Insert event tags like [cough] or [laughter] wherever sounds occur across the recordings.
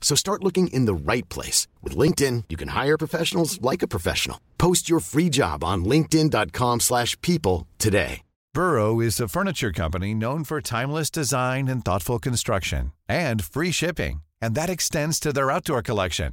So start looking in the right place. With LinkedIn, you can hire professionals like a professional. Post your free job on linkedin.com slash people today. Burrow is a furniture company known for timeless design and thoughtful construction and free shipping. And that extends to their outdoor collection.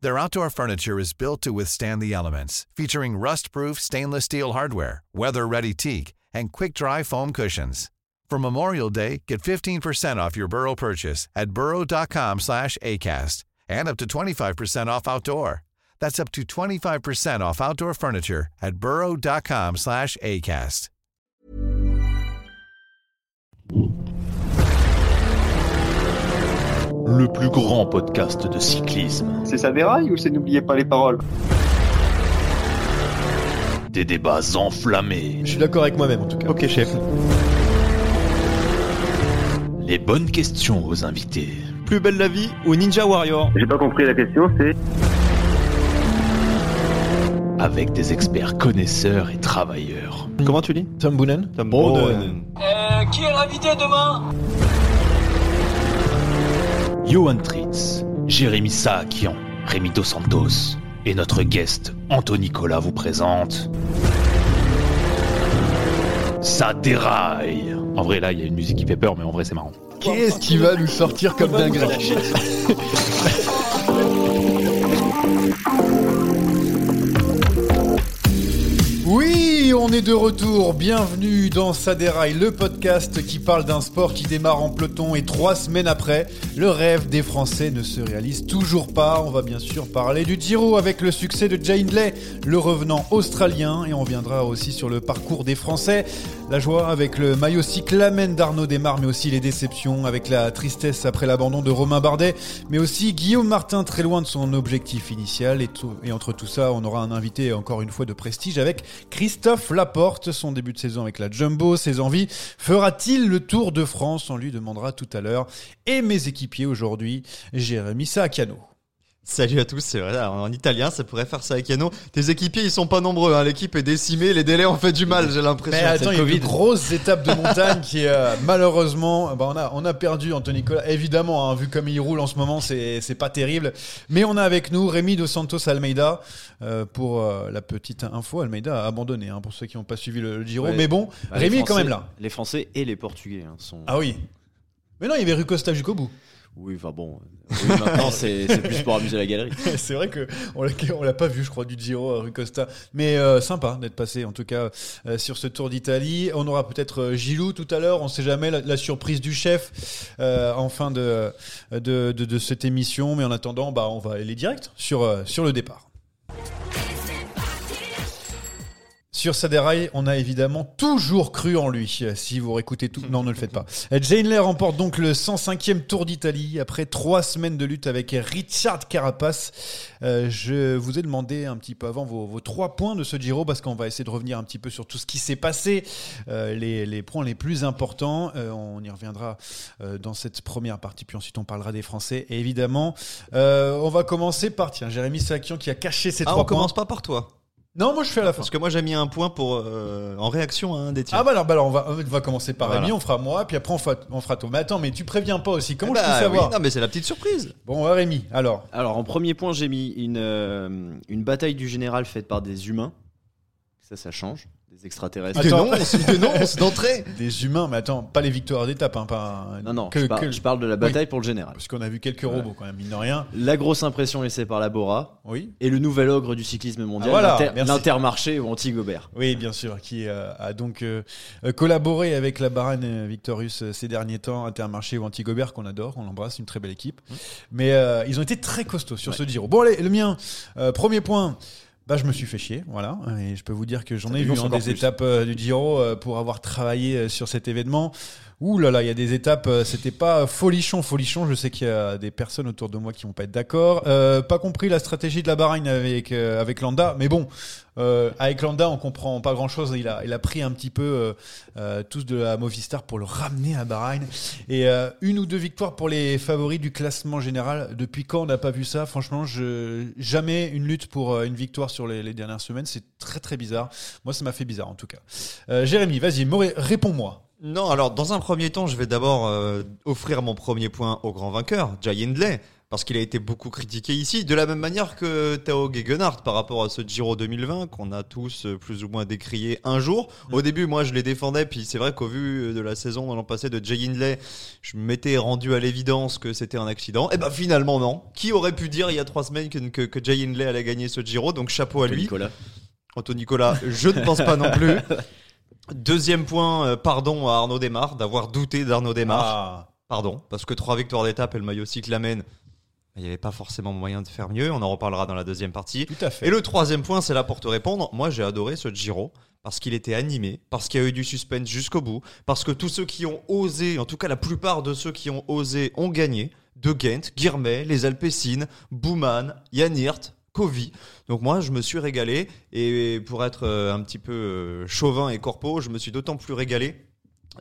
Their outdoor furniture is built to withstand the elements, featuring rust-proof stainless steel hardware, weather-ready teak, and quick-dry foam cushions. For Memorial Day, get 15% off your Burrow purchase at burrow.com slash ACAST and up to 25% off outdoor. That's up to 25% off outdoor furniture at burrow.com slash ACAST. Le plus grand podcast de cyclisme. C'est ça déraille ou c'est n'oubliez pas les paroles Des débats enflammés. Je suis d'accord avec moi-même en tout cas. Ok, chef. Les bonnes questions aux invités. Plus belle la vie ou Ninja Warrior J'ai pas compris la question, c'est? Avec des experts connaisseurs et travailleurs. Comment tu dis? Tom Boonen? Tom Boonen. qui est l'invité demain? Johan Tritz, Jérémy Saakian, Rémi Dos Santos et notre guest Anthony Nicolas vous présente. Ça déraille En vrai, là, il y a une musique qui fait peur, mais en vrai, c'est marrant. Qu'est-ce qui va nous sortir comme dinguerie Oui, on est de retour. Bienvenue dans Saderail, le podcast qui parle d'un sport qui démarre en peloton et trois semaines après, le rêve des Français ne se réalise toujours pas. On va bien sûr parler du Giro avec le succès de Jay Hindley, le revenant australien, et on viendra aussi sur le parcours des Français. La joie avec le maillot cyclamen d'Arnaud Desmar, mais aussi les déceptions avec la tristesse après l'abandon de Romain Bardet, mais aussi Guillaume Martin très loin de son objectif initial. Et, entre tout ça, on aura un invité encore une fois de prestige avec Christophe Laporte. Son début de saison avec la Jumbo, ses envies. Fera-t-il le Tour de France? On lui demandera tout à l'heure. Et mes équipiers aujourd'hui, Jérémy Saacano. Salut à tous, c'est vrai, en italien ça pourrait faire ça avec Yano. Tes équipiers ils sont pas nombreux, hein. l'équipe est décimée, les délais ont fait du mal, j'ai l'impression. Mais attends, il y a une grosse étape de montagne qui, euh, malheureusement, bah, on, a, on a perdu Anthony Nicolas. Évidemment, hein, vu comme il roule en ce moment, c'est pas terrible. Mais on a avec nous Rémi Dos Santos Almeida. Euh, pour euh, la petite info, Almeida a abandonné, hein, pour ceux qui n'ont pas suivi le, le Giro. Ouais. Mais bon, Bah, Rémi est quand même là. Les Français et les Portugais hein, sont. Ah oui. Mais non, il y avait Rui Costa jusqu'au bout. Oui, enfin bon. euh, oui, maintenant, c'est plus pour amuser la galerie. [laughs] c'est vrai que on l'a, pas vu, je crois, du Giro, euh, Rui Costa. Mais euh, sympa d'être passé, en tout cas, sur ce Tour d'Italie. On aura peut-être Gilou tout à l'heure. On sait jamais la, surprise du chef en fin de, cette émission. Mais en attendant, bah, on va aller direct sur le départ. Sur Saderail, on a évidemment toujours cru en lui. Si vous réécoutez tout, non, ne le faites pas. Jane Lair remporte donc le 105e Tour d'Italie après trois semaines de lutte avec Richard Carapace. Euh, je vous ai demandé un petit peu avant vos, vos trois points de ce Giro parce qu'on va essayer de revenir un petit peu sur tout ce qui s'est passé, euh, les, les points les plus importants. Euh, on y reviendra dans cette première partie, puis ensuite on parlera des Français. Et évidemment, on va commencer par tiens, Jérémy Sakian qui a caché ses Ah, trois on points. commence pas par toi. Non, moi je fais à la fin. Parce que moi j'ai mis un point pour euh, en réaction à un des tiens. Ah bah alors, bah alors on, va, on va commencer par Voilà. Rémi, on fera moi, puis après on fera, on fera toi. Mais attends, mais tu préviens pas aussi. Comment Eh je peux bah, savoir oui, Non mais c'est la petite surprise. Bon, ouais, Rémi, alors. Alors, en premier point, j'ai mis une, euh, une bataille du général faite par des humains. Ça, ça change. Des extraterrestres. Attends. Dénonce, dénonce d'entrée. Des humains, mais attends, pas les victoires d'étape, hein, pas. Non, non, que- je, par- que- je parle de la bataille pour le général. Parce qu'on a vu quelques robots quand même, mine de rien. La grosse impression laissée par la Bora Oui. et le nouvel ogre du cyclisme mondial, Ah, voilà, l'Inter- merci. l'Intermarché ou Anti-Gobert. Oui, bien sûr, qui euh, a donc euh, euh, collaboré avec la Bahreïn Victorious euh, ces derniers temps, Intermarché ou Antigobert, qu'on adore, on l'embrasse, une très belle équipe. Mais euh, ils ont été très costauds sur ce Giro. Bon, allez, le mien, euh, premier point. Bah, je me suis fait chier, voilà, et je peux vous dire que j'en ai vu encore des étapes euh, du Giro euh, pour avoir travaillé euh, sur cet événement. Ouh là là, il y a des étapes, euh, c'était pas folichon, folichon. Je sais qu'il y a des personnes autour de moi qui vont pas être d'accord. Euh, pas compris la stratégie de la Bahreïn avec euh, avec Landa, mais bon, euh, avec Landa, on comprend pas grand chose. Il a il a pris un petit peu euh, euh, tous de la Movistar pour le ramener à Bahreïn et une ou deux victoires pour les favoris du classement général. Depuis quand on n'a pas vu ça? Franchement, je jamais une lutte pour une victoire sur les, les dernières semaines. C'est très très bizarre. Moi, ça m'a fait bizarre en tout cas. Jérémy, vas-y, réponds-moi. Non, alors dans un premier temps, je vais d'abord euh, offrir mon premier point au grand vainqueur, Jay Hindley, parce qu'il a été beaucoup critiqué ici, de la même manière que Tao Gegenhardt par rapport à ce Giro 2020 qu'on a tous euh, plus ou moins décrié un jour. Au début, moi, je les défendais, puis c'est vrai qu'au vu de la saison de l'an passé de Jay Hindley, je m'étais rendu à l'évidence que c'était un accident. Et ben finalement non. Qui aurait pu dire il y a trois semaines que, que, que Jay Hindley allait gagner ce Giro? Donc chapeau à lui. Nicolas. Anthony Nicolas, je ne pense pas non plus. [laughs] Deuxième point, euh, pardon à Arnaud Desmar d'avoir douté d'Arnaud Desmar. Ah, Pardon, parce que trois victoires d'étape et le maillot cyclamen, il n'y avait pas forcément moyen de faire mieux. On en reparlera dans la deuxième partie. tout à fait. Et le troisième point, c'est là pour te répondre. Moi, j'ai adoré ce Giro parce qu'il était animé, parce qu'il y a eu du suspense jusqu'au bout, parce que tous ceux qui ont osé, en tout cas la plupart de ceux qui ont osé, ont gagné. De Ghent, Guirmet, les Alpecin, Bouman, Yann Hirt, Covey. Donc moi, je me suis régalé. Et pour être euh, un petit peu euh, chauvin et corpo, je me suis d'autant plus régalé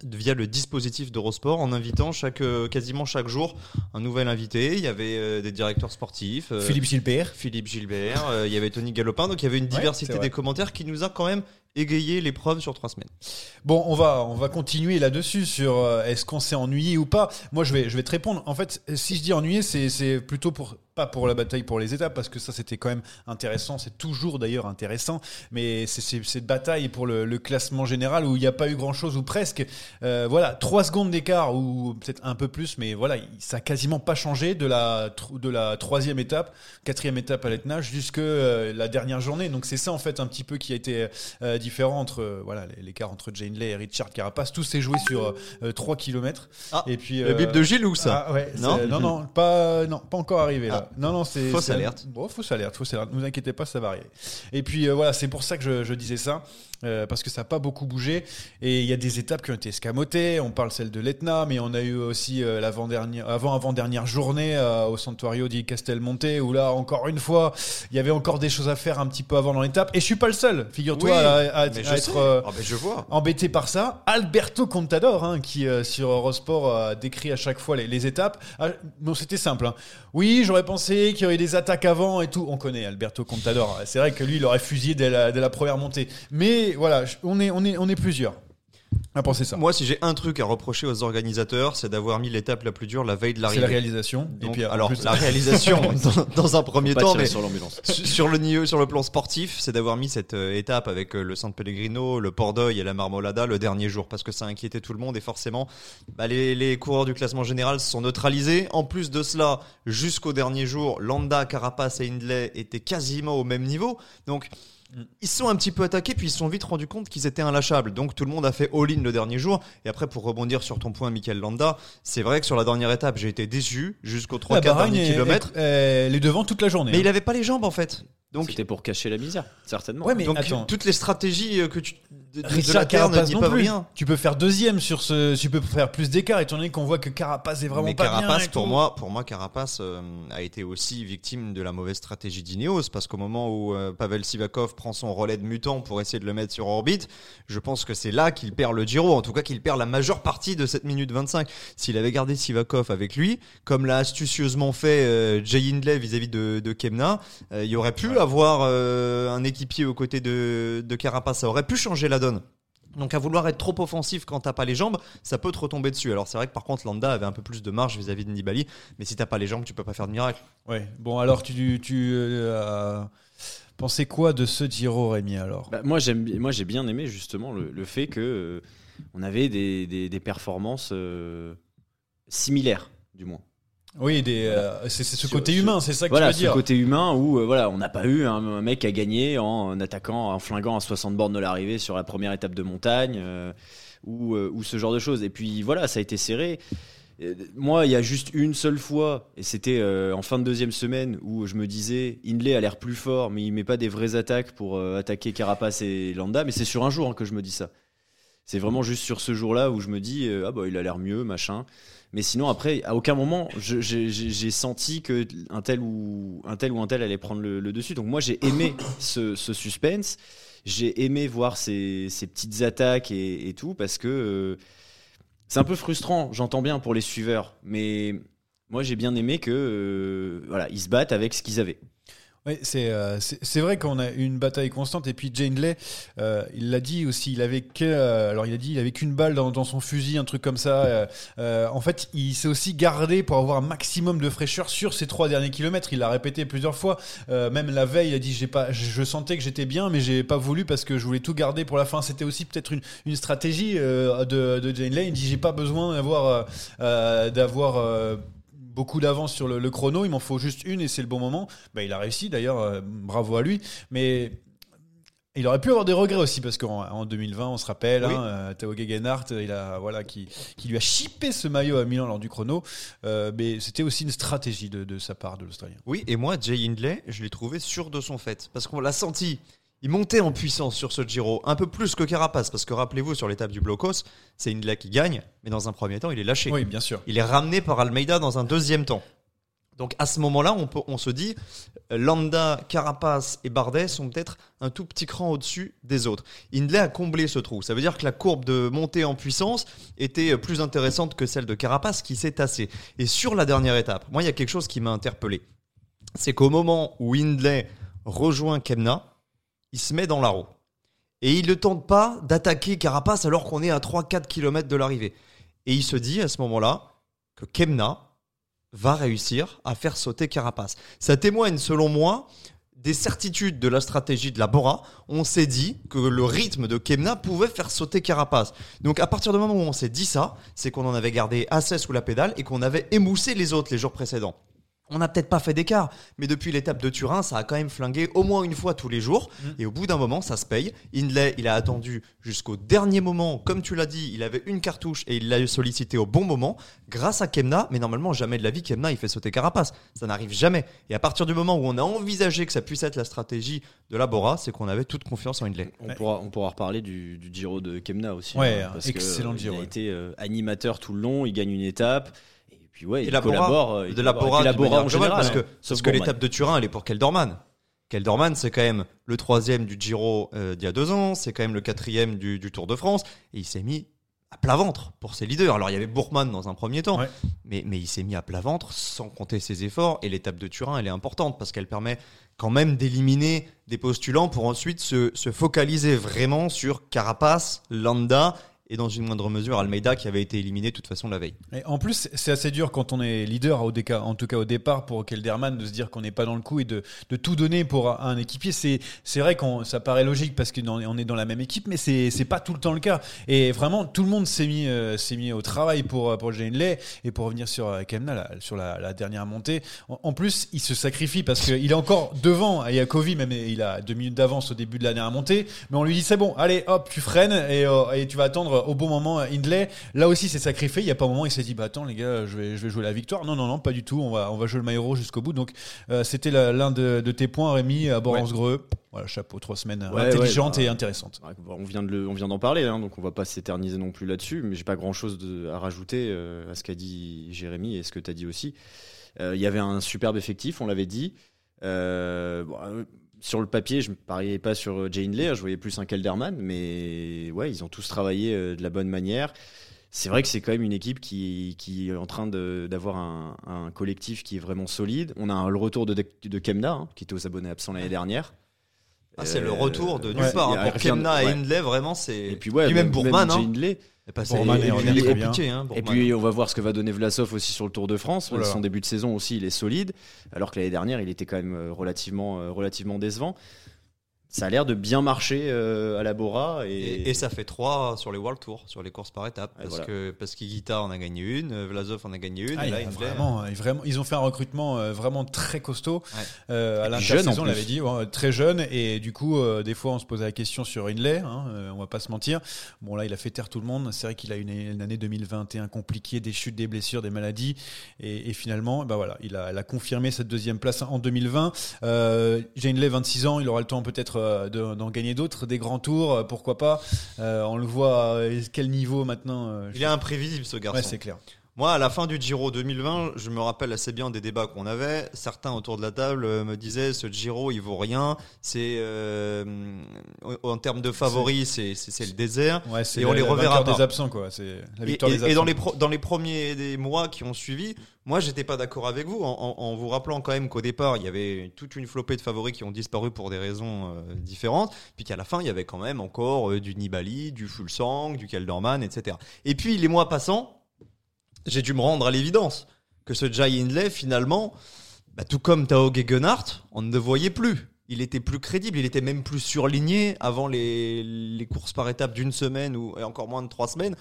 via le dispositif d'Eurosport en invitant chaque, euh, quasiment chaque jour un nouvel invité. Il y avait euh, des directeurs sportifs. euh, Philippe Gilbert. Philippe Gilbert, euh, il y avait Tony Galopin, donc il y avait une diversité des commentaires qui nous a quand même égayé l'épreuve sur trois semaines. Bon, on va, on va continuer là-dessus sur euh, est-ce qu'on s'est ennuyé ou pas? Moi, je vais, je vais te répondre. En fait, si je dis ennuyé, c'est, plutôt pour pas pour la bataille pour les étapes parce que ça c'était quand même intéressant. C'est toujours d'ailleurs intéressant, mais c'est, cette bataille pour le, classement général où il n'y a pas eu grand-chose ou presque. Euh, voilà, trois secondes d'écart ou peut-être un peu plus, mais voilà, ça a quasiment pas changé de la de la troisième étape, quatrième étape à l'Etna jusque euh, la dernière journée. Donc c'est ça en fait un petit peu qui a été différent entre euh, voilà l'écart entre Jane Lay et Richard Carapace. Tout s'est joué sur euh, 3 km. Ah, et puis Le bip de Gilles ou ça ah, ouais, Non non non pas non pas encore arrivé là. Non non c'est Fausse alerte. Bon fausse alerte fausse alerte. Ne vous inquiétez pas ça va arriver. Et puis euh, voilà c'est pour ça que je, je disais ça euh, parce que ça n'a pas beaucoup bougé et il y a des étapes qui ont été escamotées. On parle celle de l'Etna mais on a eu aussi euh, l'avant dernière avant avant dernière journée euh, au Santuario di Castelmonte où là encore une fois il y avait encore des choses à faire un petit peu avant dans l'étape et je suis pas le seul. Figure-toi Oui, à, être euh, Ah je vois. embêté par ça. Alberto Contador, hein, qui sur Eurosport a décrit à chaque fois les, les étapes. Ah, non, c'était simple. hein. Oui, j'aurais pensé qu'il y aurait des attaques avant et tout. On connaît Alberto Contador. C'est vrai que lui, il aurait fusillé dès la, la première montée. Mais voilà, on est, on est, on est plusieurs à penser ça. Moi, si j'ai un truc à reprocher aux organisateurs, c'est d'avoir mis l'étape la plus dure la veille de C'est la l'arrivée. réalisation. Donc, et puis, en alors, plus- la réalisation, [laughs] dans, dans un premier temps, mais sur l'ambulance. Sur- sur le niveau, sur le plan sportif, c'est d'avoir mis cette euh, étape avec euh, le San Pellegrino, le Port d'Oeil et la Marmolada le dernier jour, parce que ça inquiétait tout le monde et forcément, bah, les, les coureurs du classement général se sont neutralisés. En plus de cela, jusqu'au dernier jour, Landa, Carapace et Hindley étaient quasiment au même niveau. Donc, ils se sont un petit peu attaqués, puis ils se sont vite rendus compte qu'ils étaient inlâchables. Donc tout le monde a fait all-in le dernier jour. Et après, pour rebondir sur ton point, Michael Landa, c'est vrai que sur la dernière étape, j'ai été déçu jusqu'aux 3 la 4 Bahreïn derniers est- kilomètres. est- elle est devant toute la journée. Mais hein. il avait pas les jambes en fait. Donc, C'était pour cacher la misère, certainement. Ouais, mais donc attends. toutes les stratégies euh, que tu de, de- de Richard la terre ne Carapace disent non pas plus. rien. Tu peux faire deuxième sur ce, tu peux faire plus d'écart étant donné qu'on voit que Carapace est vraiment Mais pas bien. Carapace, et pour tout. moi, pour moi, Carapace euh, a été aussi victime de la mauvaise stratégie d'Ineos parce qu'au moment où euh, Pavel Sivakov prend son relais de mutant pour essayer de le mettre sur orbite, je pense que c'est là qu'il perd le Giro. En tout cas, qu'il perd la majeure partie de cette minute 25. S'il avait gardé Sivakov avec lui, comme l'a astucieusement fait euh, Jay Hindley vis-à-vis de, de Kemna, euh, il aurait pu avoir euh, un équipier aux côtés de, de Carapace. Ça aurait pu changer la donne. Donc à vouloir être trop offensif quand t'as pas les jambes, ça peut te retomber dessus. Alors c'est vrai que par contre Landa avait un peu plus de marge vis-à-vis de Nibali, mais si t'as pas les jambes, tu peux pas faire de miracle. Ouais. Bon, alors tu, tu euh, Pensez quoi de ce Giro, Rémi, alors? Bah, moi, j'aime, moi, j'ai bien aimé justement le, le fait que euh, on avait des, des- des performances euh, similaires, du moins. Oui, des, euh, c'est c'est ce côté humain, c'est ça que voilà, tu veux ce dire. côté humain où euh, voilà, on n'a pas eu un, un mec à gagner en attaquant, en flinguant à 60 bornes de l'arrivée sur la première étape de montagne euh, ou, ou ce genre de choses. Et puis voilà, ça a été serré. Moi, il y a juste une seule fois, et c'était en fin de deuxième semaine, où je me disais, Hindley a l'air plus fort, mais il met pas des vraies attaques pour attaquer Carapace et Landa. Mais c'est sur un jour hein, que je me dis ça. C'est vraiment juste sur ce jour-là où je me dis, ah bah il a l'air mieux, machin. Mais sinon, après, à aucun moment, j'ai senti que un tel ou un tel ou un tel allait prendre le, dessus. Donc moi, j'ai aimé ce, suspense. J'ai aimé voir ces, petites attaques et, et tout parce que euh, c'est un peu frustrant. J'entends bien pour les suiveurs, mais moi, j'ai bien aimé que euh, voilà, ils se battent avec ce qu'ils avaient. Euh, c'est vrai qu'on a une bataille constante et puis Jane Lay, euh, il l'a dit aussi, il avait que, euh, alors il a dit il avait qu'une balle dans, son fusil, un truc comme ça. en fait, il s'est aussi gardé pour avoir un maximum de fraîcheur sur ces trois derniers kilomètres. Il l'a répété plusieurs fois. Même la veille, il a dit j'ai pas, je, sentais que j'étais bien, mais j'ai pas voulu parce que je voulais tout garder pour la fin. C'était aussi peut-être une, stratégie de, Jane Lay. Il dit j'ai pas besoin d'avoir d'avoir beaucoup d'avance sur le, le chrono, il m'en faut juste une et c'est le bon moment. Bah, il a réussi d'ailleurs, euh, bravo à lui. Mais il aurait pu avoir des regrets aussi parce qu'en en 2020, on se rappelle, Oui. hein, euh, Théo Gegenhardt, il a voilà qui, qui lui a chippé ce maillot à Milan lors du chrono. Euh, mais c'était aussi une stratégie de, de sa part de l'Australien. Oui, et moi, Jay Hindley, je l'ai trouvé sûr de son fait. Parce qu'on l'a senti. Il montait en puissance sur ce Giro, un peu plus que Carapace. Parce que rappelez-vous, sur l'étape du Blocos, c'est Hindley qui gagne. Mais dans un premier temps, il est lâché. Oui, bien sûr. Il est ramené par Almeida dans un deuxième temps. Donc à ce moment-là, on, peut- on se dit, Landa, Carapace et Bardet sont peut-être un tout petit cran au-dessus des autres. Hindley a comblé ce trou. Ça veut dire que la courbe de montée en puissance était plus intéressante que celle de Carapace qui s'est tassée. Et sur la dernière étape, moi, il y a quelque chose qui m'a interpellé. C'est qu'au moment où Hindley rejoint Kemna, il se met dans la roue. Et il ne tente pas d'attaquer Carapace alors qu'on est à 3-4 km de l'arrivée. Et il se dit à ce moment-là que Kemna va réussir à faire sauter Carapace. Ça témoigne, selon moi, des certitudes de la stratégie de la Bora. On s'est dit que le rythme de Kemna pouvait faire sauter Carapace. Donc à partir du moment où on s'est dit ça, c'est qu'on en avait gardé assez sous la pédale et qu'on avait émoussé les autres les jours précédents. On n'a peut-être pas fait d'écart, mais depuis l'étape de Turin, ça a quand même flingué au moins une fois tous les jours. Et au bout d'un moment, ça se paye. Hindley, il a attendu jusqu'au dernier moment. Comme tu l'as dit, il avait une cartouche et il l'a sollicité au bon moment grâce à Kemna. Mais normalement, jamais de la vie, Kemna, il fait sauter Carapace. Ça n'arrive jamais. Et à partir du moment où on a envisagé que ça puisse être la stratégie de la Bora, c'est qu'on avait toute confiance en Hindley. On, pourra, on pourra reparler du, du Giro de Kemna aussi. Ouais, hein, parce excellent que, Giro, Il a été euh, animateur tout le long, il gagne une étape. Puis ouais, Et il collabore. euh, de la collabore manière en général. parce que, hein. parce Sauf que l'étape de Turin, elle est pour Kelderman. Kelderman, c'est quand même le troisième du Giro euh, d'il y a deux ans, c'est quand même le quatrième du, du Tour de France, et il s'est mis à plat ventre pour ses leaders. Alors il y avait Bourman dans un premier temps, Ouais. mais, mais il s'est mis à plat ventre sans compter ses efforts, et l'étape de Turin, elle est importante parce qu'elle permet quand même d'éliminer des postulants pour ensuite se, se focaliser vraiment sur Carapace, Landa et dans une moindre mesure Almeida qui avait été éliminé de toute façon la veille. En plus, c'est assez dur quand on est leader, en tout cas au départ, pour Kelderman, de se dire qu'on n'est pas dans le coup et de, tout donner pour un équipier. C'est, vrai qu'on, ça paraît logique parce qu'on est- dans la même équipe, mais c'est, pas tout le temps le cas. Et vraiment, tout le monde s'est mis, euh, mis au travail pour, pour Jane Lay et pour revenir sur euh, Kemna, sur la, dernière montée. En, plus, il se sacrifie parce qu'il est encore devant Yakovi, même il a deux minutes d'avance au début de la dernière montée, mais on lui dit c'est bon, allez hop, tu freines et, euh, et tu vas attendre au bon moment Hindley. Là aussi, c'est sacrifié. Il y a pas un moment, il s'est dit bah attends les gars, je vais, je vais jouer la victoire. Non non non, pas du tout. On va, on va jouer le maillot jusqu'au bout. Donc euh, c'était l'un de, de tes points, Rémi, à Borance-Greux. Voilà, chapeau, trois semaines Ouais, intelligentes ouais, et bah, intéressantes. Bon, On vient de le- on vient d'en parler, hein, donc on va pas s'éterniser non plus là-dessus, mais j'ai pas grand-chose à rajouter euh, à ce qu'a dit Jérémy et ce que tu as dit aussi. Euh, Il y avait un superbe effectif, on l'avait dit. Euh, bon, euh, sur le papier, je ne pariais pas sur euh, Jay Hindley, hein, je voyais plus un Kelderman, mais ouais, ils ont tous travaillé euh, de la bonne manière. C'est vrai que c'est quand même une équipe qui, qui est en train d'avoir un, un collectif qui est vraiment solide. On a un- le retour de, de Kemna, hein, qui était aux abonnés absents l'année dernière. Ah, c'est le Euh, retour de nulle ouais, part. hein. Pour Kemna et ouais. Hindley, vraiment, c'est. Et puis ouais, Puis même Bourman, Jay hein. Hindley, Et, pas, Bourman c'est- est et en puis, il est très bien. compliqué. Hein, Et puis on va voir ce que va donner Vlasov aussi sur le Tour de France. Oh. Son début de saison aussi, il est solide, alors que l'année dernière, il était quand même euh, relativement, euh, relativement décevant. Ça a l'air de bien marcher euh, à la Bora et, Et, et ça fait 3 sur les World Tour, sur les courses par étapes. Parce voilà. que parce qu'Iguita en a gagné une, euh, Vlasov en a gagné une, Ah, et il là, vraiment, vraiment, ils ont fait un recrutement euh, vraiment très costaud Ouais. euh, à l'intersaison, on l'avait dit, ouais, très jeune. Et du coup, euh, des fois, on se posait la question sur Hindley. Hein, euh, on va pas se mentir. Bon, là, il a fait taire tout le monde. C'est vrai qu'il a une, une année 2021 compliquée, des chutes, des blessures, des maladies. Et, et finalement, bah voilà, il a, elle a confirmé cette deuxième place en 2020. Euh, J'ai Hindley, 26 ans, il aura le temps peut-être euh, de- d'en gagner d'autres, des grands tours, euh, pourquoi pas. Euh, on le voit, euh, quel niveau maintenant. Il est imprévisible ce garçon. Ouais, c'est clair. Moi, à la fin du Giro 2020, je me rappelle assez bien des débats qu'on avait. Certains autour de la table euh, me disaient ce Giro, il vaut rien. C'est euh, en termes de favoris, c'est le désert. Ouais, Et on les reverra pas. des absents, quoi. La Et, victoire et- des et dans absents. les pro- dans les premiers des mois qui ont suivi, moi, j'étais pas d'accord avec vous en, en- en vous rappelant quand même qu'au départ, il y avait toute une flopée de favoris qui ont disparu pour des raisons euh, différentes, puis qu'à la fin, il y avait quand même encore euh, du Nibali, du Fulsang, du Kelderman, etc. Et puis les mois passant, j'ai dû me rendre à l'évidence que ce Jai Hindley, finalement, bah, tout comme Tao Gegenhardt, on ne le voyait plus. Il était plus crédible, il était même plus surligné avant les, courses par étapes d'une semaine ou encore moins de trois semaines,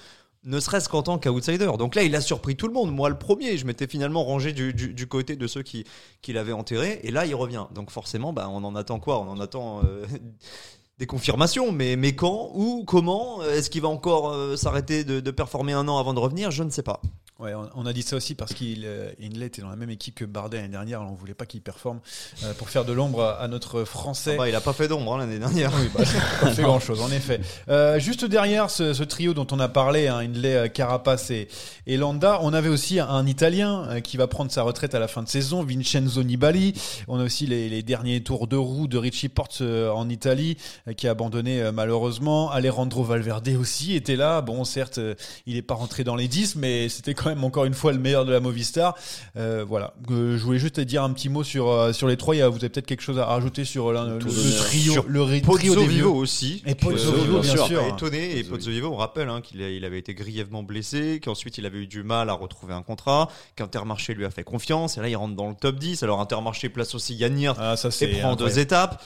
ne serait-ce qu'en tant qu'outsider. Donc là, il a surpris tout le monde. Moi, le premier, je m'étais finalement rangé du, côté de ceux qui, l'avaient enterré, et là, il revient. Donc forcément, bah, on en attend quoi? On en attend euh, [laughs] des confirmations, mais, quand, où, comment? Est-ce qu'il va encore euh, s'arrêter de performer un an avant de revenir? Je ne sais pas. Ouais, on, a dit ça aussi parce qu'il euh, Hindley était dans la même équipe que Bardet l'année dernière. Alors on voulait pas qu'il performe euh, pour faire de l'ombre à, notre Français. Ah bah, il a pas fait d'ombre hein, l'année dernière. Oui, bah, pas fait grand chose, en effet. Euh, juste derrière ce, ce trio dont on a parlé, hein, Hindley, euh, Carapace et, et Landa, on avait aussi un Italien euh, qui va prendre sa retraite à la fin de saison, Vincenzo Nibali. On a aussi les, les derniers tours de roue de Richie Porte en Italie, qui a abandonné malheureusement. Alejandro Valverde aussi était là. Bon, certes, il n'est pas rentré dans les 10, mais c'était quand même encore une fois le meilleur de la Movistar. Euh, voilà. Euh, je voulais juste te dire un petit mot sur, euh, sur les trois. Il y a- Vous avez peut-être quelque chose à rajouter sur le, le- le trio, Sur le ri- Pozzo trio des Vivo vieux. aussi. Et Pozzo Vivo, bien sûr. étonné. Et Pozzo Vivo, on rappelle hein, qu'il il avait été grièvement blessé, qu'ensuite il avait eu du mal à retrouver un contrat, qu'Intermarché lui a fait confiance, et là il rentre dans le top 10. Alors Intermarché place aussi Yann Hirt Ah, ça et prend deux étapes.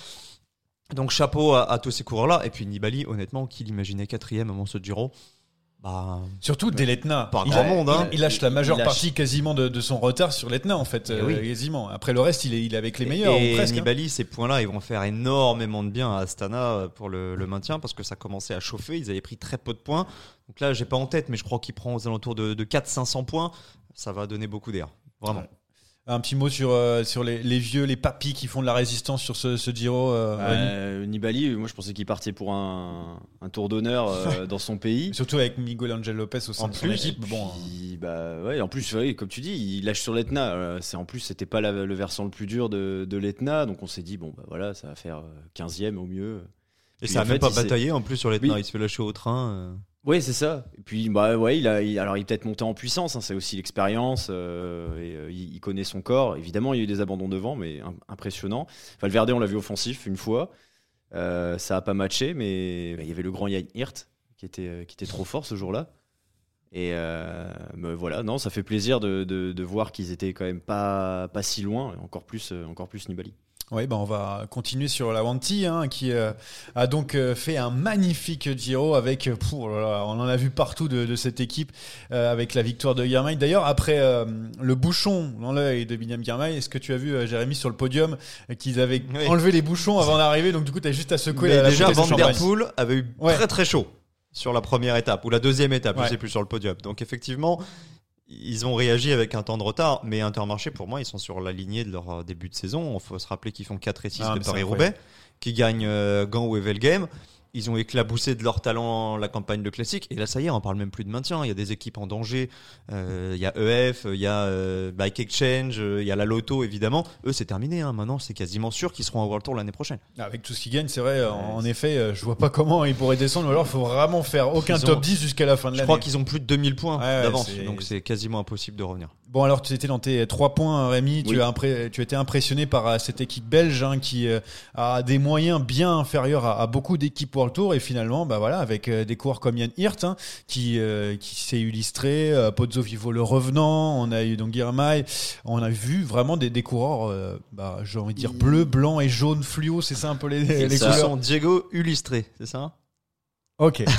Donc chapeau à, à tous ces coureurs-là. Et puis Nibali, honnêtement, qui l'imaginait quatrième avant ce Giro Bah, Surtout dès l'Etna. Pas il, grand a- monde, hein. il- il lâche la majeure lâche. partie quasiment de, de son retard sur l'Etna en fait, Eh euh, oui. quasiment. Après le reste, il est, il est avec les meilleurs Et ou presque. hein. Nibali, ces points-là, ils vont faire énormément de bien à Astana pour le, le maintien parce que ça commençait à chauffer. Ils avaient pris très peu de points. Donc là, j'ai pas en tête, mais je crois qu'il prend aux alentours de, de 400-500 points. Ça va donner beaucoup d'air. Vraiment. Ouais. Un petit mot sur, euh, sur les, les vieux, les papis qui font de la résistance sur ce, ce Giro. euh. Euh, Nibali, moi je pensais qu'il partait pour un, un tour d'honneur euh, [laughs] dans son pays. Surtout avec Miguel Angel Lopez au sein En de son plus, équipe. Bon, hein. Bah ouais, en plus, ouais, comme tu dis, il lâche sur l'Etna. Euh, C'est en plus, c'était pas la- le versant le plus dur de, de l'Etna, donc on s'est dit bon bah voilà, ça va faire euh, 15e au mieux. Et Puis, ça a en même fait, pas bataillé en plus sur Oui. Il se fait lâcher au train. Oui, c'est ça. Et puis, bah ouais, il a, alors il est peut-être monté en puissance. hein, c'est aussi l'expérience. euh, et, euh, il, connaît son corps. Évidemment, il y a eu des abandons devant, mais im- impressionnant. Valverde, on l'a vu offensif une fois. Euh, ça a pas matché, mais il y avait le grand Yann Hirt qui était, qui était trop fort ce jour-là. Et voilà, non, ça fait plaisir de, de- de voir qu'ils étaêient quand même pas, pas si loin. Encore plus, encore plus Nibali. Oui, ben on va continuer sur la Wanty, hein, qui euh, a donc euh, fait un magnifique Giro avec, euh, pff, oh là là, on en a vu partout de, de cette équipe, euh, avec la victoire de Guermain. D'ailleurs, après le bouchon dans l'œil de William Guermain, est-ce que tu as vu, Jérémy, sur le podium, qu'ils avaient Oui. enlevé les bouchons avant d'arriver, donc du coup, tu as juste à secouer Mais la, la déjà, Van champagne. Der Poel avait eu Ouais. très très chaud sur la première étape ou la deuxième étape, Ouais. je sais plus sur le podium. Donc effectivement, ils ont réagi avec un temps de retard, mais Intermarché pour moi, ils sont sur la lignée de leur euh, début de saison. Il faut se rappeler qu'ils font 4 et 6 Ah, de Paris-Roubaix, qui gagnent euh, Gand ou Evelgame. Ils ont éclaboussé de leur talent la campagne de classique. Et là, ça y est, on parle même plus de maintien. Il y a des équipes en danger. Euh, il y a EF, il y a euh, Bike Exchange, euh, il y a la Loto, évidemment. Eux, c'est terminé. hein. Maintenant, c'est quasiment sûr qu'ils seront à World Tour l'année prochaine. Avec tout ce qu'ils gagnent, c'est vrai, en, en effet, je vois pas comment ils pourraient descendre, ou alors il faut vraiment faire aucun ont- top 10 jusqu'à la fin de Je l'année. crois qu'ils ont plus de 2000 points Ouais, d'avance. Donc c'est quasiment impossible de revenir. Bon, alors tu étais dans tes trois points, Rémi. Tu, as impré- tu étais impressionné par euh, cette équipe belge hein, qui euh, a des moyens bien inférieurs à, à beaucoup d'équipes World Tour. Et finalement, bah voilà, avec euh, des coureurs comme Yann Hirt hein, qui, euh, qui s'est illustré, euh, Pozzo Vivo le revenant, on a eu donc Girmay, on a vu vraiment des, des coureurs, euh, bah, j'ai envie de dire bleu, blanc et jaune fluo. C'est ça un peu les, les ça. Couleurs sont Diego illustré, c'est ça? Ok. [laughs]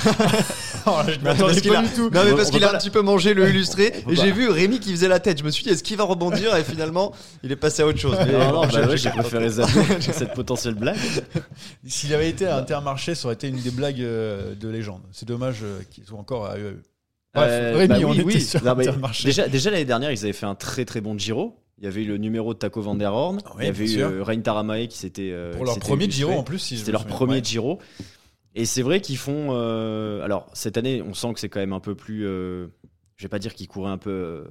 Oh, je m'attendais pas a- du tout. Non mais On parce qu'il a un petit peu mangé le [laughs] illustré on et j'ai vu Rémi qui faisait la tête. Je me suis dit est-ce qu'il va rebondir et finalement il est passé à autre chose. Mais Non, non, bah j'ai- ouais, j'ai préféré [laughs] cette potentielle blague. S'il avait été à Intermarché, ça aurait été une des blagues euh, de légende. C'est dommage euh, qu'ils soient encore à eux. Bref, Euh, Rémi, bah on oui, était oui. sur Non, Intermarché. déjà, déjà l'année dernière, ils avaient fait un très très bon Giro. Il y avait eu le numéro de Taco Van der Horn. Oui, il y avait eu Rein Taramae qui s'était pour qui leur premier illustré. Giro en plus. C'était leur premier Ouais. Giro. Et c'est vrai qu'ils font. euh, alors, cette année, on sent que c'est quand même un peu plus. euh, je vais pas dire qu'ils couraient un peu euh,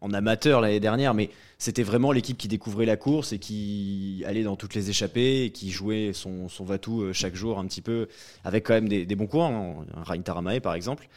en amateur l'année dernière, mais c'était vraiment l'équipe qui découvrait la course et qui allait dans toutes les échappées et qui jouait son, son Vatou chaque jour un petit peu, avec quand même des, bons coureurs. hein. Un Rein Taramae, par exemple.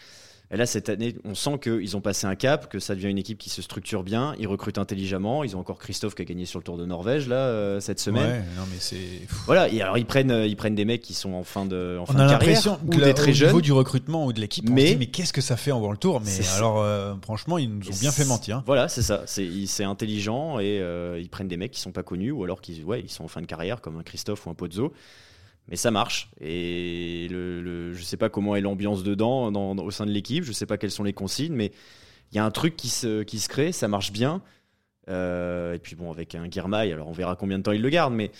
Et là, cette année, on sent qu'ils ont passé un cap, que ça devient une équipe qui se structure bien, ils recrutent intelligemment. Ils ont encore Christophe qui a gagné sur le Tour de Norvège là euh, cette semaine. Ouais, non mais c'est. Voilà, et alors ils prennent, euh, ils prennent des mecs qui sont en fin de, en fin On a de carrière, que ou des au très jeunes. niveau du recrutement ou de l'équipe, on Mais- se dit mais qu'est-ce que ça fait en World Tour? Mais alors, euh, franchement, ils nous ont bien fait mentir. Voilà, c'est ça. C'est intelligent et euh, ils prennent des mecs qui sont pas connus ou alors qui ouais, ils sont en fin de carrière comme un Christophe ou un Pozzo. Mais ça marche. Et je sais pas comment est l'ambiance dedans dans- dans- au sein de l'équipe. Je sais pas quelles sont les consignes, mais il y a un truc qui se, crée. Ça marche bien. Euh, et puis bon, avec un Guirmail, alors on verra combien de temps il le garde, mais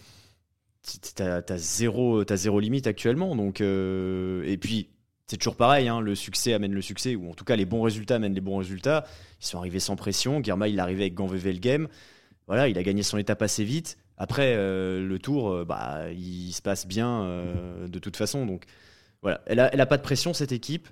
t'as as zéro, limite actuellement. Donc euh, et puis c'est toujours pareil, hein, le succès amène le succès, ou en tout cas les bons résultats amènent les bons résultats. Ils sont arrivés sans pression. Guerma, il est arrivé avec Ganveve le game. Voilà, il a gagné son étape assez vite. Après, euh, le tour, euh, bah, il se passe bien euh, de toute façon. Donc voilà, elle a, elle a pas de pression cette équipe.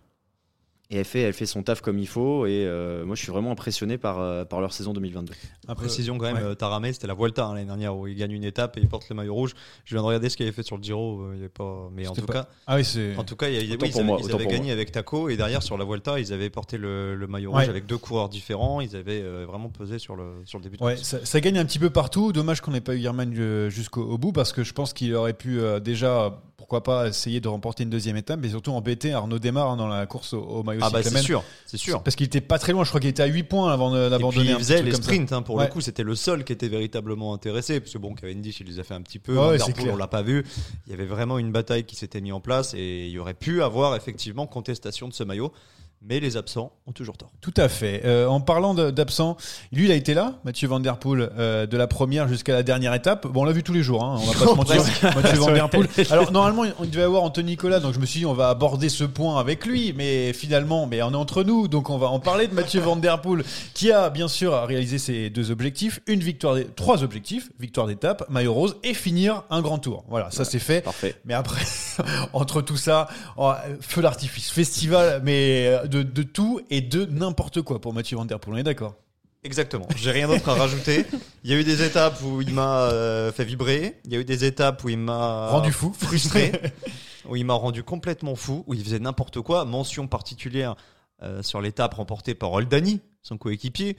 Et elle fait, elle fait son taf comme il faut. Et euh, moi, je suis vraiment impressionné par, euh, par leur saison 2022. Précision quand même, Ouais. euh, Taramé, c'était la Vuelta hein, l'année dernière où il gagne une étape et il porte le maillot rouge. Je viens de regarder ce qu'il avait fait sur le Giro, il avait pas. Mais en tout pas- cas, Ah oui, c'est. en tout cas, il y a- oui, ils avaient, moi, ils avaient gagné avec Taco et derrière sur la Vuelta, ils avaient porté le, le maillot Ouais. rouge avec deux coureurs différents. Ils avaient euh, vraiment pesé sur le sur le début. de Ouais, ça, ça gagne un petit peu partout. Dommage qu'on n'ait pas eu Yerman jusqu'au au bout parce que je pense qu'il aurait pu euh, déjà, pourquoi pas, essayer de remporter une deuxième étape, mais surtout embêter Arnaud Démarre hein, dans la course au, au maillot Ah bah c'est sûr, c'est sûr. Parce qu'il était pas très loin. Je crois qu'il était à 8 points avant d'abandonner. il faisait les sprints hein, pour Ouais. le coup, c'était le seul qui était véritablement intéressé. Parce que bon, Cavendish, il les a fait un petit peu. Ouais, on l'a pas vu. Il y avait vraiment une bataille qui s'était mise en place et il y aurait pu avoir effectivement contestation de ce maillot. Mais les absents ont toujours tort. Tout à fait. Euh, en parlant d'absents, lui, il a été là, Mathieu Van Der Poel, euh, de la première jusqu'à la dernière étape. Bon, on l'a vu tous les jours, hein, on va pas [laughs] se mentir. Mathieu Van [laughs] Der Poel. Alors, normalement, on devait avoir Anthony Nicolas, donc je me suis dit, on va aborder ce point avec lui, mais finalement, mais on est entre nous, donc on va en parler de Mathieu Van Der Poel, qui a bien sûr réalisé ses deux objectifs, une victoire, trois objectifs, victoire d'étape, maillot rose, et finir un grand tour. Voilà, ça c'est fait. Parfait. Mais après, [laughs] entre tout ça, oh, feu d'artifice, festival, mais euh, de, de tout et de n'importe quoi pour Mathieu Van Der Poel, on est d'accord Exactement. J'ai rien d'autre à rajouter. Il y a eu des étapes où il m'a euh, fait vibrer. Il y a eu des étapes où il m'a Rendu fou. frustré, [laughs] où il m'a rendu complètement fou, où il faisait n'importe quoi. Mention particulière euh, sur l'étape remportée par Oldani, son coéquipier,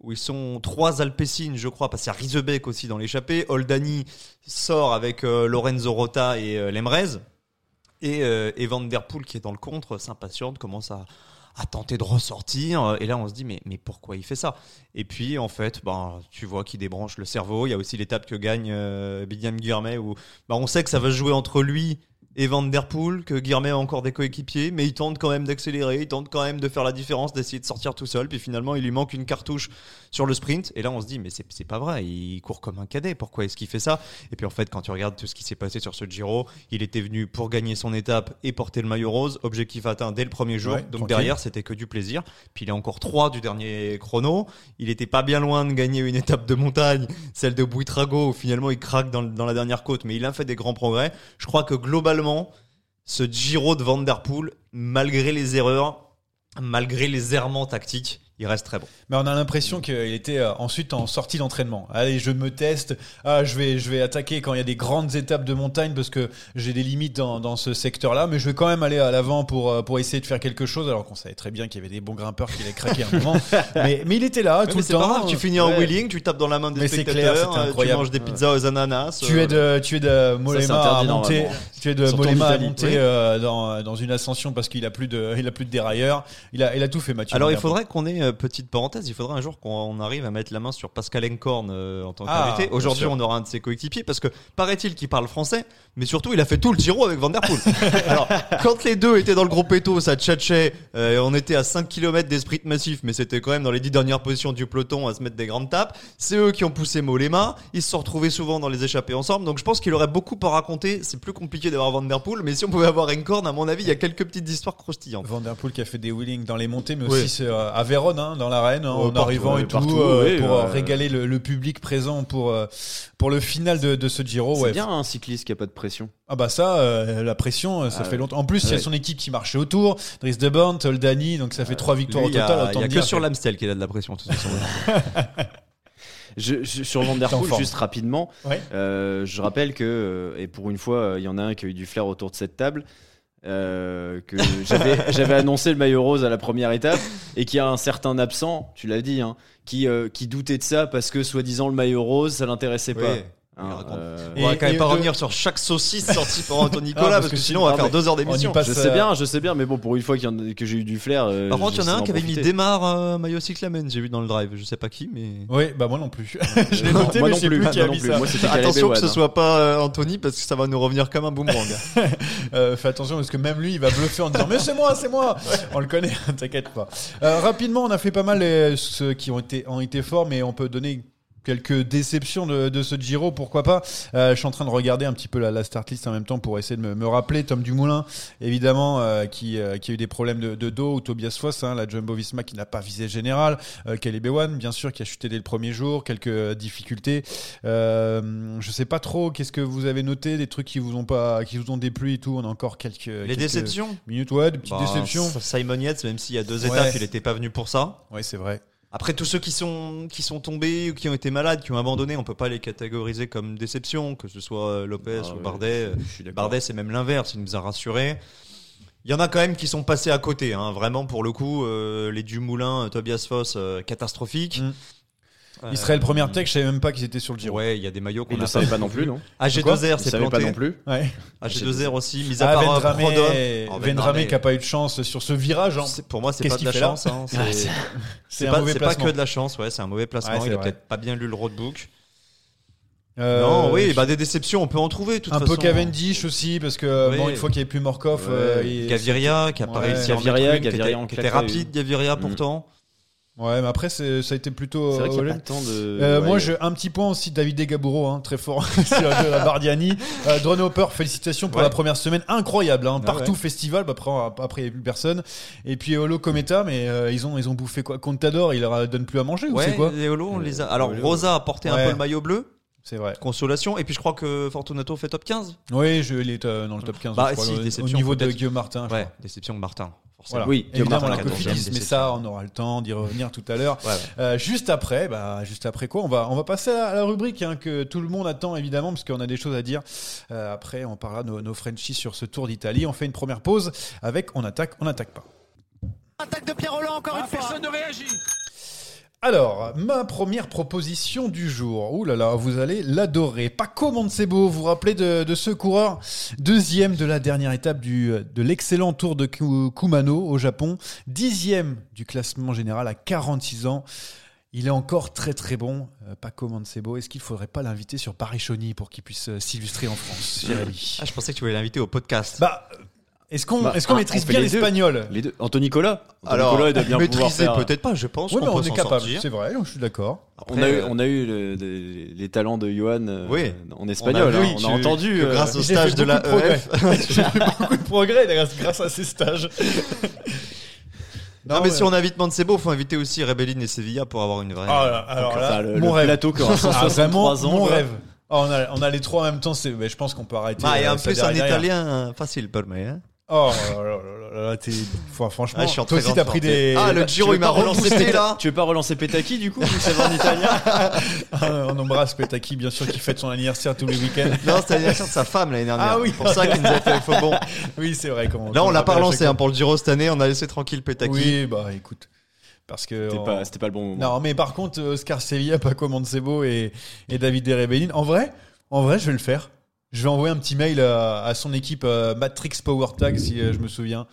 où ils sont trois Alpecin, je crois, parce qu'il y a Rizebeck aussi dans l'échappée. Oldani sort avec euh, Lorenzo Rota et Lemrez. Et, et Van Der Poel, qui est dans le contre, s'impatiente, commence à, à tenter de ressortir. Et là, on se dit, mais, mais pourquoi il fait ça? Et puis, en fait, ben, tu vois qu'il débranche le cerveau. Il y a aussi l'étape que gagne euh, Guirmet, où ben, on sait que ça va jouer entre lui et Van Der Poel, que Guirmet a encore des coéquipiers, mais il tente quand même d'accélérer, il tente quand même de faire la différence, d'essayer de sortir tout seul. Puis finalement, il lui manque une cartouche sur le sprint. Et là, on se dit, mais c'est c'est pas vrai, il court comme un cadet. Pourquoi est-ce qu'il fait ça? Et puis en fait, quand tu regardes tout ce qui s'est passé sur ce Giro, il était venu pour gagner son étape et porter le maillot rose. Objectif atteint dès le premier jour. Ouais, Donc tranquille. derrière, c'était que du plaisir. Puis il est encore 3 du dernier chrono. Il était pas bien loin de gagner une étape de montagne, celle de Buitrago, où finalement il craque dans, dans la dernière côte. Mais il a fait des grands progrès. Je crois que globalement, ce Giro de Van Der Poel, malgré les erreurs, malgré les errements tactiques, il reste très bon. Mais on a l'impression qu'il était euh, ensuite en sortie d'entraînement. Allez, je me teste. Ah, je vais, je vais attaquer quand il y a des grandes étapes de montagne parce que j'ai des limites dans, dans ce secteur-là. Mais je vais quand même aller à l'avant pour, euh, pour essayer de faire quelque chose. Alors qu'on savait très bien qu'il y avait des bons grimpeurs qui allaient craquer un moment. [laughs] mais, mais il était là tout Mais le c'est pas temps. grave, tu finis en Ouais. wheeling, tu tapes dans la main des Mais clair, spectateurs, c'était euh, tu manges des pizzas aux ananas. Tu euh, es de, tu es de Mollema à monter, tu es de Surtout en Mollema à monter Oui. euh, dans, dans une ascension parce qu'il a plus de, il a plus de dérailleurs. Il a, il a tout fait, Mathieu. Alors il faudrait qu'on ait, euh, petite parenthèse, il faudrait un jour qu'on on arrive à mettre la main sur Pascal Encorn euh, en tant Ah, qu'invité. Aujourd'hui on aura un de ses coéquipiers parce que paraît-il qu'il parle français, mais surtout il a fait tout le Giro avec Van Der Poel. [laughs] Alors quand les deux étaient dans le gros péto, ça tchatchait, euh, on était à 5 km des sprints massifs, mais c'était quand même dans les 10 dernières positions du peloton à se mettre des grandes tapes. C'est eux qui ont poussé Mollema, ils se sont retrouvés souvent dans les échappées ensemble, donc je pense qu'il aurait beaucoup à raconter. C'est plus compliqué d'avoir Van Der Poel, mais si on pouvait avoir Encorn, à mon avis, il y a quelques petites histoires croustillantes. Van Der Poel qui a fait des wheelings dans les montées, mais Oui. aussi euh, à Vérone, hein, dans l'arène, hein, Ouais, en partout, arrivant ouais, et tout, partout, euh, oui, pour euh, régaler le, le public présent pour euh, pour le final de, de ce Giro. C'est Ouais. bien un cycliste qui a pas de pression. Ah bah ça, euh, la pression, euh, ça Ah fait ouais. longtemps. En plus, il y a son équipe qui marchait autour, Dries de Born, Toldani, donc ça fait trois victoires Lui, au il y a- total. il y autant a, que sur l'Amstel qu'il a de la pression. de toute façon. [laughs] Je, je- sur Van Der T'es en Poel, forme. juste rapidement, Ouais. euh, je rappelle que, euh, et pour une fois, euh, il y en a un qui a eu du flair autour de cette table, euh, que [laughs] j'avais annoncé le maillot rose à la première étape, et qu'il y a un certain absent, tu l'as dit, hein, qui, euh, qui doutait de ça parce que soi-disant le maillot rose, ça l'intéressait pas. Hein, euh, On va quand même pas de- revenir sur chaque saucisse [laughs] sortie par Anthony Nicolas Ah, parce, parce que, que sinon on va faire deux heures d'émission. je sais euh, bien, je sais bien, mais bon, pour une fois qu'il y en a- que j'ai eu du flair. euh, Par contre, il y en a un qui avait mis démarre euh, maillot cyclamen, j'ai vu dans le drive. Je sais pas qui, mais. Oui, bah moi non plus. [laughs] je l'ai noté, moi mais non je sais plus, plus qui moi a non mis plus. ça. Moi, Attention que ce hein. soit pas Anthony parce que ça va nous revenir comme un boomerang. [laughs] Fais attention parce que même lui, il va bluffer en disant mais c'est moi, c'est moi. On le connaît, t'inquiète pas. Rapidement, on a fait pas mal ceux qui ont été forts, mais on peut donner quelques déceptions de, de ce Giro, pourquoi pas. Euh, je suis en train de regarder un petit peu la, la start list en même temps pour essayer de me, me rappeler Tom Dumoulin, évidemment, euh, qui, euh, qui a eu des problèmes de, de dos, ou Tobias Foss, hein, la Jumbo-Visma qui n'a pas visé général, euh, Caleb Ewan, bien sûr, qui a chuté dès le premier jour, quelques difficultés. Je sais pas trop, qu'est-ce que vous avez noté, des trucs qui vous ont pas, qui vous ont déplu et tout? On a encore quelques Les quelques déceptions? minutes, ouais, des petites Bah, déceptions. Simon Yates, même s'il y a deux Ouais. étapes, il était pas venu pour ça. Ouais, c'est vrai. Après, tous ceux qui sont, qui sont tombés ou qui ont été malades, qui ont abandonné, on peut pas les catégoriser comme déception, que ce soit euh, Lopez Ah ou Bardet. Bardet, c'est même l'inverse, il nous a rassurés. Il y en a quand même qui sont passés à côté, hein. vraiment pour le coup, euh, les Dumoulin, euh, Tobias Foss, euh, catastrophiques. Mm. Euh, Israël première tech, je savais même pas qu'ils étaient sur le Giro. Ouais, il y a des maillots qu'on ne savait pas non plus, non AG2R, Il c'est savait pas planté. non plus. Ouais. AG2R aussi, mis à Ah, part euh, Vendrame, Prodhomme. Oh, Vendrame qui a pas eu de chance sur ce virage. hein. Pour moi, c'est Qu'est-ce pas de la chance. hein. C'est- Ah, [laughs] pas, que de la chance, ouais, c'est un mauvais placement. Ouais, il a peut-être pas bien lu le roadbook. Euh, non, oui, bah des déceptions, on peut en trouver. de Toute un façon. peu Cavendish aussi, parce que Oui. bon, une fois qu'il n'y avait plus Morkov, Ouais. euh, il- Gaviria qui a pas réussi à en Gaviria, qui Gaviria était- en qui était rapide. Gaviria Mm. pourtant. Ouais, mais après, ça a été plutôt. C'est vrai qu'il n'y euh, a pas tant de. Euh, ouais, moi, je, un petit point aussi, David Gaburo, hein, très fort [laughs] sur la Bardiani. Euh, Drone Hopper, félicitations pour Ouais. la première semaine, incroyable, hein, Ah partout ouais. festival, bah, après, après il n'y avait plus personne. Et puis Holo Cometa, mais euh, ils, ont, ils ont bouffé quoi Contador, il leur donne plus à manger ou Ouais, c'est quoi les Holo, on les a. Alors, Holo. Rosa a porté un peu le maillot bleu, C'est vrai. consolation, et puis je crois que Fortunato fait top 15. Oui, je, il est euh, dans le top 15. Bah, je crois, si, au- au niveau de. Guillaume Martin. je Ouais, crois. déception de Martin. Forcément. Voilà. Oui, évidemment Martin, la 14e cofidis, mais ça, on aura le temps d'y revenir tout à l'heure. Euh, juste après, bah, juste après quoi, on va, on va passer à la rubrique hein, que tout le monde attend évidemment, parce qu'on a des choses à dire. Euh, après, on parlera de nos, nos Frenchies sur ce Tour d'Italie. On fait une première pause avec on attaque, on n'attaque pas. Attaque de Pierre Roland encore une fois. Personne ne réagit. Alors, ma première proposition du jour. Ouh là là, vous allez l'adorer. Paco Montsebo, vous vous rappelez de, de ce coureur Deuxième de la dernière étape du, de l'excellent Tour de Ku- Kumano au Japon. Dixième du classement général à 46 ans. Il est encore très très bon, euh, Paco Mancebo. Est-ce qu'il faudrait pas l'inviter sur Paris-Chauny pour qu'il puisse euh, s'illustrer en France, Jérémy Ah, je pensais que tu voulais l'inviter au podcast. Bah, est-ce qu'on Bah, est-ce qu'on ah, maîtrise bien l'espagnol Les deux. Anthony Nicolas. Anthony Alors, Nicolas, il doit bien maîtriser faire. peut-être pas, je pense Oui, mais on est capable, c'est vrai, je suis d'accord. On a eu, Après, on a eu le- les, les talents de Johan euh, Oui. en espagnol. On a hein. vu, On a, entendu. que euh, grâce au stage de la. EF. J'ai [laughs] fait beaucoup de progrès grâce, grâce à ces stages. Non, mais si on invite Mancebo, faut inviter aussi Rebellin et Sevilla pour avoir une vraie. Ah, alors là, enfin, le, mon le rêve. plateau qui aura Ah, 163 vraiment, ans. mon rêve. Ah, on, a, on a les trois en même temps, je pense qu'on peut arrêter. Ah, et euh, en plus, un derrière. italien euh, facile pour moi. Hein. Oh là là là là là là, t'es- enfin, franchement, Ah, je suis en toi très aussi t'as pris forme. des. Ah, le tu Giro, veux il m'a pas relancé là. Tu veux pas relancer Petaki du coup, vu que ça va en italien Ah, On embrasse Petaki, bien sûr, qui fête son anniversaire tous les week-ends. Non, c'était l'anniversaire de sa femme l'année dernière. Ah oui. C'est pour ça qu'il nous a fait le faux bon. [laughs] Oui, c'est vrai. Quand, Là, on l'a pas rappelle à relancé chaque hein, pour le Giro cette année. On a laissé tranquille. Petaki. Oui, bah écoute. Parce que. C'était on- pas, c'était pas le bon moment. Non, mais par contre, Oscar Sevilla, Paco Mancebo et, et David Derebenin, en vrai, en vrai, je vais le faire. Je vais envoyer un petit mail à, à son équipe euh, Matrix Power Tag, si euh, je me souviens.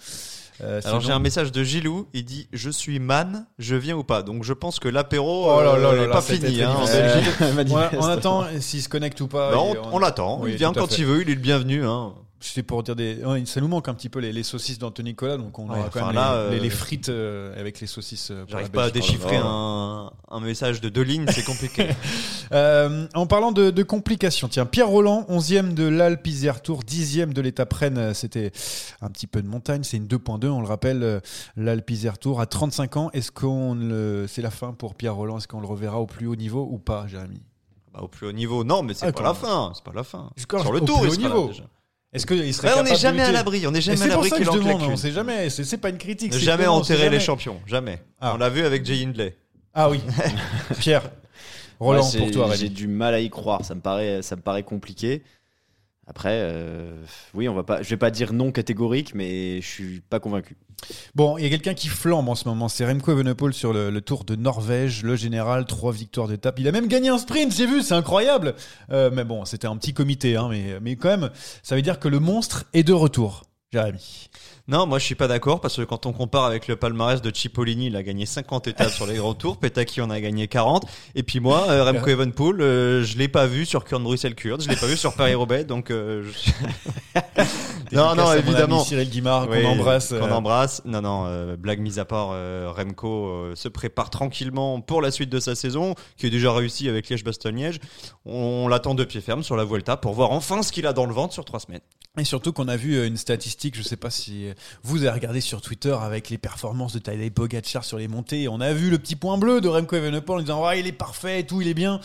Euh, Alors j'ai un message de Gilou, il dit je suis man, je viens ou pas? Donc je pense que l'apéro Oh là euh, là là est là, pas fini hein, [laughs] on attend s'il se connecte ou pas. Bah, on on l'attend, Oui, il vient quand fait. il veut, il est le bienvenu. Hein. C'était pour dire des. ouais, ça nous manque un petit peu les, les saucisses d'Anthony Nicolas, donc on Ouais, aura quand même là, les, euh, les- frites euh, avec les saucisses. euh, J'arrive pas à déchiffrer là. un, un message de deux lignes, c'est compliqué. [laughs] Euh, en parlant de, de complications, tiens, Pierre Roland, 11e de l'Alpe Isère Tour, 10e de l'étape Rennes, c'était un petit peu de montagne, c'est une 2.2, on le rappelle, l'Alpe Isère Tour à 35 ans. Est-ce qu'on le, c'est la fin pour Pierre Roland? Est-ce qu'on le reverra au plus haut niveau ou pas, Jérémy? Bah, au plus haut niveau, non, mais c'est Ah, pas la fin, c'est pas la fin. Sur le au tour, plus il haut sera là, niveau. déjà. Est-ce qu'il serait Ouais, on n'est jamais à l'abri, on n'est jamais à c'est pour l'abri ça que qu'il je en demande, on sait jamais, c'est pas une critique. Ne c'est jamais enterrer les champions, jamais. Ah. On l'a vu avec Jay Hindley. Ah oui, [laughs] Pierre, Roland Ouais, pour toi, J'ai du mal à y croire. Ça me paraît, ça me paraît compliqué. Après, euh, oui, on va pas. Je vais pas dire non catégorique, mais je suis pas convaincu. Bon, il y a quelqu'un qui flambe en ce moment, c'est Remco Evenepoel sur le, Tour de Norvège, le général, trois victoires d'étape. Il a même gagné un sprint, j'ai vu, c'est incroyable. Euh, mais bon, c'était un petit comité, hein, mais, mais quand même, ça veut dire que le monstre est de retour, Jérémy. Non, moi je suis pas d'accord parce que quand on compare avec le palmarès de Cipollini, il a gagné 50 étapes sur les grands tours, [laughs] Petaki en a gagné 40, et puis moi, euh, Remco Evenepoel, euh, je l'ai pas vu sur Kurn Bruxelles Kurt, je l'ai pas vu sur Paris Roubaix, donc euh, je- [laughs] non, non, évidemment. Cyril Guimard, Oui, qu'on embrasse. Qu'on euh, embrasse. Non, non, euh, blague mise à part, Remco se prépare tranquillement pour la suite de sa saison, qui est déjà réussi avec Liège-Bastogne-Liège. On, l'attend de pied ferme sur la Vuelta pour voir enfin ce qu'il a dans le ventre sur trois semaines. Et surtout qu'on a vu une statistique, je sais pas si vous avez regardé sur Twitter avec les performances de Tadej Pogacar sur les montées, et on a vu le petit point bleu de Remco Evenepoel en disant ouais, il est parfait et tout, il est bien.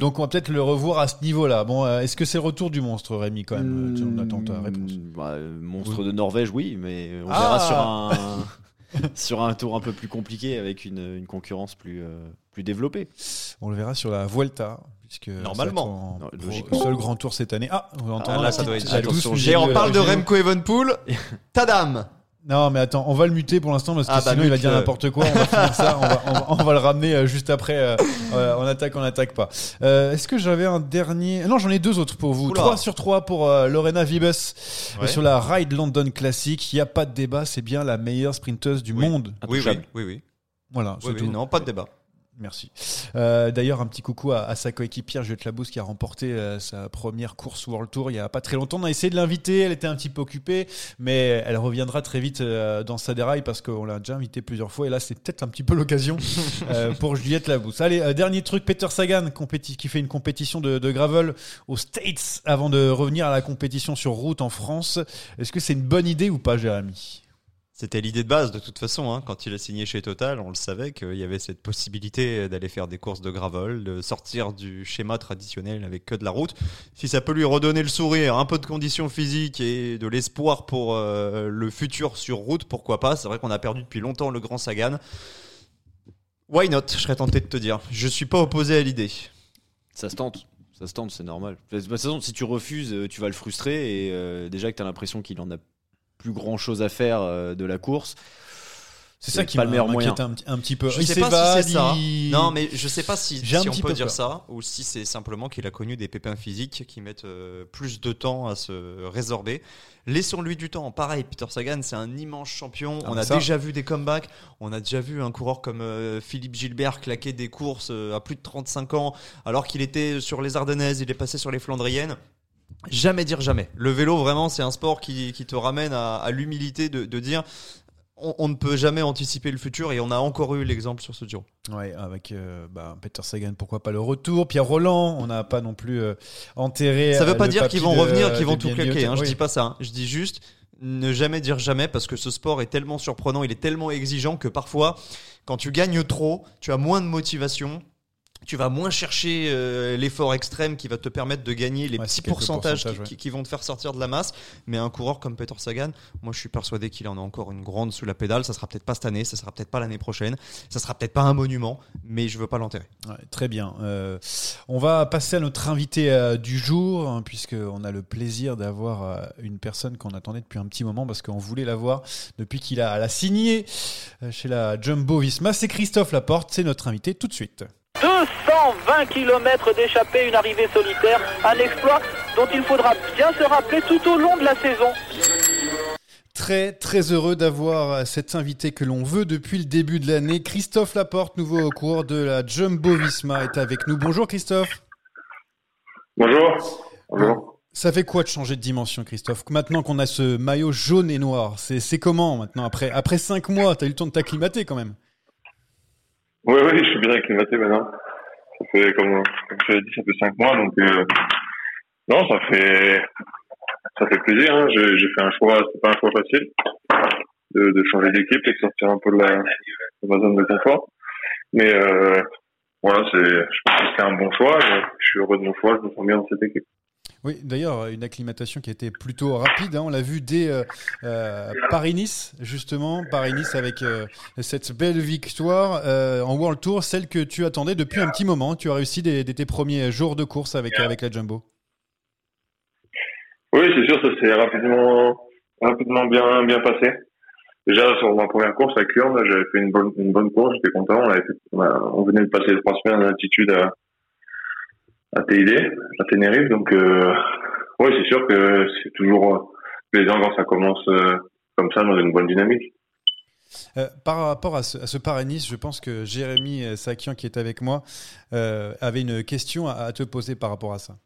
Donc on va peut-être le revoir à ce niveau-là. Bon, euh, est-ce que c'est le retour du monstre, Rémi, quand même Euh, On attend ta réponse. Mmh, bah, monstre de Norvège, oui, mais on Ah verra sur un [laughs] sur un tour un peu plus compliqué avec une, une concurrence plus euh, plus développée. On le verra sur la Vuelta. Puisque Normalement. ça Non, seul grand tour cette année. Ah, on entend Ah, là, la ça doit être- attention, Et on parle de. Remco Evenepoel. Tadam Non, mais attends, on va le muter pour l'instant parce que Ah, bah, sinon il va dire euh. n'importe quoi. On va [laughs] finir ça, on va, on va- on va le ramener euh, juste après. euh, on attaque, on attaque pas. Euh, Est-ce que j'avais un dernier? Non, j'en ai deux autres pour vous. Oula. 3 sur 3 pour euh, Lorena Vibes euh, Ouais. sur la Ride London Classic. Il n'y a pas de débat, c'est bien la meilleure sprinteuse du Oui. monde. Oui, oui, oui, oui. Voilà, c'est Oui, oui, tout. non, pas de débat. Merci. Euh, D'ailleurs, un petit coucou à, à sa coéquipière Juliette Labousse qui a remporté euh, sa première course World Tour il y a pas très longtemps. On a essayé de l'inviter, elle était un petit peu occupée, mais elle reviendra très vite euh, dans sa déraille parce qu'on l'a déjà invitée plusieurs fois et là c'est peut-être un petit peu l'occasion [laughs] euh, pour Juliette Labousse. Allez, euh, dernier truc, Peter Sagan qui fait une compétition de, de gravel aux States avant de revenir à la compétition sur route en France. Est-ce que c'est une bonne idée ou pas, Jérémy? C'était l'idée de base de toute façon. hein. Quand il a signé chez Total, on le savait qu'il y avait cette possibilité d'aller faire des courses de gravel, de sortir du schéma traditionnel avec que de la route. Si ça peut lui redonner le sourire, un peu de conditions physiques et de l'espoir pour euh, le futur sur route, pourquoi pas C'est vrai qu'on a perdu depuis longtemps le grand Sagan. Why not Je serais tenté de te dire. Je suis pas opposé à l'idée. Ça se tente. Ça se tente, c'est normal. De toute façon, si tu refuses, euh, tu vas le frustrer et euh, déjà que tu as l'impression qu'il en a plus grand chose à faire euh, de la course. C'est ça qui pas m'a- le meilleur moyen. un, petit- un petit peu. Je Il sais pas si c'est ça. il- Non, mais je sais pas si, J'ai un si on petit peut peu dire peur. ça ou si c'est simplement qu'il a connu des pépins physiques qui mettent euh, plus de temps à se résorber. Laissons-lui du temps. Pareil, Peter Sagan, c'est un immense champion. Ah, on a ça- déjà vu des comebacks. On a déjà vu un coureur comme euh, Philippe Gilbert claquer des courses euh, à plus de 35 ans alors qu'il était sur les Ardennaises, il est passé sur les Flandriennes. Jamais dire jamais. Le vélo, vraiment, c'est un sport qui, qui te ramène à, à l'humilité de, de dire on, on ne peut jamais anticiper le futur et on a encore eu l'exemple sur ce Giro. Ouais, avec euh, bah, Peter Sagan, pourquoi pas le retour? Pierre Roland, on n'a pas non plus euh, enterré. Ça euh, veut pas le dire qu'ils vont de- revenir, qu'ils vont tout claquer. Hein, Je oui. dis pas ça. hein. Je dis juste ne jamais dire jamais parce que ce sport est tellement surprenant, il est tellement exigeant que parfois, quand tu gagnes trop, tu as moins de motivation tu vas moins chercher euh, l'effort extrême qui va te permettre de gagner les Ouais, petits pourcentages qui, vont te faire sortir de la masse. Mais un coureur comme Peter Sagan, moi je suis persuadé qu'il en a encore une grande sous la pédale. Ça sera peut-être pas cette année, ça sera peut-être pas l'année prochaine, ça sera peut-être pas un monument, mais je veux pas l'enterrer. Ouais, très bien. Euh, on va passer à notre invité euh, du jour, hein, puisqu'on a le plaisir d'avoir une personne qu'on attendait depuis un petit moment, parce qu'on voulait la voir depuis qu'il a, a signé chez la Jumbo Visma. C'est Christophe Laporte, c'est notre invité tout de suite. 220 km d'échappée, une arrivée solitaire, un exploit dont il faudra bien se rappeler tout au long de la saison. Très très heureux d'avoir cet invité que l'on veut depuis le début de l'année. Christophe Laporte, nouveau coureur de la Jumbo Visma, est avec nous. Bonjour Christophe. Bonjour. Bonjour. Ça fait quoi de changer de dimension, Christophe Maintenant qu'on a ce maillot jaune et noir, c'est c'est comment maintenant Après, après cinq mois, t'as eu le temps de t'acclimater quand même. Oui, oui, je suis bien acclimaté maintenant. Ça fait, comme, comme je l'ai dit, ça fait cinq mois, donc euh, non, ça fait ça fait plaisir. Hein. J'ai fait un choix, c'est pas un choix facile de, de changer d'équipe et de sortir un peu de, la, de ma zone de confort. Mais euh, voilà, c'est, je pense que c'est un bon choix. Je suis heureux de mon choix, je me sens bien dans cette équipe. Oui, d'ailleurs, une acclimatation qui a été plutôt rapide. hein. On l'a vu dès euh, euh, Paris-Nice, justement. Paris-Nice avec euh, cette belle victoire en World Tour, celle que tu attendais depuis un petit moment. Tu as réussi dès, tes premiers jours de course avec, la Jumbo. Oui, c'est sûr, ça s'est rapidement, rapidement bien, bien passé. Déjà, sur ma première course à Kurn, j'avais fait une bonne, course, j'étais content. On, venait de passer trois semaines d'altitude à, à TID, à Tenerife. Donc, euh, oui, c'est sûr que c'est toujours plaisant quand ça commence euh, comme ça, dans une bonne dynamique. Euh, par rapport à ce, à ce je pense que Jérémy euh, Sakian, qui est avec moi, euh, avait une question à te poser par rapport à ça.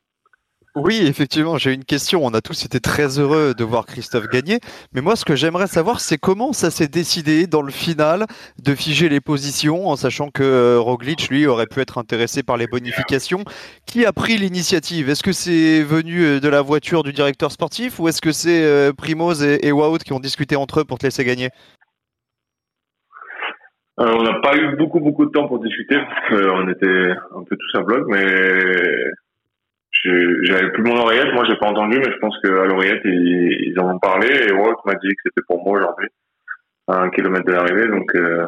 Oui, effectivement, j'ai une question. On a tous été très heureux de voir Christophe gagner. Mais moi, ce que j'aimerais savoir, c'est comment ça s'est décidé dans le final de figer les positions, en sachant que euh, Roglic, lui, aurait pu être intéressé par les bonifications. Qui a pris l'initiative? Est-ce que c'est venu euh, de la voiture du directeur sportif ou est-ce que c'est euh, Primoz et, et Wout qui ont discuté entre eux pour te laisser gagner? Euh, on n'a pas eu beaucoup beaucoup de temps pour discuter parce qu'on était un peu tous à bloc, mais j'avais plus mon oreillette. Moi, j'ai pas entendu, mais je pense qu'à l'oreillette ils, ils en ont parlé et Walt m'a dit que c'était pour moi aujourd'hui, à un kilomètre de l'arrivée. Donc, euh,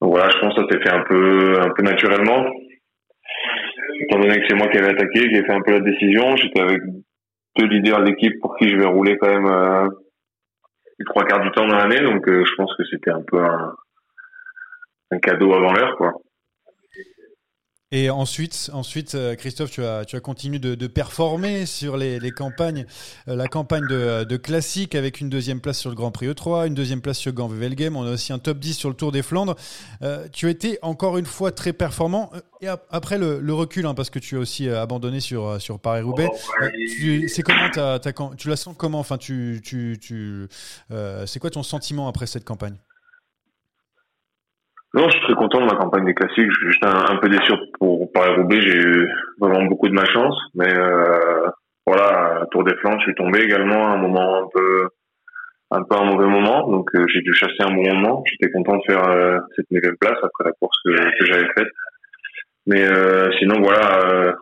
donc voilà, je pense que ça s'est fait un peu un peu naturellement. Étant donné que c'est moi qui avais attaqué, qui ai fait un peu la décision, j'étais avec deux leaders d'équipe pour qui je vais rouler quand même euh, trois quarts du temps dans l'année, donc euh, je pense que c'était un peu un un cadeau avant l'heure, quoi. Et ensuite, ensuite euh, Christophe, tu as, tu as continué de, de performer sur les, les campagnes, euh, la campagne de, de classique avec une deuxième place sur le Grand Prix E3, une deuxième place sur Gand Wevelgem. On a aussi un top 10 sur le Tour des Flandres. Euh, tu as été encore une fois très performant. Euh, Et ap- après le, le recul, hein, parce que tu as aussi abandonné sur, sur Paris-Roubaix, euh, tu- c'est comment t'as- t'as- quand- tu la sens comment? Enfin, tu, tu, tu, euh, c'est quoi ton sentiment après cette campagne? Non, je suis très content de ma campagne des classiques. Je suis juste un, peu déçu pour Paris-Roubaix. J'ai eu vraiment beaucoup de malchance. Mais euh, voilà, Tour des Flandres, je suis tombé également à un moment un peu un peu un mauvais moment. Donc euh, j'ai dû chasser un bon moment. J'étais content de faire euh, cette neuvième place après la course que, j'avais faite. Mais euh, sinon, voilà,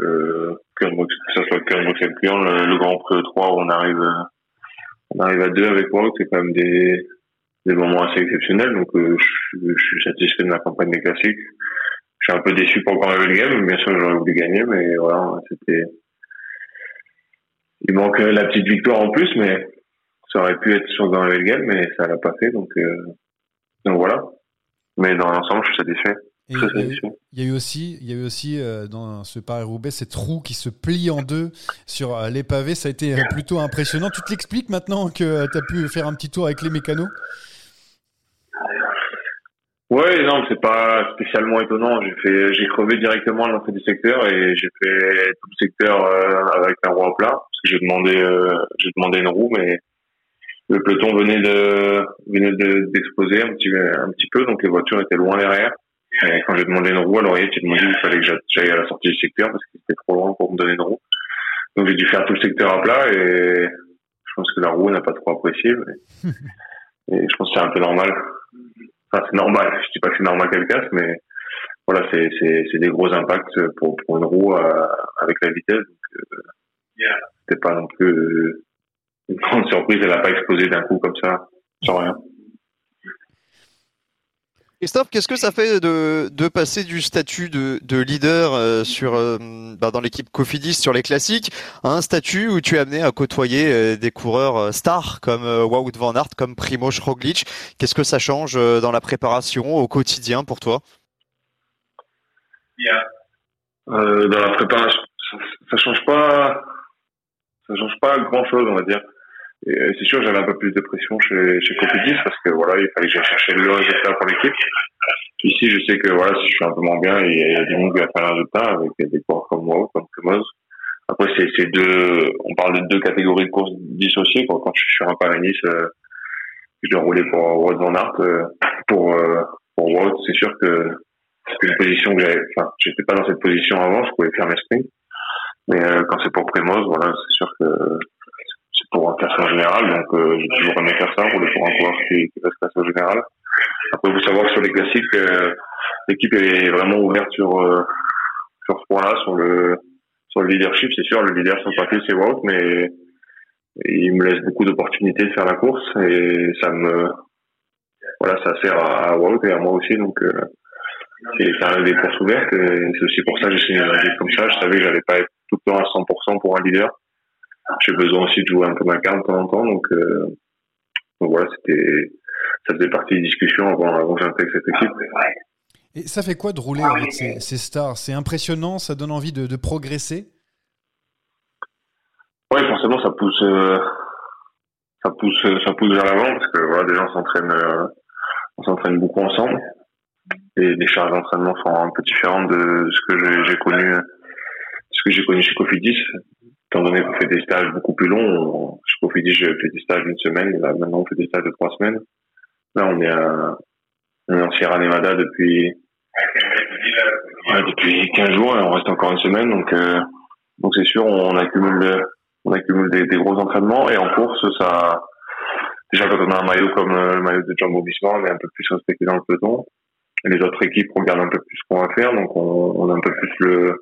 euh, que ce soit Kurn Bruxelles Kurn, le, le Grand Prix E3 où on arrive on arrive à deux avec Wout, c'est quand même des des moments assez exceptionnels. Donc, euh, je, je suis satisfait de ma campagne des classiques. Je suis un peu déçu pour encore le game. Bien sûr, j'aurais voulu gagner, mais voilà, c'était. Il manque la petite victoire en plus, mais ça aurait pu être sur le game, mais ça l'a pas fait. Donc, euh, donc voilà. Mais dans l'ensemble, je suis satisfait. Et il y a eu- aussi, il y a eu aussi euh, dans ce Paris-Roubaix cette roue qui se plie en deux sur euh, les pavés. Ça a été plutôt impressionnant. Tu te l'expliques maintenant que tu as pu faire un petit tour avec les mécanos? Ouais, non, c'est pas spécialement étonnant. J'ai fait, j'ai crevé directement à l'entrée du secteur et j'ai fait tout le secteur euh, avec un roue à plat parce que j'ai demandé, euh, j'ai demandé une roue, mais le peloton venait de, venait de- d'exploser un petit, un petit peu, donc les voitures étaient loin derrière. Et quand j'ai demandé une roue à l'oreillette, ils m'ont dit qu'il fallait que j'a- j'aille à la sortie du secteur parce qu'il était trop loin pour me donner une roue. Donc j'ai dû faire tout le secteur à plat et je pense que la roue n'a pas trop apprécié. mais- [laughs] et je pense que c'est un peu normal. Enfin, c'est normal. Je dis pas que c'est normal qu'elle casse, mais voilà, c'est c'est c'est des gros impacts pour pour une roue euh, avec la vitesse. Donc euh, c'était pas non plus euh, une grande surprise. Elle a pas explosé d'un coup comme ça sans rien. Christophe, qu'est-ce que ça fait de, de passer du statut de, de leader euh, sur, euh, bah, dans l'équipe Cofidis sur les classiques à un statut où tu es amené à côtoyer euh, des coureurs euh, stars comme Wout van Aert, comme Primoz Roglic Qu'est-ce que ça change dans la préparation au quotidien pour toi? Euh, dans la préparation, ça, ça change pas, ça change pas grand chose, on va dire. Euh, c'est sûr, j'avais un peu plus de pression chez, chez Cofidis parce que voilà, il fallait que j'aille chercher le résultat pour l'équipe. Ici, je sais que voilà, si je suis un peu moins bien, il y a, du monde qui va faire un résultat avec des coureurs comme moi, comme Primoz. Après, c'est, c'est deux, on parle de deux catégories de courses dissociées. Quand, quand je suis sur un Paris-Nice, euh, je dois rouler pour Wout van Aert. euh, pour, euh, pour Wout, c'est sûr que c'est une position que j'avais, enfin, j'étais pas dans cette position avant, je pouvais faire mes sprints. Mais euh, quand c'est pour Primoz, voilà, c'est sûr que pour un classement général, donc euh, j'ai toujours aimé faire ça, rouler pour un coureur qui, qui va se classer au général. Après, faut savoir que sur les classiques, euh, l'équipe est vraiment ouverte sur euh, sur ce point-là, sur le sur le leadership. C'est sûr, le leader sur le papier c'est Wout, mais il me laisse beaucoup d'opportunités de faire la course et ça me voilà, ça sert à, Wout et à moi aussi, donc. Euh, c'est reste des courses ouvertes et c'est aussi pour ça que j'ai signé un comme ça. Je savais que j'allais pas être tout le temps à 100% pour un leader. J'ai besoin aussi de jouer un peu ma carte de temps en temps, donc, euh, donc voilà, c'était ça faisait partie des discussions avant, avant que j'intègre cette équipe. Et ça fait quoi de rouler avec ces, ces stars? C'est impressionnant, ça donne envie de, de progresser? Ouais, forcément, ça pousse, euh, ça pousse, ça pousse vers l'avant parce que voilà, déjà on s'entraîne, euh, on s'entraîne beaucoup ensemble et les charges d'entraînement sont un peu différentes de ce que j'ai- j'ai connu, ce que j'ai connu chez Cofidis. Étant donné qu'on fait des stages beaucoup plus longs, on- chez Cofidis j'ai fait des stages d'une semaine, là maintenant on fait des stages de trois semaines. Là on est, à, on est en Sierra Nevada depuis, ouais, depuis 15 jours et on reste encore une semaine, donc euh, donc c'est sûr on accumule, on accumule des, gros entraînements et en course ça, déjà quand on a un maillot comme euh, le maillot de Jumbo Visma, on est un peu plus respecté dans le peloton. Les autres équipes regardent un peu plus ce qu'on va faire, donc on, on a un peu plus le,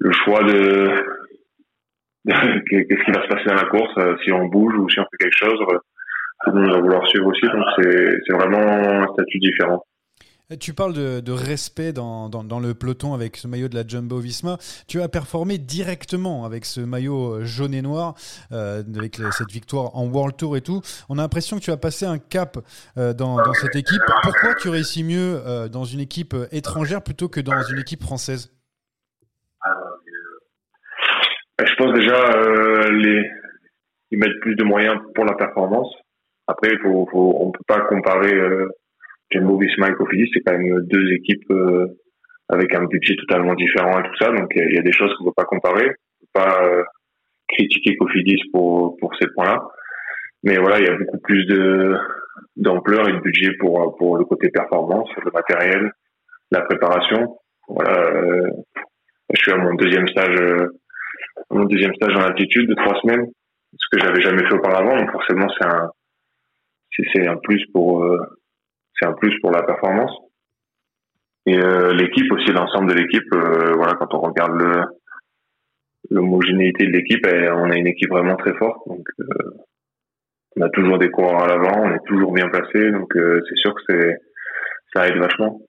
le choix de- [laughs] qu'est-ce qui va se passer dans la course, euh, si on bouge ou si on fait quelque chose. euh, Tout le monde va vouloir suivre aussi, donc c'est vraiment un statut différent. Tu parles de, respect dans, le peloton avec ce maillot de la Jumbo Visma. Tu as performé directement avec ce maillot euh, jaune et noir, euh, avec cette victoire en World Tour et tout. On a l'impression que tu as passé un cap euh, dans, cette équipe. Pourquoi tu réussis mieux euh, dans une équipe euh, étrangère plutôt que dans une équipe française Euh, Je pense déjà euh, les ils mettent plus de moyens pour la performance. Après, faut, faut, on peut pas comparer euh, Jumbo Visma et Cofidis, c'est quand même deux équipes euh, avec un budget totalement différent et tout ça. Donc il y a des choses qu'on peut pas comparer. On peut pas euh, critiquer Cofidis pour pour ces points-là. Mais voilà, il y a beaucoup plus de d'ampleur et de budget pour pour le côté performance, le matériel, la préparation. Voilà, euh, je suis à mon deuxième stage, euh, mon deuxième stage en altitude de trois semaines, ce que j'avais jamais fait auparavant. Donc forcément, c'est un c'est un plus pour euh, c'est un plus pour la performance. Et euh, l'équipe aussi, l'ensemble de l'équipe, euh, voilà, quand on regarde l'homogénéité de l'équipe, on a une équipe vraiment très forte. Donc on a toujours des coureurs à l'avant, on est toujours bien placé, donc c'est sûr que c'est ça aide vachement.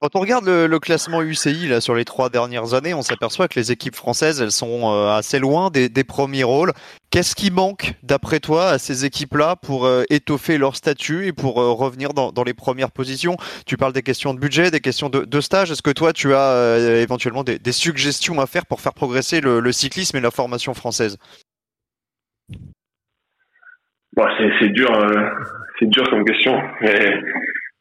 Quand on regarde le, le classement UCI là, sur les trois dernières années, on s'aperçoit que les équipes françaises, elles sont euh, assez loin des, des premiers rôles. Qu'est-ce qui manque, d'après toi, à ces équipes-là pour euh, étoffer leur statut et pour euh, revenir dans, dans les premières positions? Tu parles des questions de budget, des questions de, de stage. Est-ce que toi, tu as euh, éventuellement des, des suggestions à faire pour faire progresser le, le cyclisme et la formation française? Bon, c'est dur, euh, c'est dur comme question, mais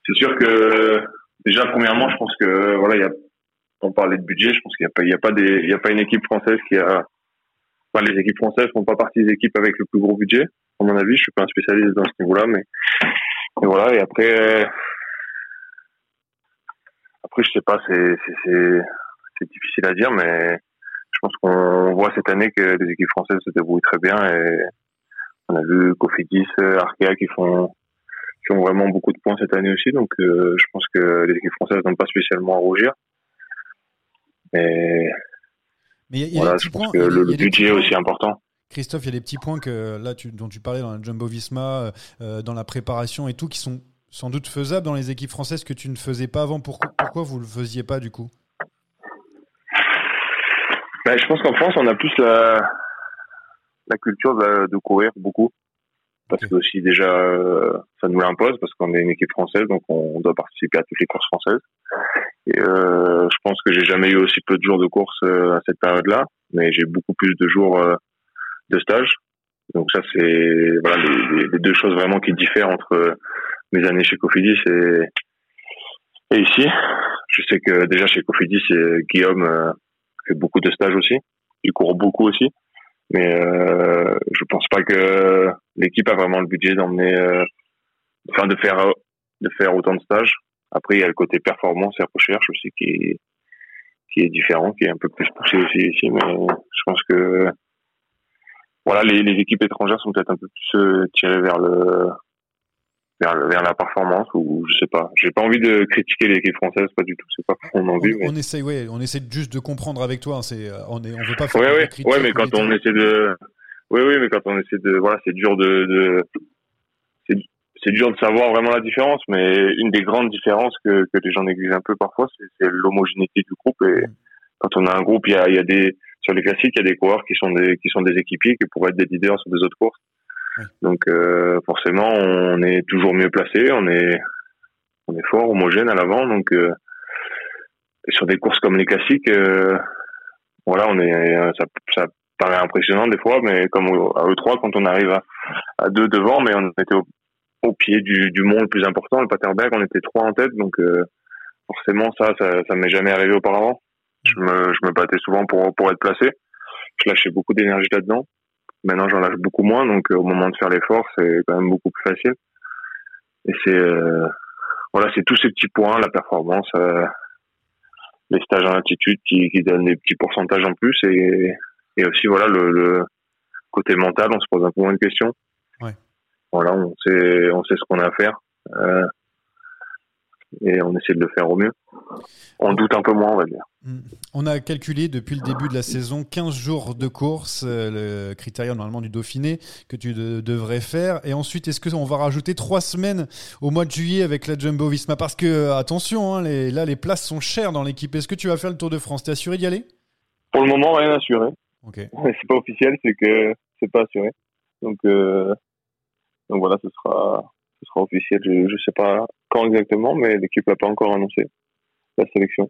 c'est sûr que déjà premièrement, je pense que voilà, on parlait de budget, je pense qu'il n'y a pas, il y a pas des, il y a pas une équipe française qui a, enfin, les équipes françaises font pas partie des équipes avec le plus gros budget, à mon avis. Je suis pas un spécialiste dans ce niveau-là, mais et voilà. Et après, après, je sais pas, c'est, c'est, difficile à dire, mais je pense qu'on voit cette année que les équipes françaises se débrouillent très bien et on a vu Cofidis, euh, Arkea qui font qui ont vraiment beaucoup de points cette année aussi, donc euh, je pense que les équipes françaises n'ont pas spécialement à rougir. Mais, y a- il y a voilà, des je pense points- que a- le, budget est aussi important. Christophe, il y a des petits points que là, tu, dont tu parlais dans la Jumbo Visma, euh, dans la préparation et tout, qui sont sans doute faisables dans les équipes françaises que tu ne faisais pas avant. Pourquoi, pourquoi vous le faisiez pas du coup? Ben, je pense qu'en France, on a plus la, la culture de, de courir beaucoup. Parce que aussi déjà, euh, ça nous l'impose, parce qu'on est une équipe française, donc on doit participer à toutes les courses françaises. Et euh, je pense que j'ai jamais eu aussi peu de jours de course euh, à cette période-là, mais j'ai beaucoup plus de jours de stage. Donc ça, c'est voilà les, les- les deux choses vraiment qui diffèrent entre mes années chez Cofidis et, et ici. Je sais que déjà chez Cofidis, Guillaume fait beaucoup de stages aussi. Il court beaucoup aussi. Mais euh, je pense pas que l'équipe a vraiment le budget d'emmener, euh, enfin de faire de faire autant de stages. Après, il y a le côté performance et recherche aussi qui est, qui est différent, qui est un peu plus poussé aussi ici. Mais je pense que voilà, les, équipes étrangères sont peut-être un peu plus euh, tirées vers le vers, la performance ou je sais pas. J'ai pas envie de critiquer l'équipe française, pas du tout. C'est pas mon envie. mais... on, essaye, ouais, on essaie juste de comprendre avec toi. hein, c'est, euh, on, est, on veut pas faire Ouais, de ouais, mais quand on essaie de, oui, oui, mais quand on essaie de, voilà, c'est dur de, de... c'est, c'est dur de savoir vraiment la différence, mais une des grandes différences que, que les gens négligent un peu parfois, c'est, l'homogénéité du groupe. Et quand on a un groupe, il y a, il y a des, sur les classiques, il y a des coureurs qui sont des, qui sont des équipiers, qui pourraient être des leaders sur des autres courses. Donc, euh, forcément, on est toujours mieux placé, on est, on est fort, homogène à l'avant, donc, euh, sur des courses comme les classiques, euh, voilà, on est, euh, ça, ça paraît impressionnant des fois, mais comme à E3, quand on arrive à, à deux devant, mais on était au, au pied du, du mont le plus important, le Paterberg, on était trois en tête, donc euh, forcément ça, ça, ça m'est jamais arrivé auparavant. Je me, je me battais souvent pour, pour être placé. Je lâchais beaucoup d'énergie là-dedans. Maintenant, j'en lâche beaucoup moins, donc euh, au moment de faire l'effort, c'est quand même beaucoup plus facile. Et c'est euh, voilà, c'est tous ces petits points, la performance, euh, les stages en altitude qui, qui donnent des petits pourcentages en plus et, et aussi voilà le, le côté mental, on se pose un peu moins de questions. Ouais. Voilà, on sait on sait ce qu'on a à faire euh, et on essaie de le faire au mieux. On doute un peu moins, on va dire. On a calculé depuis le début de la saison 15 jours de course, euh, le critérium normalement du Dauphiné que tu de- devrais faire. Et ensuite, est-ce qu'on va rajouter trois semaines au mois de juillet avec la Jumbo Visma? Parce que, attention, hein, les- là, les places sont chères dans l'équipe. Est-ce que tu vas faire le Tour de France? T'es assuré d'y aller? Pour le moment, rien assuré. Ok. C'est pas officiel, c'est que c'est pas assuré. Donc, euh, donc voilà, ce sera, ce sera officiel. Je, je sais pas quand exactement, mais l'équipe n'a pas encore annoncé la sélection.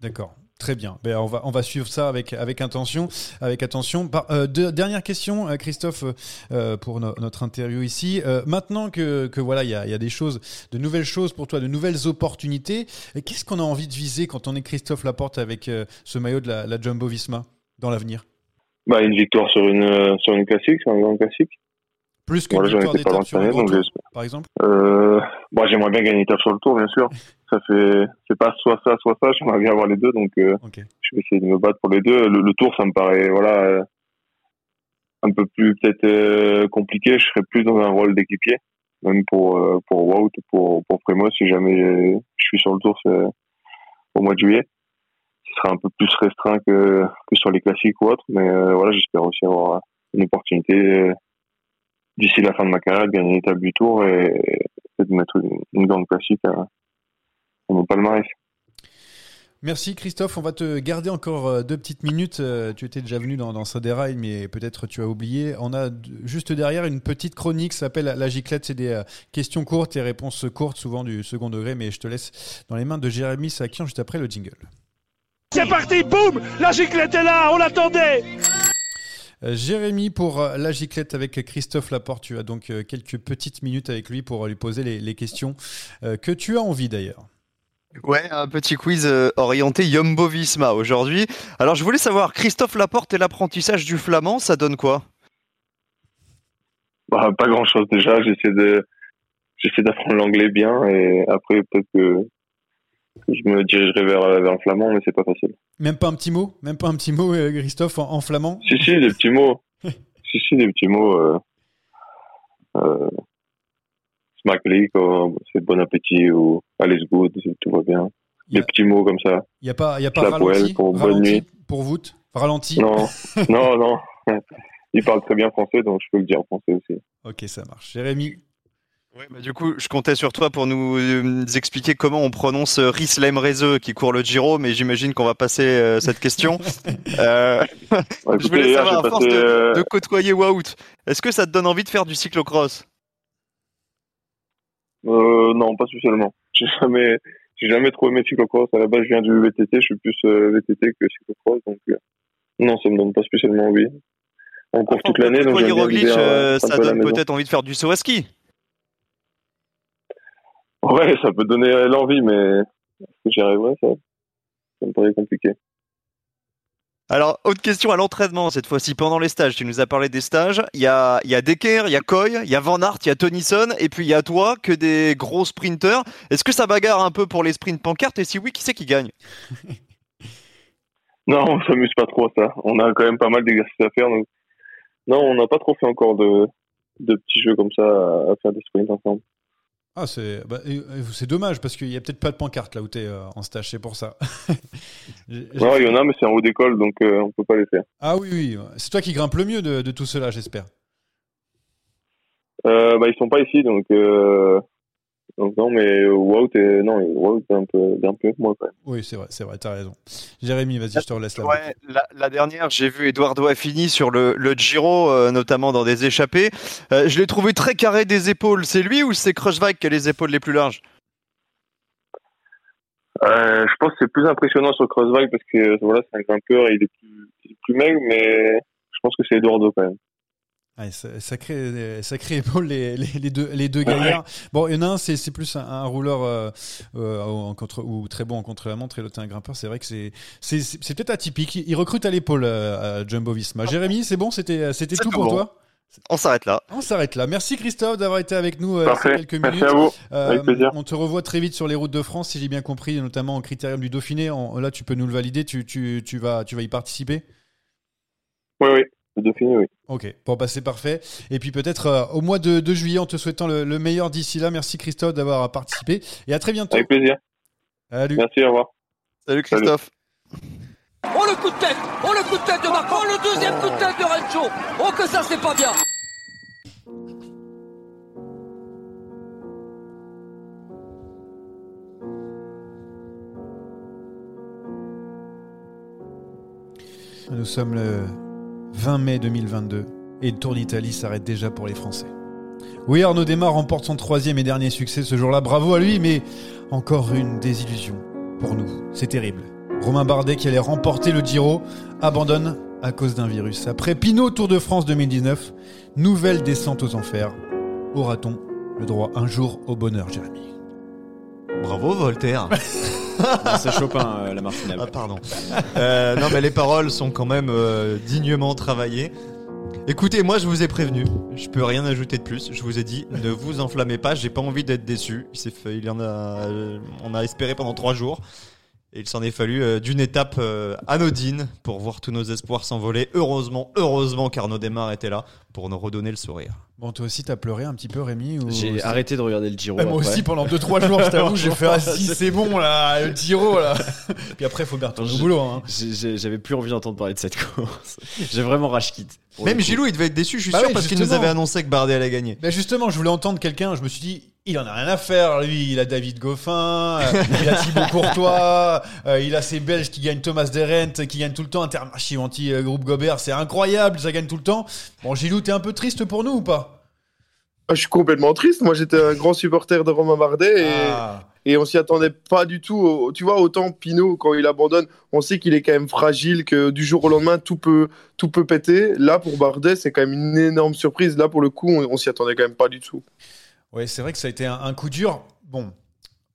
D'accord. Très bien. Ben, on, va, on va suivre ça avec, avec intention. Avec attention. Par- euh, dernière question, euh, Christophe, euh, pour no- notre interview ici. Euh, maintenant que, que voilà, il y a, il y a des choses, de nouvelles choses pour toi, de nouvelles opportunités, qu'est-ce qu'on a envie de viser quand on est Christophe Laporte avec ce maillot de la, la Jumbo Visma dans l'avenir? Bah, une victoire sur une, sur une classique, sur un grand classique. Plus que Voilà, victoire étais pas d'étape sur grand tour, j'espère. par exemple Euh, bon, j'aimerais bien gagner une étape sur le tour, bien sûr. [laughs] Ça fait, c'est pas soit ça, soit ça. J'aimerais bien avoir les deux, donc euh, je vais essayer de me battre pour les deux. Le, le tour, ça me paraît, voilà, euh, un peu plus peut-être euh, compliqué. Je serais plus dans un rôle d'équipier, même pour pour Wout, pour pour Primo, si jamais je suis sur le tour au mois de juillet. Ce sera un peu plus restreint que que sur les classiques ou autres, mais euh, voilà, j'espère aussi avoir une opportunité. D'ici la fin de ma carrière, de gagner une étape du tour et, et de mettre une, une grande classique à, à mon palmarès. Merci Christophe, on va te garder encore euh, deux petites minutes. Euh, Tu étais déjà venu dans, dans Saderail, mais peut-être tu as oublié. On a juste derrière une petite chronique, ça s'appelle La Giclette. C'est des euh, questions courtes et réponses courtes, souvent du second degré, mais je te laisse dans les mains de Jérémy Sakian juste après le jingle. C'est parti, boum La giclette est là, on l'attendait Jérémy pour euh, La Giclette avec Christophe Laporte. Tu as donc euh, quelques petites minutes avec lui pour euh, lui poser les, les questions euh, que tu as envie d'ailleurs. Ouais, un petit quiz euh, orienté Jumbo Visma aujourd'hui. Alors, je voulais savoir, Christophe Laporte et l'apprentissage du flamand, ça donne quoi? Bah, pas grand chose déjà. J'essaie de, j'essaie d'apprendre l'anglais bien et après peut-être que je me dirigerai vers, vers le flamand, mais c'est pas facile. Même pas un petit mot Même pas un petit mot, euh, Christophe, en, en flamand Si, si, des petits mots. [laughs] si, si, des petits mots. Euh, euh, comme c'est bon appétit ou allez good, tout va bien. A- Des petits mots comme ça. Il n'y a pas, y a pas ralenti, pour bonne nuit. pour vous Ralenti Non, [laughs] non, non. Il parle très bien français, donc je peux le dire en français aussi. Ok, ça marche. Jérémy Ouais, bah, du coup, je comptais sur toi pour nous euh, expliquer comment on prononce euh, Rislem Rezeux qui court le Giro, mais j'imagine qu'on va passer euh, cette question. [laughs] Euh, [laughs] je voulais savoir, à j'ai force passé, de, euh, de côtoyer Wout, est-ce que ça te donne envie de faire du cyclocross? Euh, non, pas spécialement. [laughs] J'ai jamais, j'ai jamais trop aimé cyclocross. À la base, je viens du VTT. Je suis plus euh, VTT que cyclocross, donc euh, non, ça me donne pas spécialement envie. On court toute l'année, donc Roglic, ça à donne peut-être envie de faire du saut à ski. Ouais, ça peut donner l'envie, mais est-ce que j'y arriverai ça Ça me paraît compliqué. Alors, autre question à l'entraînement, cette fois-ci, pendant les stages. Tu nous as parlé des stages. Il y a, il y a Decker, il y a Coy, il y a Van Aert, il y a Tennyson, et puis il y a toi, que des gros sprinters. Est-ce que ça bagarre un peu pour les sprints pancartes? Et si oui, qui c'est qui gagne? [laughs] Non, on s'amuse pas trop à ça. On a quand même pas mal d'exercices à faire, donc non, on n'a pas trop fait encore de, de petits jeux comme ça à, à faire des sprints ensemble. Ah, c'est bah, dommage parce qu'il n'y a peut-être pas de pancarte là où tu es en stage, c'est pour ça. [laughs] Non, il y en a, mais c'est en haut d'école, donc euh, on peut pas les faire. Ah oui, oui, c'est toi qui grimpe le mieux de, de tout cela, j'espère. Euh, bah, ils sont pas ici, donc, euh, donc non, mais Wout est, non, Wout est un peu, un peu moi quand même. Oui, c'est vrai, c'est vrai, t'as raison. Jérémy, vas-y, je te relaisse là. Ouais, la, la dernière, j'ai vu Eduardo Affini sur le, le Giro, euh, notamment dans des échappées. Euh, je l'ai trouvé très carré des épaules. C'est lui ou c'est Kruijswijk qui a les épaules les plus larges? Euh, je pense que c'est plus impressionnant sur Crossbike parce que voilà, c'est un grimpeur, il est plus, il est plus maigre, mais je pense que c'est Eduardo quand même. Ouais, ça- sacré, sacré épaule [laughs] les, les, les deux, les deux gaillards. Bon, il y en a un, c'est plus un, un rouleur euh, euh, en contre, ou très bon en contre-la-montre et l'autre un grimpeur. C'est vrai que c'est peut-être atypique. Il recrute à l'épaule euh, Jumbo Visma. Jérémy, c'est bon, c'était tout pour bon. toi? On s'arrête là. On s'arrête là. Merci Christophe d'avoir été avec nous euh, ces quelques Merci minutes. à vous. Euh, Avec plaisir. On te revoit très vite sur les routes de France, si j'ai bien compris, notamment en critérium du Dauphiné. En- là, tu peux nous le valider. Tu, tu, tu vas, tu vas y participer? Oui, oui, le Dauphiné, oui. Ok, bon bah c'est parfait. Et puis peut-être euh, au mois de, de juillet, en te souhaitant le, le meilleur d'ici là. Merci Christophe d'avoir participé et à très bientôt. Avec plaisir. Salut. Merci, au revoir. Salut Christophe. Oh le coup de tête Oh le coup de tête de Marco Oh le deuxième coup de tête de Rencho Oh que ça c'est pas bien Nous sommes le 20 mai 2022 et le Tour d'Italie s'arrête déjà pour les Français. Oui, Arnaud Desmar remporte son troisième et dernier succès ce jour-là. Bravo à lui, mais encore une désillusion pour nous. C'est terrible. Romain Bardet, qui allait remporter le Giro, abandonne à cause d'un virus. Après Pinot Tour de France 2019, nouvelle descente aux enfers. Aura-t-on le droit un jour au bonheur, Jérémy? Bravo Voltaire. [laughs] Non, c'est Chopin, euh, la Martinale. Ah pardon. Euh, non mais les paroles sont quand même euh, dignement travaillées. Écoutez, moi je vous ai prévenu, je peux rien ajouter de plus. Je vous ai dit, ne vous enflammez pas, j'ai pas envie d'être déçu. Il fait, on a espéré pendant trois jours. Et il s'en est fallu euh, d'une étape euh, anodine pour voir tous nos espoirs s'envoler. Heureusement, heureusement qu'Arnaud Desmar était là pour nous redonner le sourire. Bon, toi aussi, t'as pleuré un petit peu, Rémi ou- J'ai arrêté de regarder le Giro. Moi après. aussi, pendant 2-3 jours, je t'avoue, [laughs] j'ai fait ah, si, c'est bon là, le Giro là. [laughs] Puis après, il faut bien retourner au boulot. Hein. J'avais plus envie d'entendre parler de cette course. [laughs] J'ai vraiment rage quitte. Même. Gilou, il devait être déçu, je suis Bah sûr, oui, parce qu'il nous avait annoncé que Bardet allait gagner. Ben justement, je voulais entendre quelqu'un, je me suis dit, il en a rien à faire, lui, il a David Goffin, euh, il a Thibaut Courtois, [laughs] euh, il a ces Belges qui gagnent Thomas Derent, qui gagnent tout le temps, Intermarché anti-groupe Gobert, c'est incroyable, ça gagne tout le temps. Bon, Gilou, t'es un peu triste pour nous ou pas? Ah, Je suis complètement triste. Moi, j'étais un grand supporter de Romain Bardet et, Ah. et on s'y attendait pas du tout. Tu vois, autant Pinot, quand il abandonne, on sait qu'il est quand même fragile, que du jour au lendemain, tout peut, tout peut péter. Là, pour Bardet, c'est quand même une énorme surprise. Là, pour le coup, on, on s'y attendait quand même pas du tout. Ouais, c'est vrai que ça a été un, un coup dur. Bon,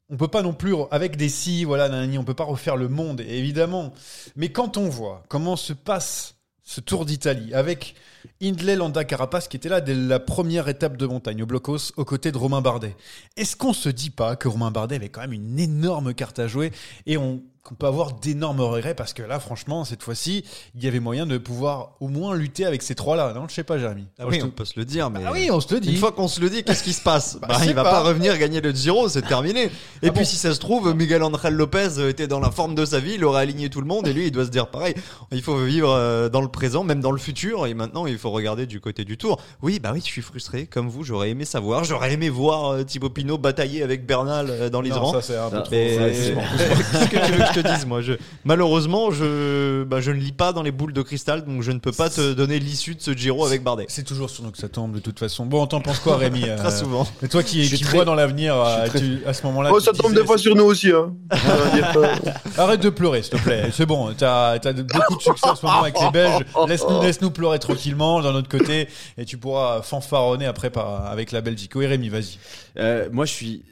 on peut pas non plus, avec des si, voilà, nanani, on peut pas refaire le monde, évidemment. Mais quand on voit comment se passe ce Tour d'Italie avec Hindley Landa Carapace qui était là dès la première étape de montagne au Blocos aux côtés de Romain Bardet. Est-ce qu'on se dit pas que Romain Bardet avait quand même une énorme carte à jouer et on qu'on peut avoir d'énormes regrets parce que là, franchement, cette fois-ci, il y avait moyen de pouvoir au moins lutter avec ces trois-là. Non, je sais pas, Jérémy. Ah oui, on peut se le dire, mais Ah oui, on se le dit. Une fois qu'on se le dit, qu'est-ce qui se passe? Bah, Bah, Il va pas. pas revenir gagner le Giro, c'est terminé. Et Ah puis bon si ça se trouve, Miguel Angel Lopez était dans la forme de sa vie, il aurait aligné tout le monde et lui, il doit se dire pareil. Il faut vivre euh, dans le présent, même dans le futur, et maintenant, il faut regarder du côté du Tour. Oui, bah oui, je suis frustré, comme vous. J'aurais aimé savoir, j'aurais aimé voir euh, Thibaut Pinot batailler avec Bernal euh, dans les rangs. ça, c'est un peu. Mais [laughs] qu'est-ce que tu veux que je te dise, moi je... Malheureusement, je... Bah, je ne lis pas dans les boules de cristal, donc je ne peux pas te donner l'issue de ce Giro avec Bardet. C'est toujours sur nous que ça tombe de toute façon. Bon, t'en penses quoi, Rémi [laughs] Très souvent. Et toi qui, qui très- vois dans l'avenir, euh, tu- à ce moment-là. Oh, ça tombe disais, des fois sur nous aussi. Hein. [laughs] Arrête de pleurer, s'il te plaît. C'est bon, t'as as beaucoup de succès en ce moment avec les Belges. Laisse-nous laisse -nous pleurer tranquillement d'un autre côté et tu pourras fanfaronner après par, avec la Belgique. Oui, Rémi, vas-y. Euh, moi, je suis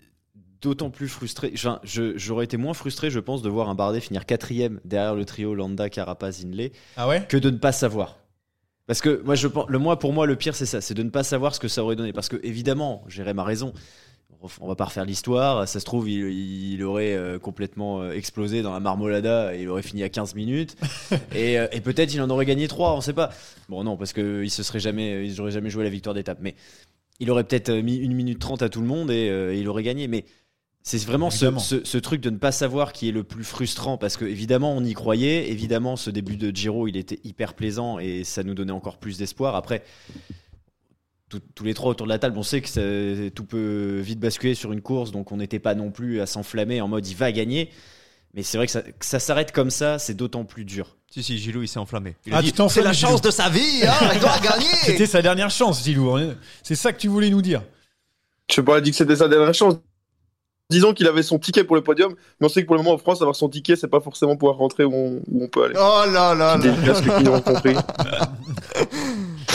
d'autant plus frustré. Enfin, j'aurais été moins frustré, je pense, de voir un Bardet finir quatrième derrière le trio Landa, Carapaz, Inley, Ah ouais? que de ne pas savoir. Parce que moi, je pense, le moi, pour moi, le pire, c'est ça, c'est de ne pas savoir ce que ça aurait donné. Parce que évidemment, Jérém a raison. On va pas refaire l'histoire. Ça se trouve, il, il aurait euh, complètement euh, explosé dans la marmolada et il aurait fini à 15 minutes. [laughs] et euh, et peut-être il en aurait gagné 3, on sait pas. Bon, non, parce qu'il se serait jamais, ils auraient jamais joué la victoire d'étape. Mais il aurait peut-être mis 1 minute 30 à tout le monde et, euh, il aurait gagné. Mais c'est vraiment ce- ce truc de ne pas savoir qui est le plus frustrant parce que évidemment on y croyait, évidemment ce début de Giro il était hyper plaisant et ça nous donnait encore plus d'espoir. Après, tout- tous les trois autour de la table, on sait que ça- tout peut vite basculer sur une course, donc on n'était pas non plus à s'enflammer en mode il va gagner. Mais c'est vrai que ça, que ça s'arrête comme ça, c'est d'autant plus dur. Si, si, Gilou, il s'est enflammé. Il Ah, a dit, c'est la Gilou. chance de sa vie, hein, il doit gagner C'était sa dernière chance, Gilou. C'est ça que tu voulais nous dire. Je sais pas, il a dit que c'était sa dernière chance. Disons qu'il avait son ticket pour le podium, mais on sait que pour le moment en France, avoir son ticket, c'est pas forcément pouvoir rentrer où on, où on peut aller. Oh là là là casques qui ont compris. [laughs]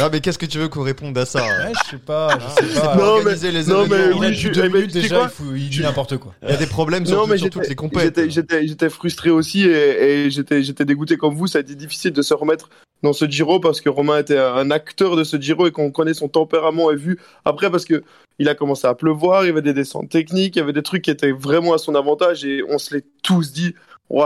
Ah, mais qu'est-ce que tu veux qu'on réponde à ça Ouais, je sais pas, je sais pas. [laughs] Non, mais- Organiser les non, mais événements. il a oui, depuis je- deux minutes déjà, quoi il, faut- il dit n'importe quoi. Il y a des problèmes sur, Non, mais sur j'étais- toutes les frustré aussi et, et j'étais j'étais dégoûté comme vous. Ça a été difficile de se remettre dans ce Giro parce que Romain était un acteur de ce Giro et qu'on connaît son tempérament et vu après parce que il a commencé à pleuvoir, il y avait des descentes techniques, il y avait des trucs qui étaient vraiment à son avantage et on se l'est tous dit.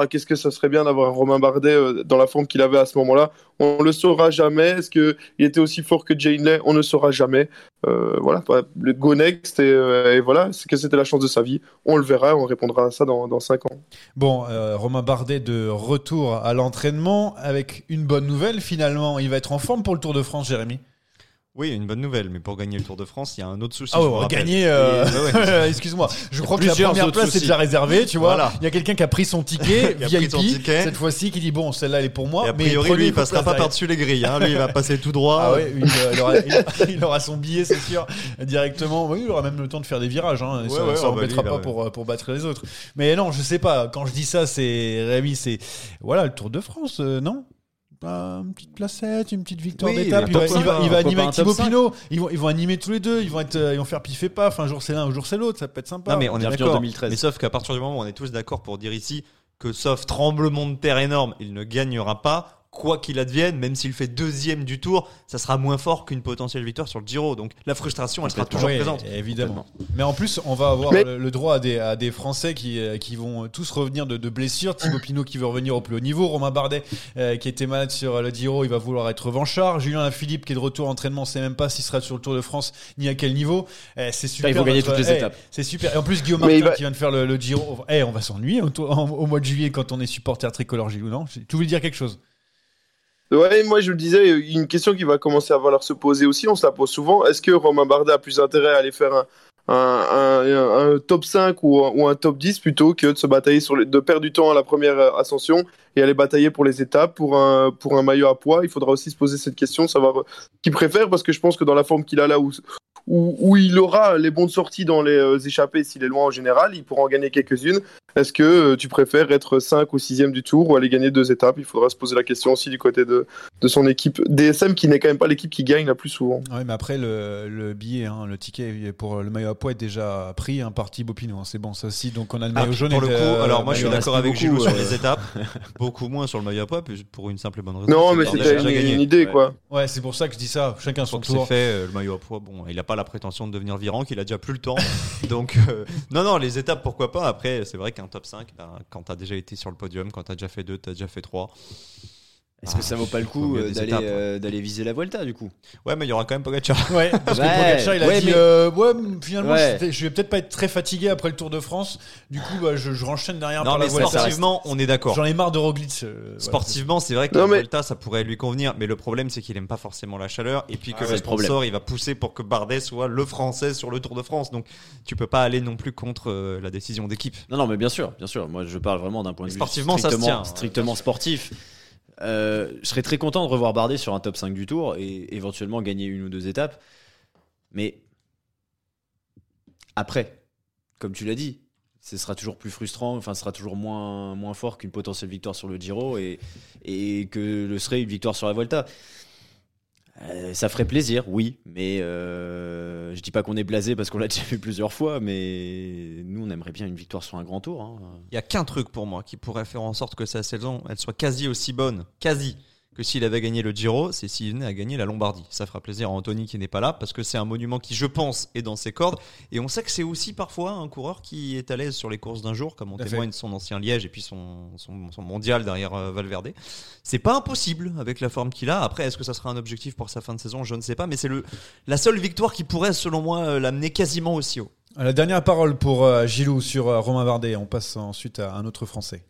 Qu'est-ce que ça serait bien d'avoir Romain Bardet euh, dans la forme qu'il avait à ce moment-là. On le saura jamais. Est-ce qu'il était aussi fort que Jane Lay? On ne saura jamais. Euh, voilà, bah, le go next et, euh, et voilà, c'est que c'était la chance de sa vie. On le verra, on répondra à ça dans, dans 5 ans. Bon, Romain Bardet de retour à l'entraînement avec une bonne nouvelle. Finalement, il va être en forme pour le Tour de France, Jérémy? Oui, une bonne nouvelle, mais pour gagner le Tour de France, il y a un autre souci. Ah je ouais, rappelle. gagner. euh, [laughs] ouais, ouais. Excuse-moi. Je crois que la première place est déjà réservée, tu vois. Voilà. Il y a quelqu'un qui a pris son ticket [laughs] Qui a pris VIP son ticket. cette fois-ci qui dit bon, celle-là elle est pour moi. Et a mais priori, lui, il passera pas par-dessus les grilles. Hein. Lui, il va passer tout droit. Ah ouais, il, il aura, [laughs] il- il aura son billet, c'est sûr, directement. Oui, il aura même le temps de faire des virages. Hein. ça Ouais, ouais, ça ah bah pas pour, pour battre les autres. Mais non, je sais pas. Quand je dis ça, c'est Rémi, c'est voilà le Tour de France, euh, non? Bah, une petite placette, une petite victoire Oui, d'étape. Il va, pourquoi il va, pas il va Pourquoi animer avec Thibaut 5? Pinot. Ils vont, ils vont animer tous les deux. Ils vont être, euh, ils vont faire pif et paf. Un jour c'est l'un, un jour c'est l'autre. Ça peut être sympa. Non, mais on est d'accord. 2013. Mais sauf qu'à partir du moment où on est tous d'accord pour dire ici que sauf tremblement de terre énorme, il ne gagnera pas. Quoi qu'il advienne, même s'il fait deuxième du tour, ça sera moins fort qu'une potentielle victoire sur le Giro. Donc la frustration, elle sera toujours Oui, présente. Évidemment. Mais en plus, on va avoir Mais- le, droit à des, à des Français qui, euh, qui vont tous revenir de, de blessures. Thibaut Pinot qui veut revenir au plus haut niveau. Romain Bardet euh, qui était malade sur le Giro, il va vouloir être revanchard. Julien Philippe qui est de retour à entraînement, on sait même pas s'il sera sur le Tour de France ni à quel niveau. Eh, c'est super. il faut gagner toutes les eh, étapes. C'est super. Et en plus, Guillaume Martin va- qui vient de faire le, le Giro. Eh, on va s'ennuyer au, au- au mois de juillet quand on est supporter tricolore Gilou, non? Tu voulais dire quelque chose Ouais, moi je le disais, une question qui va commencer à falloir se poser aussi, on se la pose souvent. Est-ce que Romain Bardet a plus intérêt à aller faire un, top 5 ou, un- top 10 plutôt que de se batailler sur de perdre du temps à la première euh, ascension? Et aller batailler pour les étapes, pour un, pour un maillot à poids Il faudra aussi se poser cette question, savoir euh, qui préfère, parce que je pense que dans la forme qu'il a là où, où, où il aura les bons de sortie dans les euh, échappées, s'il est loin en général, il pourra en gagner quelques-unes. Est-ce que euh, tu préfères être 5 ou 6 du tour ou aller gagner deux étapes? Il faudra se poser la question aussi du côté de, de son équipe DSM, qui n'est quand même pas l'équipe qui gagne la plus souvent. Oui, mais après, le, le billet, hein, le ticket pour le maillot à poids est déjà pris hein, par Thibaut Pinot. hein. C'est bon, ça aussi. Donc, on a le Ah, maillot jaune pour et le coup, euh, alors moi je suis d'accord avec Gilou sur euh. les étapes, [laughs] beaucoup moins sur le maillot à poids, puis pour une simple et bonne raison. Non, c'est mais c'était une, une idée, Ouais. quoi. Ouais, c'est pour ça que je dis ça. Chacun son tour. fait, euh, le maillot à poids, bon, il a pas pas la prétention de devenir virant, qu'il a déjà plus le temps. [laughs] Donc, euh, non, non, les étapes, pourquoi pas. Après, c'est vrai qu'un top 5, ben, quand tu as déjà été sur le podium, quand tu as déjà fait 2, tu as déjà fait 3. Est-ce que ça vaut pas le coup euh, d'aller euh, d'aller viser la Vuelta du coup? Ouais, mais il y aura quand même Pogacar. Ouais, parce que Ouais, Pogacar, il a ouais, dit mais- euh, ouais, finalement, Ouais. je, vais- je vais peut-être pas être très fatigué après le Tour de France. Du coup, bah, je, je renchaîne derrière Non, par la mais Vuelta. sportivement, on est d'accord. J'en ai marre de Roglic. euh. Sportivement, c'est vrai que Non, la mais- Vuelta, ça pourrait lui convenir, mais le problème, c'est qu'il aime pas forcément la chaleur, et puis que Ah, le le problème. sponsor, il va pousser pour que Bardet soit le français sur le Tour de France. Donc, tu peux pas aller non plus contre euh, la décision d'équipe. Non, non, mais bien sûr, bien sûr. Moi, je parle vraiment d'un point de vue Sportivement, ça se strictement, tient. strictement sportif. Euh, je serais très content de revoir Bardet sur un top 5 du tour et éventuellement gagner une ou deux étapes. Mais après, comme tu l'as dit, ce sera toujours plus frustrant, enfin, ce sera toujours moins, moins fort qu'une potentielle victoire sur le Giro et, et que le serait une victoire sur la Volta. Euh, ça ferait plaisir, oui, mais euh, je dis pas qu'on est blasé parce qu'on l'a [laughs] déjà fait plusieurs fois, mais nous on aimerait bien une victoire sur un grand tour. hein. Il y a qu'un truc pour moi qui pourrait faire en sorte que sa saison, elle soit quasi aussi bonne, quasi, que s'il avait gagné le Giro, c'est s'il venait à gagner la Lombardie. Ça fera plaisir à Anthony qui n'est pas là, parce que c'est un monument qui, je pense, est dans ses cordes. Et on sait que c'est aussi parfois un coureur qui est à l'aise sur les courses d'un jour, comme fait. témoigne son ancien Liège et puis son, son, son mondial derrière euh, Valverde. C'est pas impossible avec la forme qu'il a. Après, est-ce que ça sera un objectif pour sa fin de saison? Je ne sais pas, mais c'est le, la seule victoire qui pourrait, selon moi, euh, l'amener quasiment aussi haut. La dernière parole pour euh, Gilou sur Romain Bardet. On passe ensuite à un autre Français.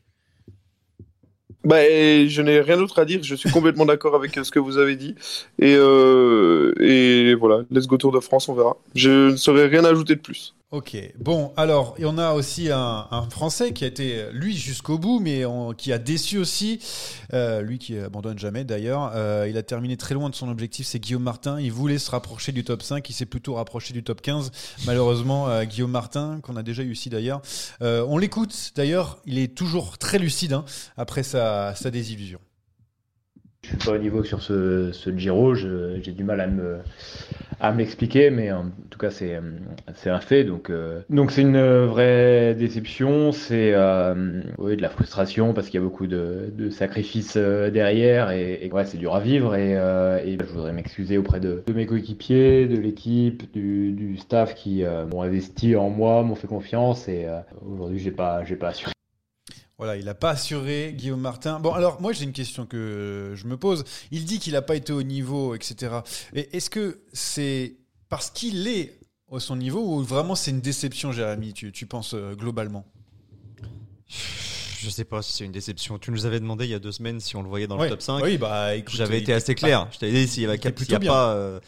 Bah, je n'ai rien d'autre à dire. Je suis complètement d'accord avec euh, ce que vous avez dit. Et, euh, et voilà, let's go Tour de France, on verra. Je ne saurais rien ajouter de plus. Ok, bon, alors, et on a aussi un, Français qui a été, lui, jusqu'au bout, mais qui a déçu aussi, euh, lui qui abandonne jamais d'ailleurs. Euh, il a terminé très loin de son objectif, c'est Guillaume Martin. Il voulait se rapprocher du top 5, il s'est plutôt rapproché du top 15. Malheureusement, euh, Guillaume Martin, qu'on a déjà eu ici d'ailleurs. On l'écoute, d'ailleurs, il est toujours très lucide hein, après sa désillusion. Je suis pas au niveau sur ce, ce Giro, j'ai du mal à me, à me l'expliquer, mais en tout cas c'est, un fait. Donc euh, donc c'est une vraie déception, c'est euh, de la frustration parce qu'il y a beaucoup de, sacrifices euh, derrière et, ouais, c'est dur à vivre. Et, je voudrais m'excuser auprès de, mes coéquipiers, de l'équipe, du, staff qui m'ont investi en moi, m'ont fait confiance et aujourd'hui j'ai pas j'ai pas assuré. Voilà, il n'a pas assuré Guillaume Martin. Bon, alors moi j'ai une question que je me pose. Il dit qu'il n'a pas été au niveau, etc. Et est-ce que c'est parce qu'il est à son niveau ou vraiment c'est une déception, Jérémy, tu, tu penses euh, globalement? Je sais pas si c'est une déception. Tu nous avais demandé il y a deux semaines si on le voyait dans Ouais. le top 5. Oui, bah, écoute, J'avais été assez pas- clair. Je t'avais dit s'il y avait il y a bien. pas euh,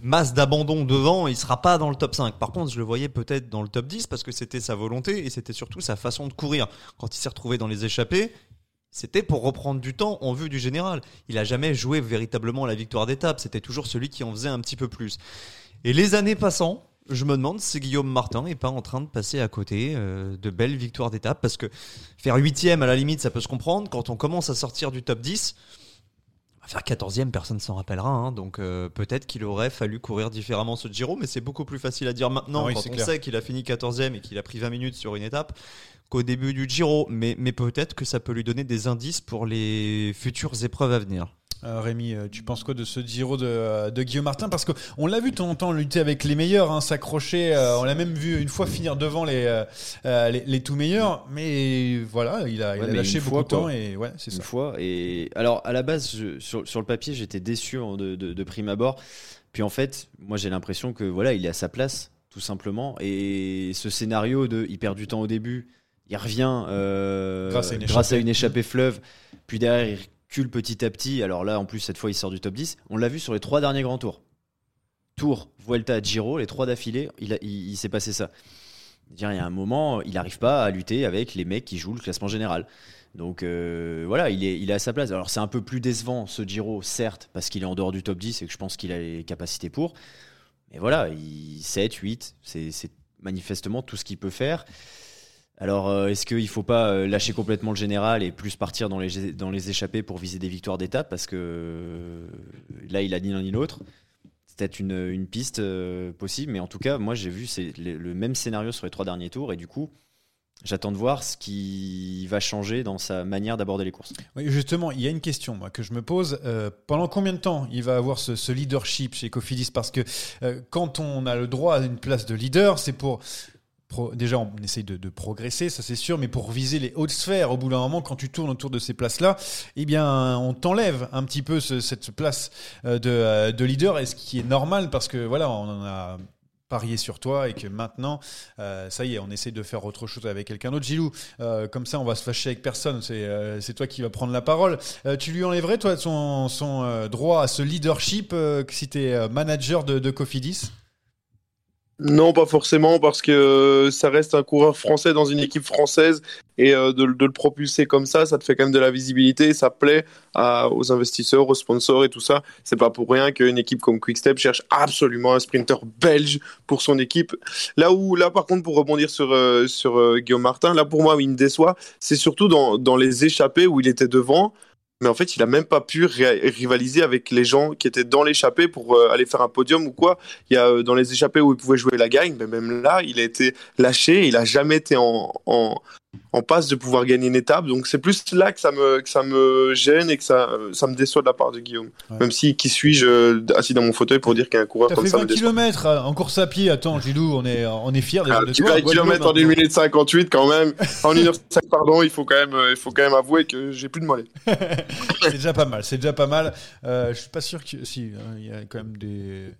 masse d'abandon devant, il sera pas dans le top 5. Par contre, je le voyais peut-être dans le top 10 parce que c'était sa volonté et c'était surtout sa façon de courir. Quand il s'est retrouvé dans les échappées, c'était pour reprendre du temps en vue du général. Il a jamais joué véritablement la victoire d'étape. C'était toujours celui qui en faisait un petit peu plus. Et les années passant, je me demande si Guillaume Martin est pas en train de passer à côté euh, de belles victoires d'étape parce que faire huitième à la limite, ça peut se comprendre. Quand on commence à sortir du top 10, faire 14e, personne s'en rappellera. hein. donc euh, peut-être qu'il aurait fallu courir différemment ce Giro, mais c'est beaucoup plus facile à dire maintenant Ah oui, quand on clair. sait qu'il a fini 14e et qu'il a pris 20 minutes sur une étape qu'au début du Giro. Mais, mais peut-être que ça peut lui donner des indices pour les futures épreuves à venir. Euh, Rémi, euh, tu penses quoi de ce Giro de, euh, de Guillaume Martin? Parce qu'on l'a vu de temps en temps lutter avec les meilleurs, hein, s'accrocher. euh, on l'a même vu une fois finir devant les, euh, les, les tout meilleurs. Mais voilà, il a, il Ouais, a mais lâché beaucoup de temps. Et ouais, c'est une ça. fois. Et alors, à la base, je- sur, sur le papier, j'étais déçu en- de, de- de prime abord. Puis en fait, moi, j'ai l'impression que voilà, il est à sa place, tout simplement. Et ce scénario de, il perd du temps au début, il revient euh, Grâce à une grâce à échappée. une échappée fleuve, puis derrière, il recule petit à petit. Alors là, en plus, cette fois, il sort du top 10. On l'a vu sur les trois derniers grands tours. Tour, Vuelta, Giro, les trois d'affilée, il, s'est passé ça. Il y a un moment, il n'arrive pas à lutter avec les mecs qui jouent le classement général. Donc euh, voilà, il est, à sa place. Alors c'est un peu plus décevant ce Giro, certes, parce qu'il est en dehors du top 10 et que je pense qu'il a les capacités pour. Mais voilà, il, 7, 8, c'est c'est manifestement tout ce qu'il peut faire. Alors euh, est-ce qu'il ne faut pas euh, lâcher complètement le général et plus partir dans les, dans les échappées pour viser des victoires d'étape? Parce que euh, là, il a ni l'un ni l'autre. C'est peut-être une, une piste possible, mais en tout cas, moi j'ai vu le, le même scénario sur les trois derniers tours et du coup, J'attends de voir ce qui va changer dans sa manière d'aborder les courses. Oui, justement, il y a une question que je me pose. Pendant combien de temps il va avoir ce, leadership chez Cofidis? Parce que quand on a le droit à une place de leader, c'est pour déjà on essaye de, progresser, ça c'est sûr, mais pour viser les hautes sphères, au bout d'un moment, quand tu tournes autour de ces places-là, eh bien, on t'enlève un petit peu ce- cette place euh, de, euh, de leader, et ce qui est normal parce que voilà, on en a parié sur toi et que maintenant, euh, ça y est, on essaie de faire autre chose avec quelqu'un d'autre. Gilou, comme ça, on va se fâcher avec personne. C'est toi qui vas prendre la parole. Tu lui enlèverais, toi, son, droit à ce leadership si tu es manager de, de Cofidis? Non, pas forcément, parce que euh, ça reste un coureur français dans une équipe française et euh, de, le propulser comme ça, ça te fait quand même de la visibilité, ça plaît aux investisseurs, aux sponsors et tout ça. C'est pas pour rien qu'une équipe comme Quickstep cherche absolument un sprinter belge pour son équipe. Là où, là par contre, pour rebondir sur euh, sur Guillaume Martin, là pour moi, il me déçoit, c'est surtout dans dans les échappées où il était devant. Mais en fait, il a même pas pu ri- rivaliser avec les gens qui étaient dans l'échappée pour euh, aller faire un podium ou quoi. Il y a euh, dans les échappées où il pouvait jouer la gagne, mais même là, il a été lâché. Il a jamais été en, en, en passe de pouvoir gagner une étape. Donc c'est plus là que ça me, que ça me gêne et que ça, euh, ça me déçoit de la part de Guillaume. Même si qui suis-je euh, assis dans mon fauteuil pour dire qu'un coureur comme fait ça me 20 déçoit. km en course à pied. Attends, Gilou, on est, on est fiers déjà Ah, de tu toi. vas km en 1 minute 58 quand même. [laughs] En 1 heure 5 pardon, il faut quand même, euh, il faut quand même avouer que j'ai plus de mollet. [laughs] c'est déjà pas mal. C'est déjà pas mal. Euh, je suis pas sûr que si hein, il y a quand même des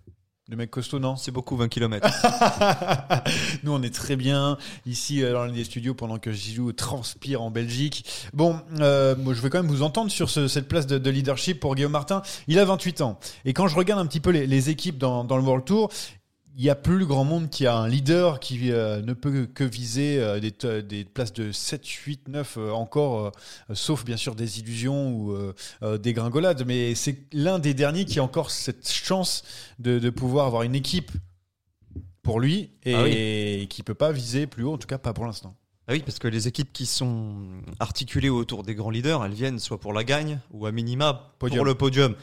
des mecs costauds, non C'est beaucoup 20 km. [laughs] Nous, on est très bien ici euh, dans les studios pendant que Gilou transpire en Belgique. Bon, euh, moi, je vais quand même vous entendre sur ce- cette place de, de leadership pour Guillaume Martin. Il a 28 ans. Et quand je regarde un petit peu les, les équipes dans, dans le World Tour, il y a plus grand monde qui a un leader qui euh, ne peut que viser euh, des, places de 7, 8, 9 euh, encore, euh, sauf bien sûr des illusions ou des gringolades. Mais c'est l'un des derniers qui a encore cette chance de, de pouvoir avoir une équipe pour lui et, Ah oui. et qui peut pas viser plus haut, en tout cas pas pour l'instant. Ah oui, parce que les équipes qui sont articulées autour des grands leaders, elles viennent soit pour la gagne ou à minima Podium. pour le podium.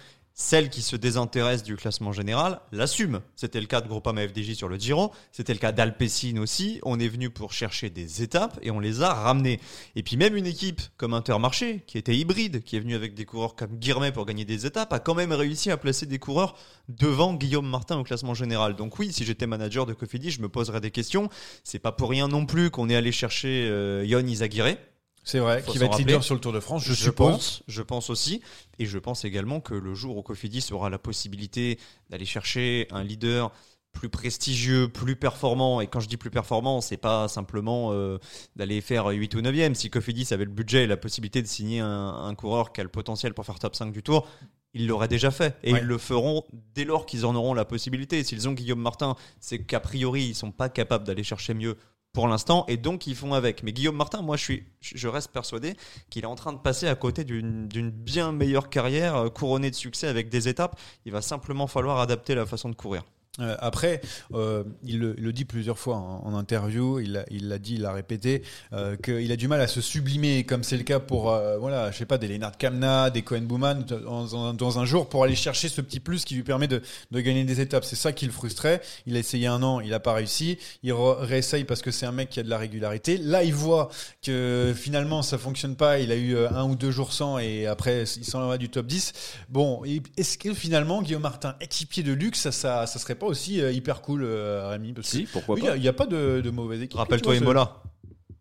Celles qui se désintéressent du classement général l'assument. C'était le cas de Groupama FDJ sur le Giro, c'était le cas d'Alpecin aussi. On est venu pour chercher des étapes et on les a ramenées. Et puis même une équipe comme Intermarché, qui était hybride, qui est venue avec des coureurs comme Guirmet pour gagner des étapes, a quand même réussi à placer des coureurs devant Guillaume Martin au classement général. Donc oui, si j'étais manager de Cofidis, je me poserais des questions. C'est pas pour rien non plus qu'on est allé chercher euh, Yon Izaguirre. C'est vrai, qui va être leader sur le Tour de France, je, Je suppose. pense, je pense aussi. Et je pense également que le jour où Cofidis aura la possibilité d'aller chercher un leader plus prestigieux, plus performant, et quand je dis plus performant, c'est pas simplement euh, d'aller faire 8 ou 9e. Si Cofidis avait le budget et la possibilité de signer un, un coureur qui a le potentiel pour faire top 5 du tour, ils l'auraient déjà fait. Et Ouais. ils le feront dès lors qu'ils en auront la possibilité. S'ils ont Guillaume Martin, c'est qu'a priori, ils sont pas capables d'aller chercher mieux pour l'instant, et donc ils font avec. Mais Guillaume Martin, moi je, suis, je reste persuadé qu'il est en train de passer à côté d'une bien meilleure carrière euh, couronnée de succès avec des étapes. Il va simplement falloir adapter la façon de courir. Euh, après, euh, il, le, il le dit plusieurs fois en, en interview, il l'a dit, il l'a répété, euh, qu'il a du mal à se sublimer, comme c'est le cas pour, euh, voilà, je sais pas, des Lennart Kamna, des Cohen Bouman, dans, un jour, pour aller chercher ce petit plus qui lui permet de, de gagner des étapes. C'est ça qui le frustrait. Il a essayé un an, il a pas réussi. Il réessaye parce que c'est un mec qui a de la régularité. Là, il voit que finalement ça fonctionne pas. Il a eu euh, un ou deux jours sans et après il s'en va du top 10. Bon, est-ce que finalement Guillaume Martin, équipier de luxe, ça, ça, ça serait pas aussi euh, hyper cool, euh, Rémi Parce Si, que- pourquoi oui, pas. Il n'y a, pas de, de mauvaise équipe. Rappelle-toi tu vois, Imola.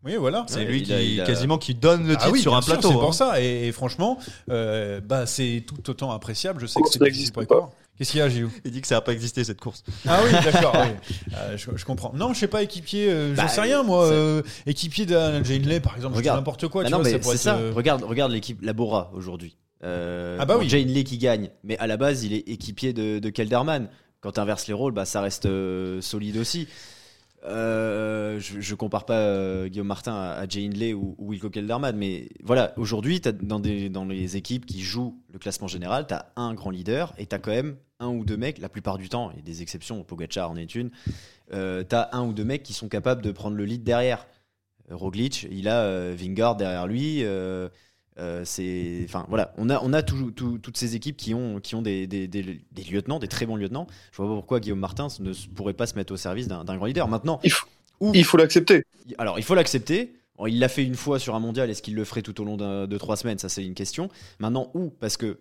Oui, voilà. C'est Ouais, lui il qui a- il a- quasiment qui donne le titre Ah oui, sur bien un sûr, plateau. C'est hein. pour ça. Et, et franchement, euh, bah, c'est tout autant appréciable. Je sais que Course c'est difficile n'existe pour les pas. coureurs. Qu'est-ce qu'il y a, Gilles? Il dit que ça n'a pas existé cette course. Ah oui, [laughs] d'accord. oui. Euh, je, je comprends. Non, je sais pas, équipier, euh, j'en Bah, sais rien, moi. c'est- euh, équipier d'un Jane Lay, par exemple, je dis Regarde. n'importe quoi. Bah tu non, vois, mais ça pourrait c'est être, ça. euh, Regarde, regarde l'équipe Labora aujourd'hui. Euh, Ah bah bon, oui. Jay Hindley qui gagne, mais à la base, il est équipier de, de Kelderman. Quand tu inverses les rôles, bah, ça reste euh, solide aussi. Euh, je, je compare pas euh, Guillaume Martin à, Jay Hindley ou, ou Wilco Kelderman, mais voilà, aujourd'hui, dans, les équipes qui jouent le classement général, tu as un grand leader et tu as quand même un ou deux mecs, la plupart du temps, il y a des exceptions, Pogacar en est une, euh, tu as un ou deux mecs qui sont capables de prendre le lead derrière. Roglic, il a Vingard derrière lui. Euh, euh, c'est, enfin voilà, on a, on a tout- toutes ces équipes qui ont, qui ont des, des- des- des lieutenants, des très bons lieutenants. Je vois pas pourquoi Guillaume Martin ne pourrait pas se mettre au service d'un grand leader. Maintenant, Il faut- Il faut l'accepter. alors il faut l'accepter. Bon, il l'a fait une fois sur un mondial, est-ce qu'il le ferait tout au long de trois semaines? Ça, c'est une question. Maintenant, où? Parce que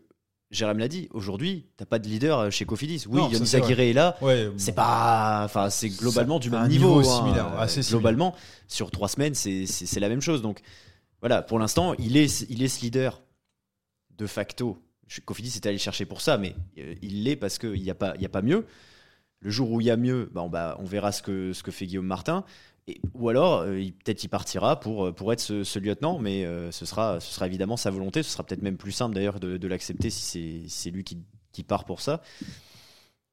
Jérém l'a dit, aujourd'hui, t'as pas de leader chez Cofidis. Oui, vrai. Aguirre est là. Ouais, c'est pas. Enfin, c'est globalement du même niveau. niveau hein. similaire, Euh, assez similaire. Globalement, sur trois semaines, c'est la même chose. Donc, voilà, pour l'instant, il est, il est ce leader de facto. Cofidis est allé chercher pour ça, mais euh, il l'est parce qu'il n'y a, pas- y a pas mieux. Le jour où il y a mieux, bah, on, on verra ce que, ce que fait Guillaume Martin. Et, ou alors, euh, peut-être il partira pour, euh, pour être ce, ce lieutenant, mais euh, ce, sera, ce sera évidemment sa volonté. Ce sera peut-être même plus simple d'ailleurs de, de l'accepter si c'est si lui qui, qui part pour ça.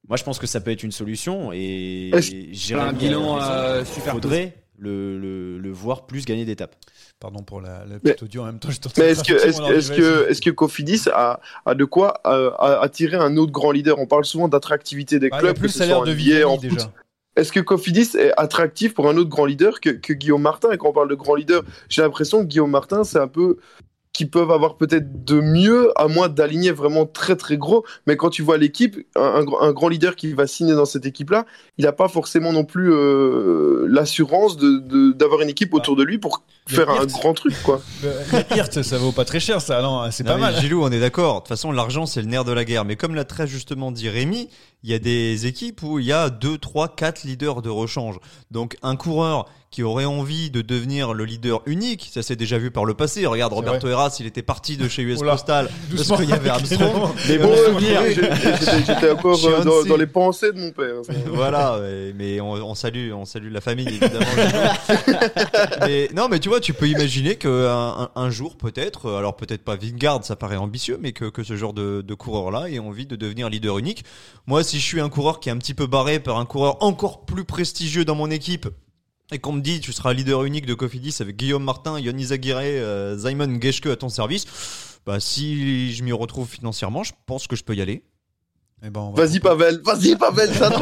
Moi, je pense que ça peut être une solution et, et Un Jérémy bilan euh, super faudrait le, le, le voir plus gagner d'étapes. Pardon pour la, la Mais- petite audio en même temps. je Mais est-ce que, pas, est-ce, on leur dit, est-ce que, est-ce que Cofidis a, a de quoi euh, attirer un autre grand leader? On parle souvent d'attractivité des Ah, il y a clubs. plus que ce salaire en de NBA, en Viviani foot. déjà. Est-ce que Cofidis est attractif pour un autre grand leader que, que Guillaume Martin? Et quand on parle de grand leader, j'ai l'impression que Guillaume Martin, c'est un peu qui peuvent avoir peut-être de mieux, à moins d'aligner vraiment très très gros. Mais quand tu vois l'équipe, un, un gr- un grand leader qui va signer dans cette équipe-là, il n'a pas forcément non plus euh, l'assurance de- de- d'avoir une équipe autour de lui pour faire un grand truc, quoi. Hirt, ça vaut pas très cher, ça. Non, c'est Non, pas mal. Gilou, on est d'accord. De toute façon, l'argent, c'est le nerf de la guerre. Mais comme l'a très justement dit Rémi, il y a des équipes où il y a 2, 3, 4 leaders de rechange. Donc, un coureur qui aurait envie de devenir le leader unique, ça s'est déjà vu par le passé. Regarde, Roberto Heras, il était parti de chez US Oula, Postal [laughs] parce qu'il y avait Armstrong. [laughs] Mais bon, j'étais- [laughs] encore euh, dans, les pensées de mon père. voilà, mais on, on salue, on salue la famille évidemment. Mais non, mais tu vois, tu peux imaginer que un, un- un jour peut-être, alors peut-être pas Vingard, ça paraît ambitieux, mais que, que ce genre de, de coureur-là ait envie de devenir leader unique. Moi, si je suis un coureur qui est un petit peu barré par un coureur encore plus prestigieux dans mon équipe. Et qu'on me dit tu seras leader unique de Cofidis avec Guillaume Martin, Yonis Aguirre, euh, Simon Geschke à ton service, bah si je m'y retrouve financièrement, je pense que je peux y aller. Eh ben, va- Vas-y, Pavel, vas-y, Pavel, ça [laughs] te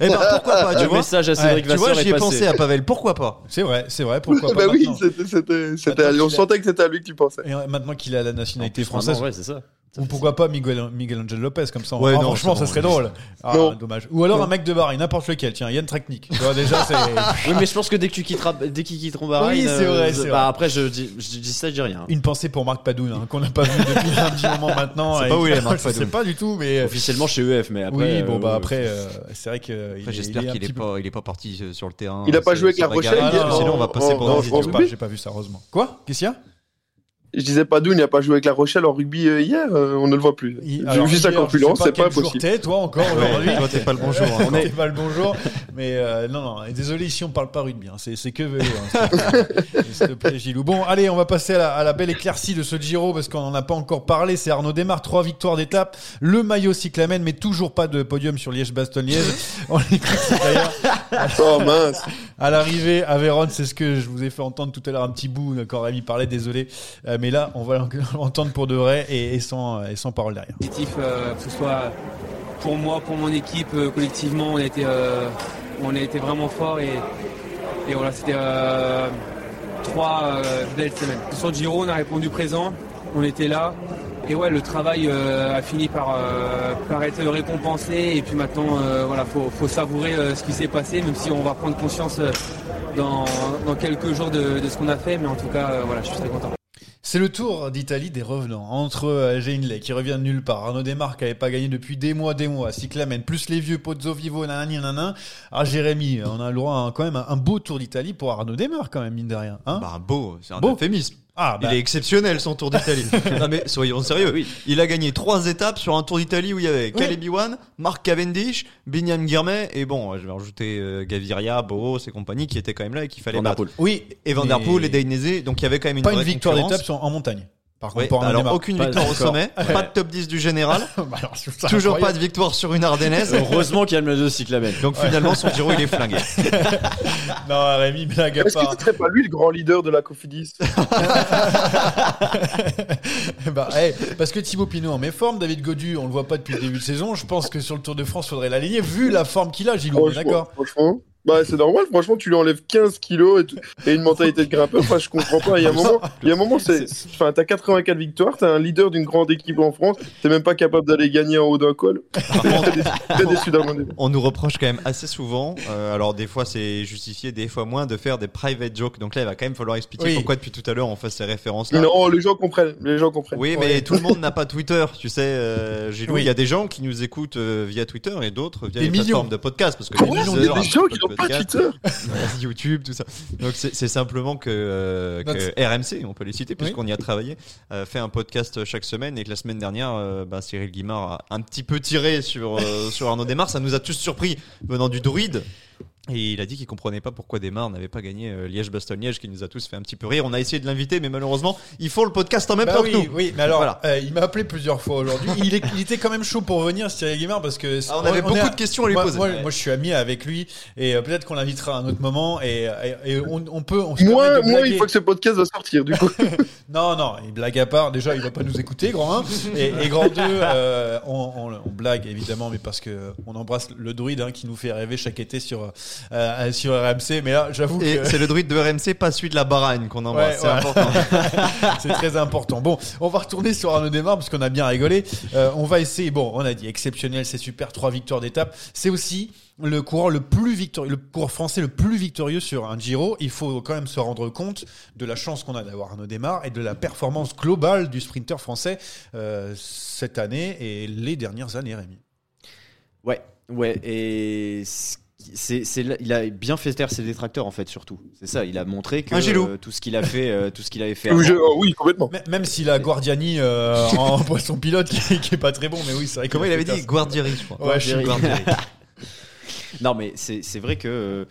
Eh ben pourquoi pas, tu Le vois message à Cédric Tu vois, j'y ai passé. pensé à Pavel, pourquoi pas C'est vrai, c'est vrai. Pourquoi [laughs] pas Bah oui, maintenant c'était, c'était, c'était, Attends, on sentait que c'était à lui que tu pensais. Et maintenant qu'il a la nationalité plus, française. ouais, c'est ça. Ou pourquoi pas Miguel, Miguel Angel Lopez comme ça. Ouais, Ah, non, franchement, ça serait drôle. Ah, Non. dommage. Ou alors Non. un mec de Bahreïn, n'importe lequel. Tiens, Yann Traknik. Tu vois, déjà, c'est. [laughs] Oui, mais je pense que dès que tu quitteras, dès qu'ils quitteront Bahreïn, Oui, c'est euh, vrai, bah, vrai. après je dis, je dis ça, je dis rien. Une pensée pour Marc Padoun, hein, qu'on n'a pas vu depuis un petit moment maintenant. C'est pas où il est, [laughs] Marc Je sais Padoun pas du tout, mais. euh, Officiellement chez EF, mais après. oui, bon, euh, bah après, euh, c'est vrai que. J'espère qu'il est pas, il est pas parti sur le terrain. Il a pas joué avec La Rochelle Sinon, on va passer pour pas, j'ai pas vu ça, heureusement. Quoi? Qu'est-ce qu'il y a? Je disais pas d'où il n'a pas joué avec La Rochelle en rugby euh, hier, euh, on ne le voit plus. Il- alors, sa hier, sais c'est pas jour possible. t'es, toi encore aujourd'hui. toi, t'es pas le bonjour, On encore. est pas le bonjour. Mais euh, non, non. et Désolé, ici on parle pas rugby. hein. C'est, que vélo. hein. [laughs] S'il te plaît. Gilou. Bon, allez, on va passer à la, à la belle éclaircie de ce Giro parce qu'on en a pas encore parlé. C'est Arnaud Desmar, trois victoires d'étape, le maillot cyclamen, mais toujours pas de podium sur Liège-Bastogne-Liège. [laughs] on l'écoute d'ailleurs. [laughs] Oh mince. À l'arrivée à Vérone, c'est ce que je vous ai fait entendre tout à l'heure un petit bout quand Rémi parlait, désolé. Euh, mais là, on va [laughs] l'entendre pour de vrai et, et sans, et sans parole derrière. positif, euh, que ce soit pour moi, pour mon équipe, euh, collectivement, on a été, euh, on a été vraiment fort et, et voilà, c'était euh, trois euh, belles semaines. Sur Giro, on a répondu présent, on était là. Et ouais, le travail euh, a fini par, euh, par être récompensé. Et puis maintenant, euh, voilà, faut, faut savourer euh, ce qui s'est passé, même si on va prendre conscience euh, dans, dans quelques jours de, de ce qu'on a fait. Mais en tout cas, euh, voilà, je suis très content. C'est le tour d'Italie des revenants. Entre euh, Heinley qui revient de nulle part, Arnaud Desmarques qui n'avait pas gagné depuis des mois, des mois, Cyclamen, plus les vieux Pozzo Vivo, nanani, nanana. Ah, Jérémy, on a le droit à quand même un beau tour d'Italie pour Arnaud Desmarques quand même, mine de rien. Hein? Bah, beau, c'est un Beau. euphémisme. Ah, bah, Il est exceptionnel son Tour d'Italie. [laughs] non mais soyons sérieux. Il a gagné trois étapes sur un Tour d'Italie où il y avait Caleb Ewan, Mark Cavendish, Binyam Girmay et bon, je vais rajouter euh, Gaviria, Boros et compagnie qui étaient quand même là et qu'il fallait Van der battre. Oui, Et Van der Poel et Dainese, donc il y avait quand même une pas une victoire d'étape en montagne. Par contre, Ouais, pour Arnaud alors aucune victoire au sommet, pas de top 10 du général, [laughs] Bah alors, toujours pas de victoire sur une Ardennaise. [laughs] Heureusement qu'il y a le de cyclamen. Donc finalement son Giro il est flingué. [laughs] Non, Rémi, blague à Est-ce que part. ce serait pas lui le grand leader de la Cofidis bah, hey, parce que Thibaut Pinot en méforme, David Godu, on le voit pas depuis le début de saison. Je pense que sur le Tour de France, faudrait l'aligner vu la forme qu'il a, Gilou. on est Franchement, D'accord. franchement, Bah, c'est normal, franchement, tu lui enlèves 15 kilos et, tout- et une mentalité de grimpeur. Enfin, je comprends pas. Il y a un moment, [laughs] il y a un moment c'est. Enfin, t'as 84 victoires, t'es un leader d'une grande équipe en France, t'es même pas capable d'aller gagner en haut d'un col. [laughs] Très déçu-. On nous reproche quand même assez souvent, euh, alors des fois c'est justifié, des fois moins, de faire des private jokes. Donc là, il va quand même falloir expliquer Oui. pourquoi depuis tout à l'heure on fait ces références-là. Non, les gens comprennent. Les gens comprennent. Oui, mais tout le monde n'a pas Twitter, tu sais. Euh, Gilou, Oui. il y a des gens qui nous écoutent euh, via Twitter et d'autres via Des les millions. plateformes de podcast. Parce que a Deezer, des gens qui Apple n'ont pas Podcast, Twitter. [laughs] YouTube, tout ça. Donc c'est simplement que, euh, que RMC, on peut les citer puisqu'on y a travaillé, euh, fait un podcast chaque semaine et que la semaine dernière, euh, bah, Cyril Guimard a un petit peu tiré sur, euh, sur Arnaud Desmar. Ça nous a tous surpris venant du druide. Et il a dit qu'il comprenait pas pourquoi Desmar n'avait pas gagné euh, Liège-Bastogne-Liège, qui nous a tous fait un petit peu rire. On a essayé de l'inviter, mais malheureusement, ils font le podcast en même Bah temps oui, que nous. oui, mais alors, Voilà. euh, il m'a appelé plusieurs fois aujourd'hui. il, est- il était quand même chaud pour venir, Cyril Guimard, parce que Ah, on avait beaucoup de questions à lui moi, poser. Moi, Ouais. moi, je suis ami avec lui, et euh, peut-être qu'on l'invitera à un autre moment, et, et- et on, on peut. On se Moi, de moi, il faut que ce podcast va sortir, du coup. [laughs] Non, non, il blague à part. Déjà, il va pas nous écouter, grand 1. Et, et grand 2, euh, on, on- on blague évidemment, mais parce que on embrasse le druide hein, qui nous fait rêver chaque été sur, euh, sur RMC. Mais là, j'avoue que. c'est le druide de RMC, pas celui de la Baragne qu'on embrasse. Ouais, c'est ouais. important. [laughs] c'est très important. Bon, on va retourner sur Arnaud Desmar parce qu'on a bien rigolé. Euh, on va essayer. Bon, on a dit exceptionnel, c'est super, trois victoires d'étape. C'est aussi le coureur le plus victorieux, le coureur français le plus victorieux sur un Giro. Il faut quand même se rendre compte de la chance qu'on a d'avoir Arnaud Desmar et de la performance globale du sprinter français euh, cette année et les dernières années, Rémi. Ouais, ouais, et c'est, c'est, là- il a bien fait taire ses détracteurs en fait surtout. C'est ça, il a montré que euh, tout ce qu'il a fait, euh, tout ce qu'il avait fait. Oui, avant- je- oh, oui, complètement. M- Même s'il a Guardiani euh, en poisson pilote qui, qui est pas très bon, mais oui, c'est vrai. Comment il avait dit Guardieri, je crois. Ouais, je suis Guardieri. [laughs] Non, mais c'est, c'est vrai que euh,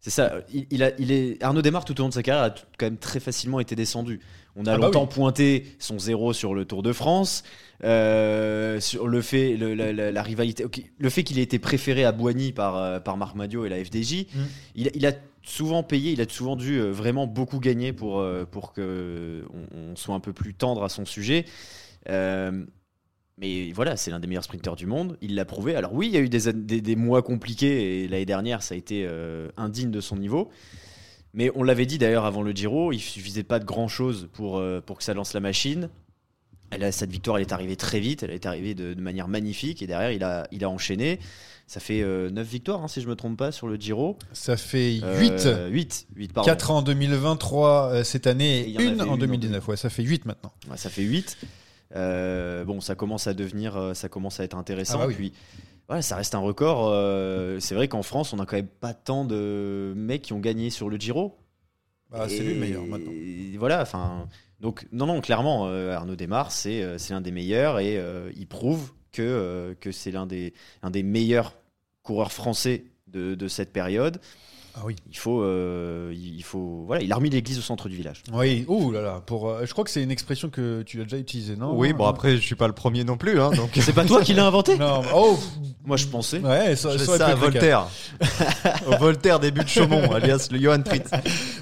c'est ça. Il, il a, il est, Arnaud Desmar tout au long de sa carrière a tout- quand même très facilement été descendu. On a Ah bah longtemps oui. pointé son zéro sur le Tour de France, euh, sur le fait, le- la, la- la rivalité, le fait qu'il ait été préféré à Boigny par, euh, par Marc Madio et la FDJ. Mm. Il, a- il a souvent payé, il a souvent dû euh, vraiment beaucoup gagner pour, pour que on, on soit un peu plus tendre à son sujet. Euh, mais voilà, c'est l'un des meilleurs sprinteurs du monde. Il l'a prouvé. Alors oui, il y a eu des, an- des, des mois compliqués et l'année dernière, ça a été euh, indigne de son niveau. Mais on l'avait dit d'ailleurs avant le Giro, il suffisait pas de grand chose pour, euh, pour que ça lance la machine. Elle a, cette victoire, elle est arrivée très vite, elle est arrivée de, de manière magnifique et derrière, il a, il a enchaîné. Ça fait 9 victoires, hein, si je me trompe pas, sur le Giro. Ça fait Euh, 8. 8, 8 pardon. 4 en 2023 euh, cette année Et une en en 2019. Ouais, ça fait 8 maintenant. Ouais, ça fait 8. Euh, bon, ça commence à devenir, euh, ça commence à être intéressant. Ah bah oui. Puis, voilà, ça reste un record. euh, c'est vrai qu'en France, on a quand même pas tant de mecs qui ont gagné sur le Giro. Bah, c'est lui le meilleur maintenant. Voilà, enfin. Donc, non, non, clairement, euh, Arnaud Desmar, c'est c'est l'un des meilleurs et il prouve que, que c'est l'un des, un des meilleurs coureurs français de, de cette période. Ah oui. Il faut, euh, il faut, voilà, il a remis l'église au centre du village. Oui, ouh là là. Pour, euh, je crois que c'est une expression que tu as déjà utilisée, non? Oui, bon après, je suis pas le premier non plus. Hein, donc... [laughs] C'est pas toi qui l'as inventé? Non, oh, Moi, je pensais. ouais, ça, Je ça à. Voltaire. Au Voltaire début de Chaumont, [laughs] alias le Johan Tritz.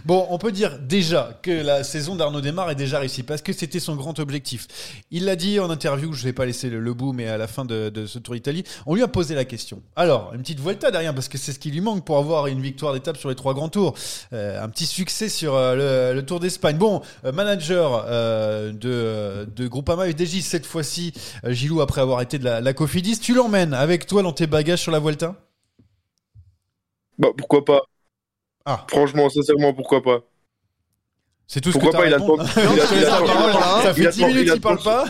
Bon, on peut dire déjà que la saison d'Arnaud Desmar est déjà réussie parce que c'était son grand objectif. Il l'a dit en interview, je vais pas laisser le, le bout, mais à la fin de, de ce Tour Italie, on lui a posé la question. Alors, une petite Vuelta derrière parce que c'est ce qui lui manque pour avoir une victoire sur les trois grands tours. Euh, un petit succès sur euh, le, le Tour d'Espagne. Bon, euh, manager de, de Groupama FDJ cette fois-ci, Gilou après avoir été de la, la Cofidis, tu l'emmènes avec toi dans tes bagages sur la Vuelta? Bah, pourquoi pas Ah. Franchement, sincèrement, pourquoi pas C'est tout ce Pourquoi que pas, il a [laughs] Non, il a- il parole. Ça fait a 10 le temps- minutes il parle pas.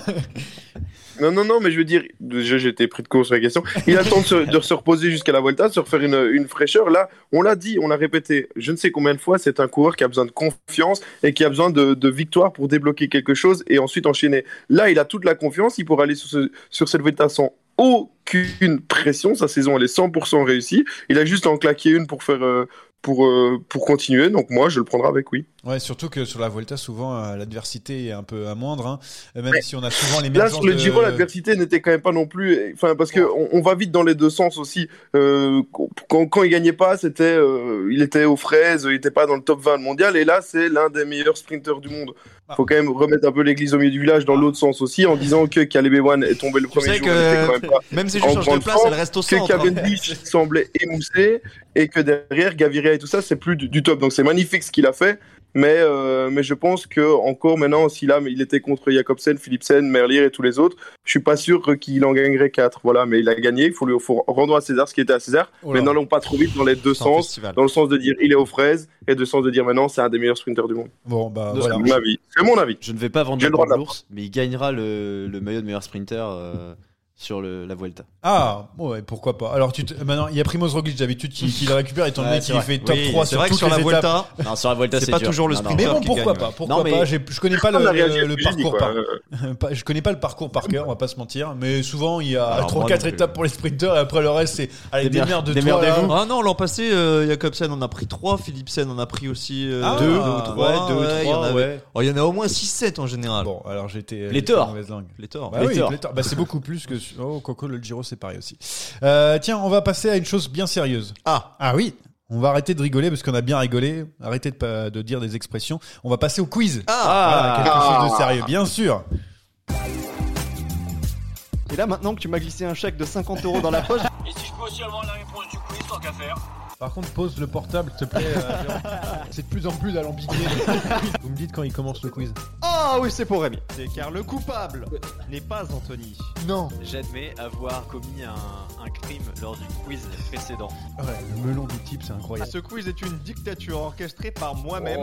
Non, non, non, mais je veux dire, déjà été pris de court sur la question. Il a le temps de se, reposer jusqu'à la Volta, de se refaire une, une fraîcheur. Là, on l'a dit, on l'a répété, je ne sais combien de fois, c'est un coureur qui a besoin de confiance et qui a besoin de, victoire pour débloquer quelque chose et ensuite enchaîner. Là, il a toute la confiance, il pourra aller sur, sur cette Volta sans aucune pression. Sa saison, elle est 100% réussie. Il a juste à en claquer une pour faire. euh, pour, euh, pour continuer, donc moi je le prendrai avec oui. Ouais, surtout que sur la Vuelta, souvent, euh, l'adversité est un peu à moindre, hein. même Mais si on a souvent les mêmes Là, sur le de- Giro, l'adversité n'était quand même pas non plus. Enfin, parce que on, on va vite dans les deux sens aussi. Euh, quand, quand il gagnait pas, c'était, euh, il était aux fraises, il était pas dans le top 20 mondial. Et là, c'est l'un des meilleurs sprinteurs du monde. Ah. Faut quand même remettre un peu l'église au milieu du village dans l'autre sens aussi, en disant que Caleb Ewan est tombé le premier jour. que quand même pas même si je en change de place, elle reste au que centre, hein. Cavendish [laughs] semblait émoussé et que derrière Gaviria et tout ça, c'est plus du, du top. Donc c'est magnifique ce qu'il a fait. Mais, euh, mais je pense que encore maintenant, si là, mais il était contre Jacobsen, Philipsen, Merlier et tous les autres, je suis pas sûr qu'il en gagnerait quatre. Voilà, mais il a gagné. Il faut lui faut rendre à César ce qui était à César. Oh mais n'allons pas trop vite dans les deux C'est sens, festival. dans le sens de dire il est aux fraises et de sens de dire maintenant c'est un des meilleurs sprinteurs du monde. Bon, bah C'est voilà. mon avis. C'est mon avis. Je ne vais pas vendre le droit de la l'ours, mais il gagnera le, le maillot de meilleur sprinter euh, sur le, la Vuelta. Ah, ouais, pourquoi pas. Alors, tu te- maintenant, il y a Primoz Roglic d'habitude qui, qui le récupère, étant donné qu'il fait top Oui, 3 c'est sur vrai que toutes sur les la étapes. Vuelta, Non, sur la Vuelta, c'est pas dur. toujours le non. Mais bon, pourquoi gagne, pas. Pourquoi Non, mais- pas Je connais pas [laughs] le, le dit, parcours par... [laughs] Je connais pas le parcours par cœur, on va pas se mentir. Mais souvent, il y a Alors, 3 moi 4 non plus. étapes pour les sprinters et après le reste, c'est allez, Démer- démerde de toi. là. Ah non, l'an passé, euh, Jacobsen en a pris 3, Philipsen en a pris aussi euh, Ah, ou 3. deux ou il y en trois, avait- ouais. Oh, il y en a au moins 6-7 en général. Bon, alors j'étais. Oui, Pléthore. pléthore. Bah, c'est beaucoup plus que. Oh, Coco, le Giro, c'est pareil aussi. Euh, tiens, on va passer à une chose bien sérieuse. Ah, Ah oui, on va arrêter de rigoler parce qu'on a bien rigolé. Arrêtez de, pas- de dire des expressions. On va passer au quiz. ah, Voilà, quelque chose de sérieux, bien sûr. Et là, maintenant que tu m'as glissé un chèque de 50 euros dans la poche, Et si je peux aussi avoir la réponse du quiz, tant qu'à faire Par contre, pose le portable, s'il te plaît. euh, [laughs] c'est de plus en plus alambiqué. [laughs] Vous me dites quand il commence le quiz. Ah oui, c'est pour Rémi. C'est car le coupable n'est pas Anthony. Non. J'admets avoir commis un, un crime lors du quiz précédent. Ouais, le melon du type, c'est incroyable. Ce quiz est une dictature orchestrée par moi-même.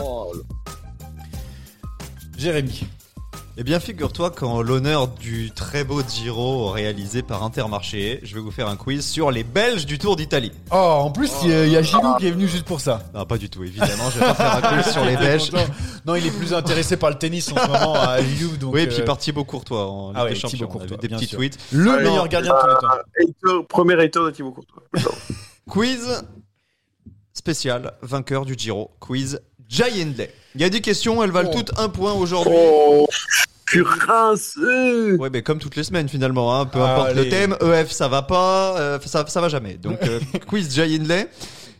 Jérémy. Eh bien, figure-toi qu'en l'honneur du très beau Giro réalisé par Intermarché, je vais vous faire un quiz sur les Belges du Tour d'Italie. Oh, en plus, il y a- il y a Gilou qui est venu juste pour ça. Non, pas du tout, évidemment, je vais pas faire un quiz sur les [laughs] Belges. Non, il est plus intéressé par le tennis en ce moment à Gilou. Donc, oui, et puis euh, par Thibaut Courtois en Ligue Ah ouais, des Champions. Thibaut On a vu Courtois, des bien petits sûr. tweets. le meilleur non, gardien de tous les temps. Hater- premier hater de Thibaut Courtois. Quiz spécial, vainqueur du Giro. Quiz Jay Hindley. Il y a des questions, elles valent Oh. toutes un point aujourd'hui. Oh, Ouais, mais comme toutes les semaines finalement, hein, peu Ah, importe allez. le thème, EF ça va pas, euh, ça, ça va jamais. Donc euh, [laughs] quiz Jay Hindley.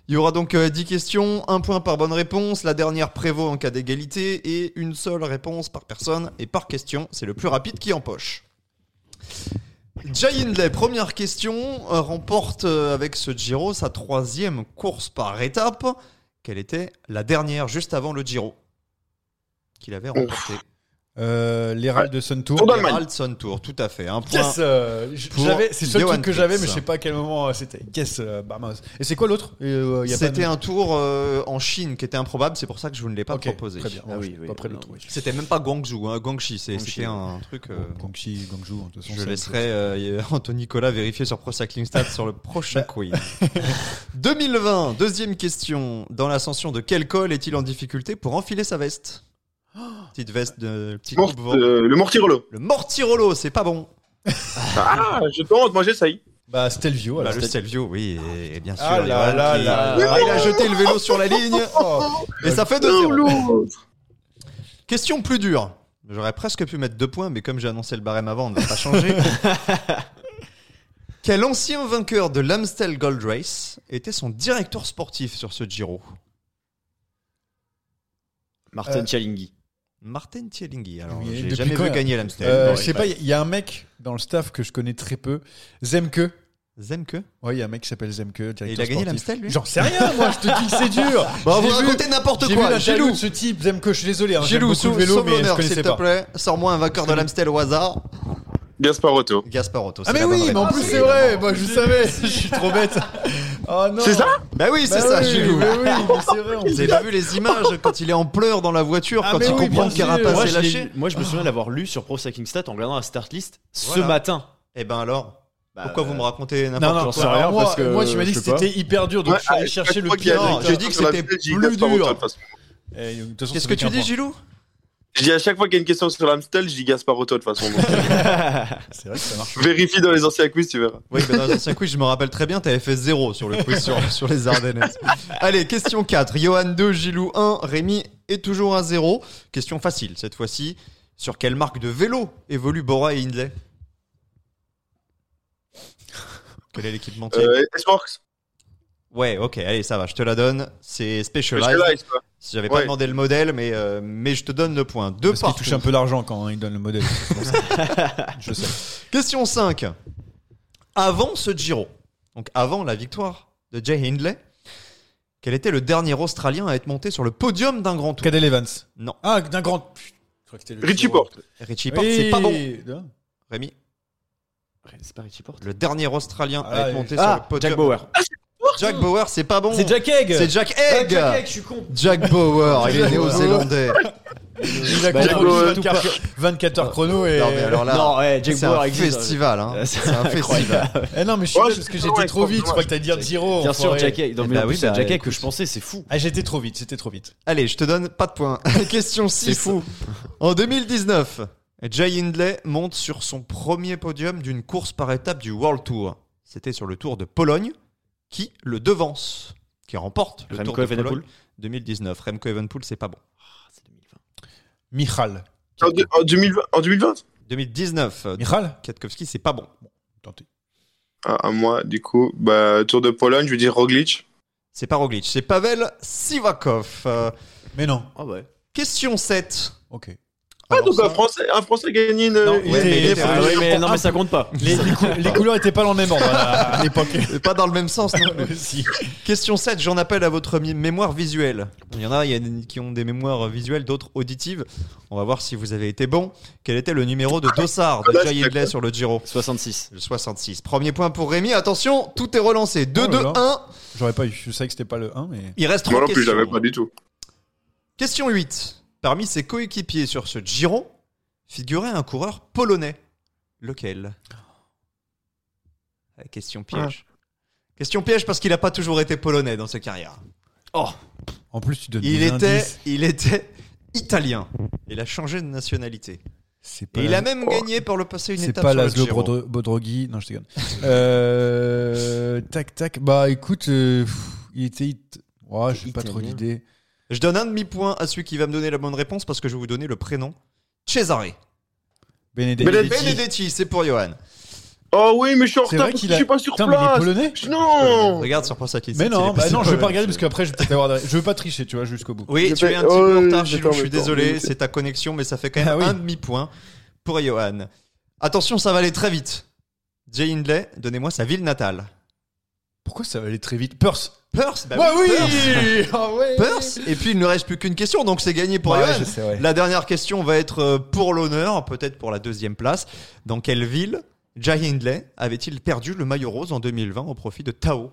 Il y aura donc euh, 10 questions, un point par bonne réponse, la dernière prévaut en cas d'égalité et une seule réponse par personne et par question, c'est le plus rapide qui empoche. Jay Hindley, première question, euh, remporte avec ce Giro sa troisième course par étape. Quelle était la dernière juste avant le Giro qu'il avait remporté Euh, L'Hérald de Sun Tour. Tour d'Allemagne. Herald Sun Tour, tout à fait. Un point. Yes euh, j'avais, C'est le seul Johan truc que j'avais, mais je sais pas à quel moment euh, c'était. Yes, euh, bah mince. Et c'est quoi l'autre? Euh, C'était de- un tour euh, en Chine qui était improbable, c'est pour ça que je vous ne l'ai pas proposé. Très bien. Ah oui, oui, pas trouver. C'était même pas Guangzhou, hein, Guangxi, c'était un truc. euh, Guangxi, Guangzhou, de toute façon, je laisserai euh, Anthony Nicolas vérifier sur Pro Cycling Stats sur le prochain quiz. [laughs] 2020, deuxième question. Dans l'ascension de quel col est-il en difficulté pour enfiler sa veste? Petite veste de Mort- euh, le Mortirolo. Le Mortirolo, c'est pas bon. Ah, je tente, moi j'essaye. Bah, Stelvio. Bah, alors. le Stelvio, oui, et, et bien sûr. Ah là Johan là qui- là Ah, il a jeté le vélo sur la ligne. [laughs] Oh. Et ça fait L'un ou 2-0. l'autre. Question plus dure. J'aurais presque pu mettre deux points, mais comme j'ai annoncé le barème avant, on ne va pas changer. [laughs] Quel ancien vainqueur de l'Amstel Gold Race était son directeur sportif sur ce Giro? Martin Euh, Cialinghi. Martin Thielinghi. Alors, Oui, j'ai depuis jamais quand vu gagner l'Amstel. Euh, Bon, je sais pas, il y a un mec dans le staff que je connais très peu. Zemke. Zemke Ouais, il y a un mec qui s'appelle Zemke. directeur Et il a gagné l'Amstel, lui J'en sais rien, moi, je te dis que c'est dur. [laughs] Bon, vous J'ai vu- racontez n'importe J'ai quoi. vu l'interview Gilou, de ce type, Zemke, je suis désolé. Hein, sauve, le vélo, mais je s'il te plaît. Sors-moi un vainqueur de l'Amstel au hasard. Gasparotto. Gasparotto. Ah mais la oui, mais en plus c'est vrai, moi je savais, [laughs] je suis trop bête. Oh non. C'est ça Bah oui, c'est Bah ça, oui, Gilou. mais oui, mais c'est vrai. en Vous avez pas vu les images quand il est en pleurs dans la voiture, Ah, quand il oui, comprend que. Carapace Moi est lâché moi, je me souviens l'avoir lu sur Pro Cycling Stat en regardant la start list ce Voilà. matin. Eh ben alors, Bah, pourquoi vous me racontez Non, n'importe non, quoi sais rien, moi, parce que moi tu m'as dit que c'était hyper dur, donc Ouais, je suis allé chercher le pire. Non, j'ai dit que c'était plus dur. de toute façon. Et, Qu'est-ce que tu dis. Gilou? Je dis à chaque fois qu'il y a une question sur l'Amstel, je dis Gasparotto de toute façon. [laughs] C'est vrai que ça marche. Vérifie dans les anciens quiz, tu verras. Oui, mais dans les anciens quiz, je me rappelle très bien, t'avais fait 0 sur le quiz sur, sur les Ardennes. Allez, question 4. Johan 2, Gilou 1, Rémi est toujours à 0. Question facile cette fois-ci. Sur quelle marque de vélo évoluent Bora et Hindley? Quel est l'équipementier? Euh, S-Works. Ouais, ok, allez, ça va, je te la donne. C'est Specialized. Specialized, quoi. Si J'avais pas Ouais. demandé le modèle, mais, euh, mais je te donne le point. Deux Parce qu'il touche un peu d'argent quand il donne le modèle. [laughs] Je sais. Question 5. Avant ce Giro, donc avant la victoire de Jay Hindley, quel était le dernier Australien à être monté sur le podium d'un grand tour? Cadel Evans. Non. Ah, d'un grand. Richie Giro. Porte. Richie Porte, c'est pas bon. Non. Rémi? C'est pas Richie Porte. Le dernier Australien à Ah, être monté ah, sur le podium. Jack Bauer. Jack Bauer, c'est pas bon. C'est Jack Egg. C'est Jack Ah, Egg. Jack Egg, je suis con. Jack Bauer, il est néo-zélandais. Il a Bah, confondu Bauer, 24, 24 heures chrono et. Non, mais alors là, Non, ouais, Jack c'est Bauer un existe. festival. Hein. C'est C'est un festival. Eh non, mais je suis parce que j'étais trop vite. Je crois que t'allais dire Giro. Bien sûr. Jack Egg. Non, Eh mais bah oui, c'est bah, Jack Egg que je pensais, c'est fou. Ah, j'étais trop vite, c'était trop vite. Allez, je te donne pas de points. [laughs] Question 6. fou. En 2019, Jay Hindley monte sur son premier podium d'une course par étape du World Tour. C'était sur le Tour de Pologne. Qui le devance Qui remporte le Remco Tour de Evenepoel. Pologne 2019. Remco Evenepoel, c'est pas bon. C'est 2020. Michal. En, deux- en 2020, en 2020 2019, euh, Michal? Kwiatkowski, c'est pas bon. Tentez. ah, À moi, du coup, bah, Tour de Pologne, je veux dire Roglic. C'est pas Roglic, c'est Pavel Sivakov. Euh, Mais non. Ah ouais. question 7. Ok. Ah, Alors donc ça- un Français, un Français a gagné une. Non, était- mais- Ah oui, mais non, mais ça compte pas. Les, les cou- les couleurs étaient pas dans le même ordre à, à l'époque. Pas dans le même sens non. [laughs] Si. Question 7, j'en appelle à votre mémoire visuelle. Il y en a, il y a qui ont des mémoires visuelles, d'autres auditives. On va voir si vous avez été bon. Quel était le numéro de Dossard de Jay c'est Hindley sur le Giro 66. Le 66. Premier point pour Rémi. Attention, tout est relancé. 2, Oh 2, là 1. J'aurais pas eu. Je savais que c'était pas le 1, mais. Il reste Moi 3 non plus, je questions. l'avais pas du tout. Question 8. Parmi ses coéquipiers sur ce Giro, figurait un coureur polonais. Lequel? La Question piège. Question piège parce qu'il n'a pas toujours été polonais dans sa carrière. Oh, En plus, tu donnes Il des était, indices. il était italien. Il a changé de nationalité. C'est pas Et il la- a même gagné par le passé une C'est étape pas sur le Laszlo Giro. Bodro- Bodrogi. Non, je déconne. [laughs] Euh, tac, tac. Bah, écoute, euh, pff, il était. it- Ouais, j'ai pas trop Italien. d'idées. Je donne un demi-point à celui qui va me donner la bonne réponse parce que je vais vous donner le prénom. Cesare. Benedetti. Benedetti. Benedetti, c'est pour Johan. Oh oui, mais je suis en retard parce que je suis pas sur Putain, mais il est place. polonais Non Regarde sur Pense Athlétique. Mais non, bah non, je vais pas regarder parce qu'après je vais peut-être avoir. des- Je veux pas tricher, tu vois, jusqu'au bout. Oui, Je tu es un petit oh, peu en oui, retard, je Gilou, je suis désolé, c'est ta connexion, mais ça fait quand même Ah oui. un demi-point pour Johan. Attention, ça va aller très vite. Jay Hindley, donnez-moi sa ville natale. Pourquoi ça va aller très vite? Perth Perth bah Bah oui Perth. [laughs] Ah ouais Perth Et puis il ne reste plus qu'une question, donc c'est gagné pour Ouais, Johan. je sais, ouais. La dernière question va être euh, pour l'honneur, peut-être pour la deuxième place. Dans quelle ville Jay Hindley avait-il perdu le maillot rose en 2020 au profit de Tao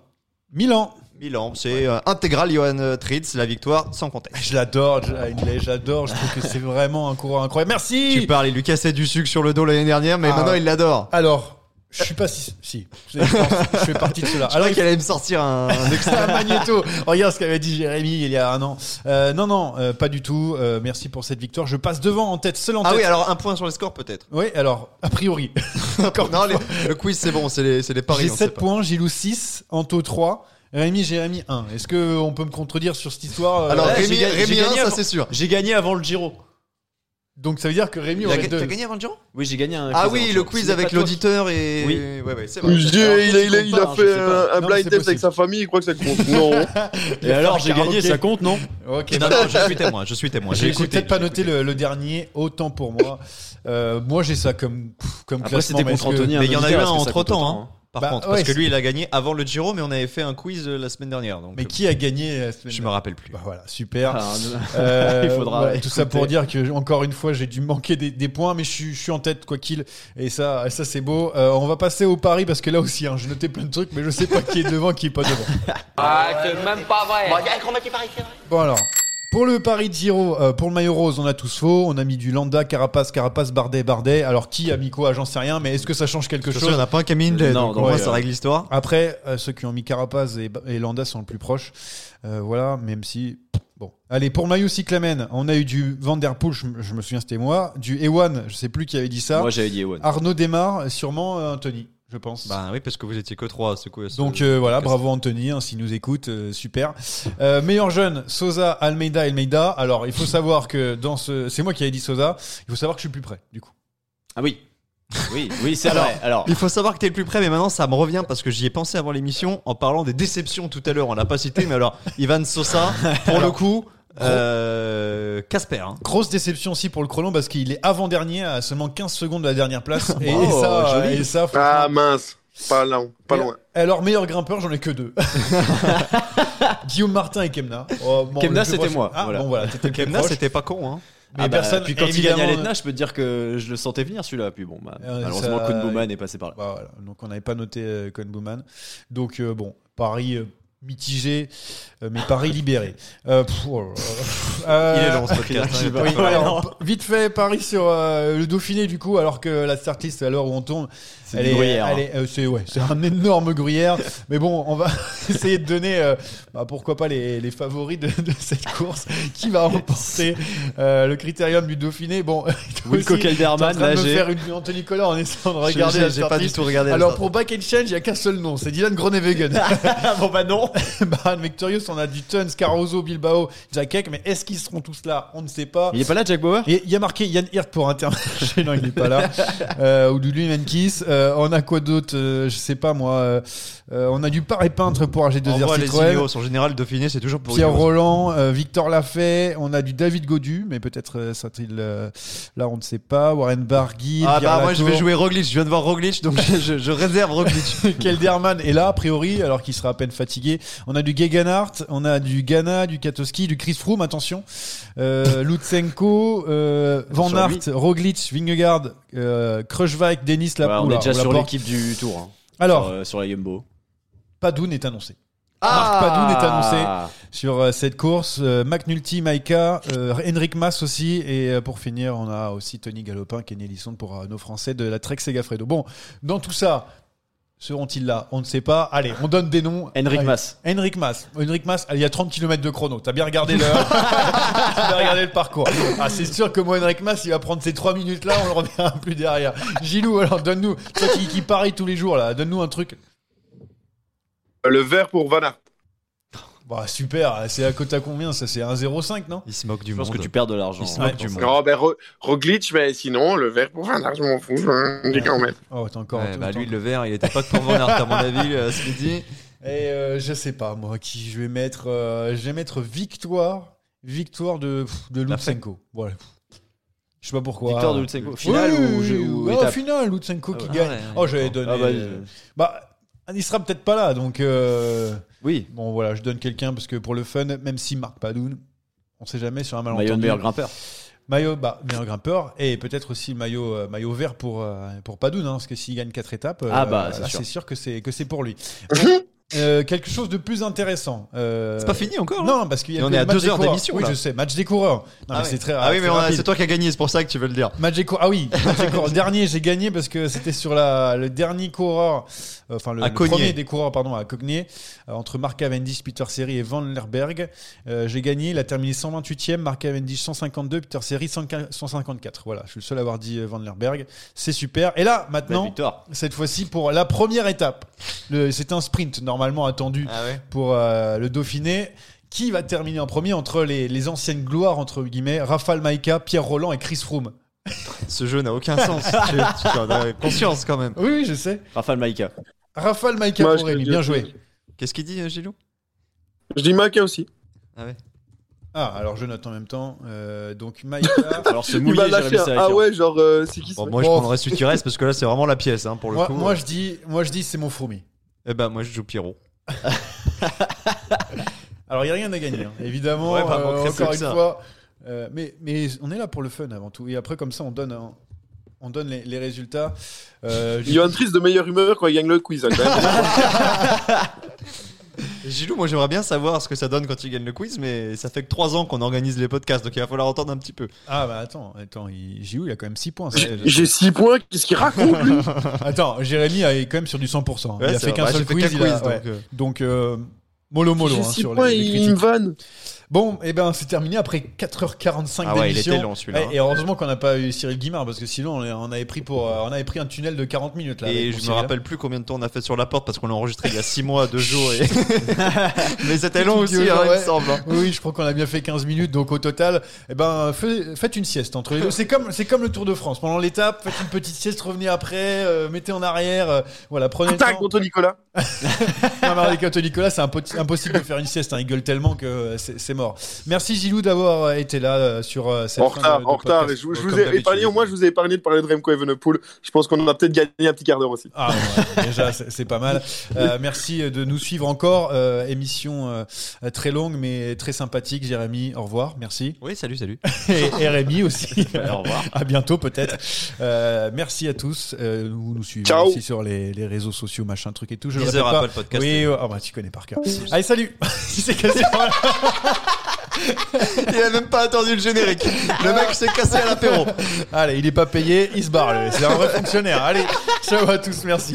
Milan. Milan, c'est euh, intégral Johan euh, Tritz, la victoire sans conteste. Je l'adore, je- Hindley, j'adore. Je trouve que c'est vraiment un coureur incroyable. Merci Tu parles, il lui cassait du sucre sur le dos l'année dernière, mais Ah. maintenant il l'adore. Alors, je suis pas si. Si. Je, fais partie de cela. Alors, qu'elle allait me sortir un, [laughs] un magnéto. Regarde ce qu'avait dit Jérémy il y a un an. Euh, non, non, euh, pas du tout. Euh, merci pour cette victoire. Je passe devant en tête, seul en Ah tête. oui, alors un point sur les scores peut-être. Oui, alors, a priori. [laughs] Encore non, les- le quiz c'est bon, c'est les, c'est les paris. J'ai on sait 7 pas. points, Gilou 6, Anto 3, Rémi, Jérémy 1. Est-ce qu'on peut me contredire sur cette histoire? Euh, Alors Ouais, Rémi, j'ai gagné- Rémi j'ai 1, gagné ça avant- c'est sûr. J'ai gagné avant le Giro. Donc ça veut dire que Rémi Il a aurait ga- deux. T'as gagné avant le Giro Oui, j'ai gagné un. Ah quiz oui, avant le quiz avec n'est pas toi. l'auditeur et. Oui. Ouais, ouais, c'est vrai. Dieu, il a, il a, il a compte pas, fait hein, je un, blind test avec sa famille, il croit que ça compte. Non. [laughs] Et alors, j'ai gagné, ça compte, non [laughs] Ok, Non, non, je suis témoin, je suis témoin. J'ai j'ai écouté, peut-être pas j'ai noté écouté. le, le dernier, autant pour moi. Euh, moi j'ai ça comme, pff, comme Après, classement. c'était mais contre que- Anthony. Mais il y en a eu un est-ce que ça entre compte temps, autant, hein, par Bah, contre, ouais, parce que lui il a gagné avant le Giro, mais on avait fait un quiz euh, la semaine dernière. Donc, Mais euh, qui a gagné la semaine je me rappelle plus. Bah voilà, super. Ah, Euh, [laughs] Il faudra tout ça pour dire que encore une fois j'ai dû manquer des, des points, mais je suis, je suis en tête quoi qu'il. Et ça, ça c'est beau. Euh, on va passer au pari parce que là aussi, hein, j'ai noté plein de trucs, mais je sais pas qui est devant, qui est pas devant. [laughs] Ah, c'est même pas vrai. Bon alors. Pour le pari de Giro, euh, pour le maillot rose, on a tous faux. On a mis du Landa, Carapace, Carapace, Bardet, Bardet. Alors qui a mis quoi? J'en sais rien, mais est-ce que ça change quelque chose il n'y en a pas un qui a mis une lettre, Non, donc ça euh, règle l'histoire. Après, euh, ceux qui ont mis Carapace et, et Landa sont le plus proches. Euh, voilà, même si. Bon. Allez, pour le maillot cyclamen, on a eu du Van Der Poel, je, me- je me souviens, c'était moi. Du Ewan, je sais plus qui avait dit ça. Moi, j'avais dit Ewan. Arnaud Desmar, sûrement euh, Anthony. Je pense. Bah oui, parce que vous étiez que trois. Ce coup, Donc euh, voilà, bravo Anthony, hein, s'il nous écoute, euh, super. Euh, meilleur jeune, Sosa, Almeida, Almeida. Alors il faut [laughs] savoir que dans ce, c'est moi qui avais dit Sosa. Il faut savoir que je suis plus près, du coup. Ah oui. Oui, oui, c'est Alors, vrai. Alors, il faut savoir que t'es le plus près, mais maintenant ça me revient parce que j'y ai pensé avant l'émission en parlant des déceptions tout à l'heure. On l'a pas cité, mais alors Ivan Sosa, pour le coup, euh, Casper. hein. Grosse déception aussi pour le chrono parce qu'il est avant-dernier à seulement 15 secondes de la dernière place. [laughs] Et, Oh, ça, joli. et ça, Ah mince, pas loin, pas loin. Alors meilleur grimpeur, j'en ai que deux. [laughs] Guillaume Martin et Kemna. Oh, bon, Kemna, le plus c'était proche- moi, Ah voilà. bon voilà, t'étais le plus Kemna, proche. c'était pas con. Hein. Mais ah bah, personne. puis quand il gagne à évidemment, l'Etna, je peux te dire que je le sentais venir celui-là. Puis bon, bah, Euh, malheureusement, ça- Koen Bouman est passé par là. Bah, voilà. Donc on n'avait pas noté euh, Cohen Bowman. Donc euh, bon, Paris euh, mitigé, euh, mais Paris libéré. Euh, pff, oh là là. Euh, [laughs] Il est long ce podcast. hein, [laughs] oui, alors, vite fait, Paris sur euh, le Dauphiné du coup, alors que la startlist à l'heure où on tourne, C'est elle est, gruyère, elle hein. est- euh, c'est ouais, c'est un énorme gruyère. mais bon, on va [laughs] essayer de donner, euh, bah, pourquoi pas les, les favoris de, de cette course, qui va remporter euh, le critérium du Dauphiné. Bon, train de me nager. faire une Anthony Collard en essayant de J'ai- regarder j'ai- la j'ai pas du tout regardé Alors pour Back and Change, il y a qu'un seul nom, c'est Dylan Groenewegen. bon bah non. [laughs] bah, Victorious, on a du Tuns, Caruso, Bilbao, Jack mais est-ce qu'ils seront tous là? On ne sait pas. Il est pas là, Jack Bauer? Et il y a marqué Yann Hirt pour Intermarché, [laughs] non, il n'est pas là. [laughs] Euh, ou du Lumenkis. Euh, on a quoi d'autre? Euh, Je sais pas moi. On a du Paris Peintre pour En AG2R vrai, les Citroën. Ineos, en général, Dauphiné, c'est toujours pour Pierre. Roland, euh, Victor Lafay, on a du David Godu, mais peut-être euh, sera-t-il euh, là, on ne sait pas. Warren Barguil, Ah Pierre bah moi je vais jouer Roglic, je viens de voir Roglic donc je, je- je réserve Roglic. Kelderman est là, a priori, alors qu'il sera à peine fatigué. On a du Gegenhardt, on a du Ghana, du Katowski, du Chris Froome, attention. Euh, Lutsenko, euh, Van Aert. Roglic, Vingegaard, euh, Kruijswijk, Denis Lapoule. on est déjà sur Laporte. l'équipe du tour. hein. Alors, sur, euh, sur la Yumbo. Padoun est annoncé. Ah Marc Padoun est annoncé sur euh, cette course. Euh, McNulty, Maika, euh, Henrik Mas aussi. Et pour finir, on a aussi Tony Galopin, Kenny Ellison pour nos Français de la Trek Segafredo. Bon, dans tout ça, seront-ils là? On ne sait pas. Allez, on donne des noms. Henrik. Mas. Henrik Mas. Henrik Mas, il y a 30 km de chrono. T'as bien regardé le, [laughs] t'as bien regardé le parcours. Ah, c'est sûr que moi, Henrik Mas, il va prendre ces 3 minutes-là, on le reverra plus derrière. Gilou, alors donne-nous, toi qui, qui parie tous les jours, là, donne-nous un truc. Le vert pour Van Aert. Bah, super, c'est à côté à combien Ça, c'est 1,05, non? Il se moque du Je pense monde. que tu perds de l'argent. Il se hein, moque du monde. Non, ben Ro- Roglic, mais sinon, le vert pour Van Aert, je m'en fous. Je dis quand même. Oh, t'as encore Ouais, bah lui le vert, il était pas que pour Van Aert à mon avis euh, ce midi. Et euh, je sais pas, moi, qui je vais mettre. euh, je vais mettre victoire. Victoire de, de Lutsenko. Voilà. Je sais pas pourquoi. Victoire de Lutsenko. Finale Oui, ou oui, ou étape finale, Lutsenko qui Ah ouais. gagne. ouais, oh, j'avais donné. Ah bah, euh, bah, il sera peut-être pas là, donc. euh, Oui. Bon, voilà, je donne quelqu'un parce que pour le fun, même si Marc Padoun, on sait jamais sur un malentendu. Maillot de meilleur grimpeur. Maillot, bah, meilleur grimpeur et peut-être aussi maillot, euh, maillot vert pour, euh, pour Padoun, hein, parce que s'il gagne 4 étapes, Ah bah, c'est sûr. c'est sûr que c'est que c'est pour lui. Bon, [laughs] euh, quelque chose de plus intéressant. euh, C'est pas fini encore, Non, parce qu'il y a on est à deux heures d'émission, Oui, là. je sais, match des coureurs. Non, ah, mais ouais. c'est très ah oui, mais a- c'est toi qui as gagné, c'est pour ça que tu veux le dire. Match des coureurs. Ah oui, match des coureurs. Le dernier, j'ai gagné parce que c'était sur la, le dernier coureur, euh, enfin le, le premier des coureurs, pardon, à euh, entre Mark Cavendish, Peter Seri et Van Lerberg. Euh, j'ai gagné, il a terminé 128e, Mark Cavendish 152, Peter Seri 154. Voilà, je suis le seul à avoir dit Van Lerberg. C'est super. Et là, maintenant, cette fois-ci pour la première étape. C'est un sprint normalement attendu Ah ouais. pour euh, le Dauphiné. Qui va terminer en premier entre les, les anciennes gloires, entre guillemets, Rafal Maïka, Pierre Roland et Chris Froome [laughs] Ce jeu n'a aucun sens. tu, [laughs] tu en as conscience quand même. Oui, oui, je sais. Rafal Maïka. Rafal Maïka Moi, pour Rémi, bien joué. Qu'est-ce qu'il dit, euh, Gilou? Je dis Maca aussi. Ah ouais. Ah, alors je note en même temps. Euh, donc Maïka. [laughs] Alors se Il mouiller. Ah ouais, genre, euh, c'est qui Bon, moi je prendrais celui qui reste parce que là c'est vraiment la pièce hein, pour le moi, coup. moi, je dis, moi je dis c'est mon Froumi. Eh ben moi je joue Pierrot. [laughs] Alors il n'y a rien à gagner, hein. évidemment. Ouais, bah, euh, encore une ça. fois. Euh, mais, mais on est là pour le fun avant tout. Et après, comme ça, on donne, un- on donne les, les résultats. Euh, je- Johan Triste de meilleure humeur quand il gagne le quiz. hein, quand même. [laughs] [laughs] Gilou, moi j'aimerais bien savoir ce que ça donne quand il gagne le quiz, mais ça fait que 3 ans qu'on organise les podcasts, donc il va falloir entendre un petit peu. Ah bah attends, attends, il... Giroud, il a quand même 6 points. J'ai- J'ai 6 points, qu'est-ce qu'il raconte lui? [laughs] Attends, Jérémy est quand même sur du 100%. Ouais, il a c'est fait qu'un Bah, seul quiz. a- donc, euh. Donc, euh, mollo mollo J'ai hein, 6 sur points, les, les il me vanne. Bon, et ben c'est terminé après 4h45 Ah ouais, il d'émission. était long, celui-là. Et, et heureusement qu'on n'a pas eu Cyril Guimard parce que sinon on, avait pris pour euh, on avait pris un tunnel de 40 minutes là. Et je me Cyril. rappelle plus combien de temps on a fait sur la porte parce qu'on l'a enregistré il y a 6 mois, 2 jours. Et... [laughs] Mais c'était long aussi, hein, il me semble. hein. Oui, je crois qu'on a bien fait 15 minutes. Donc au total, eh ben, fait- faites une sieste entre les deux. C'est comme, c'est comme le Tour de France. Pendant l'étape, faites une petite sieste, revenez après, euh, mettez en arrière. euh, voilà, prenez Attaque le temps. contre Nicolas. [laughs] Non, mais avec Nicolas, c'est impo- impossible de faire une sieste. hein. Il gueule tellement que c'est c'est mort. Merci Gilou d'avoir euh, été là euh, sur euh, cette En retard, en retard. Je, vous- je Comme vous ai épargné, au moins je vous ai épargné de parler de Remco Evenepoel. Je pense qu'on en a peut-être gagné un petit quart d'heure aussi. Ah ouais, déjà c'est c'est pas mal. Euh, merci de nous suivre encore. Euh, émission euh, très longue mais très sympathique. Jérémy, au revoir. Merci. Oui, salut, salut. [laughs] Et, et Rémi aussi. [laughs] Au revoir. À bientôt peut-être. Euh, merci à tous. Euh, vous nous suivez Ciao. aussi sur les, les réseaux sociaux, machin truc et tout. Je le pas. Apple Podcast. Oui, oh, bah, tu connais par cœur. Allez, salut. [laughs] S'est cassé. Il a même pas attendu le générique. Le mec s'est cassé à l'apéro. Allez, il est pas payé, il se barre. C'est un vrai fonctionnaire. Allez, ciao à tous. Merci.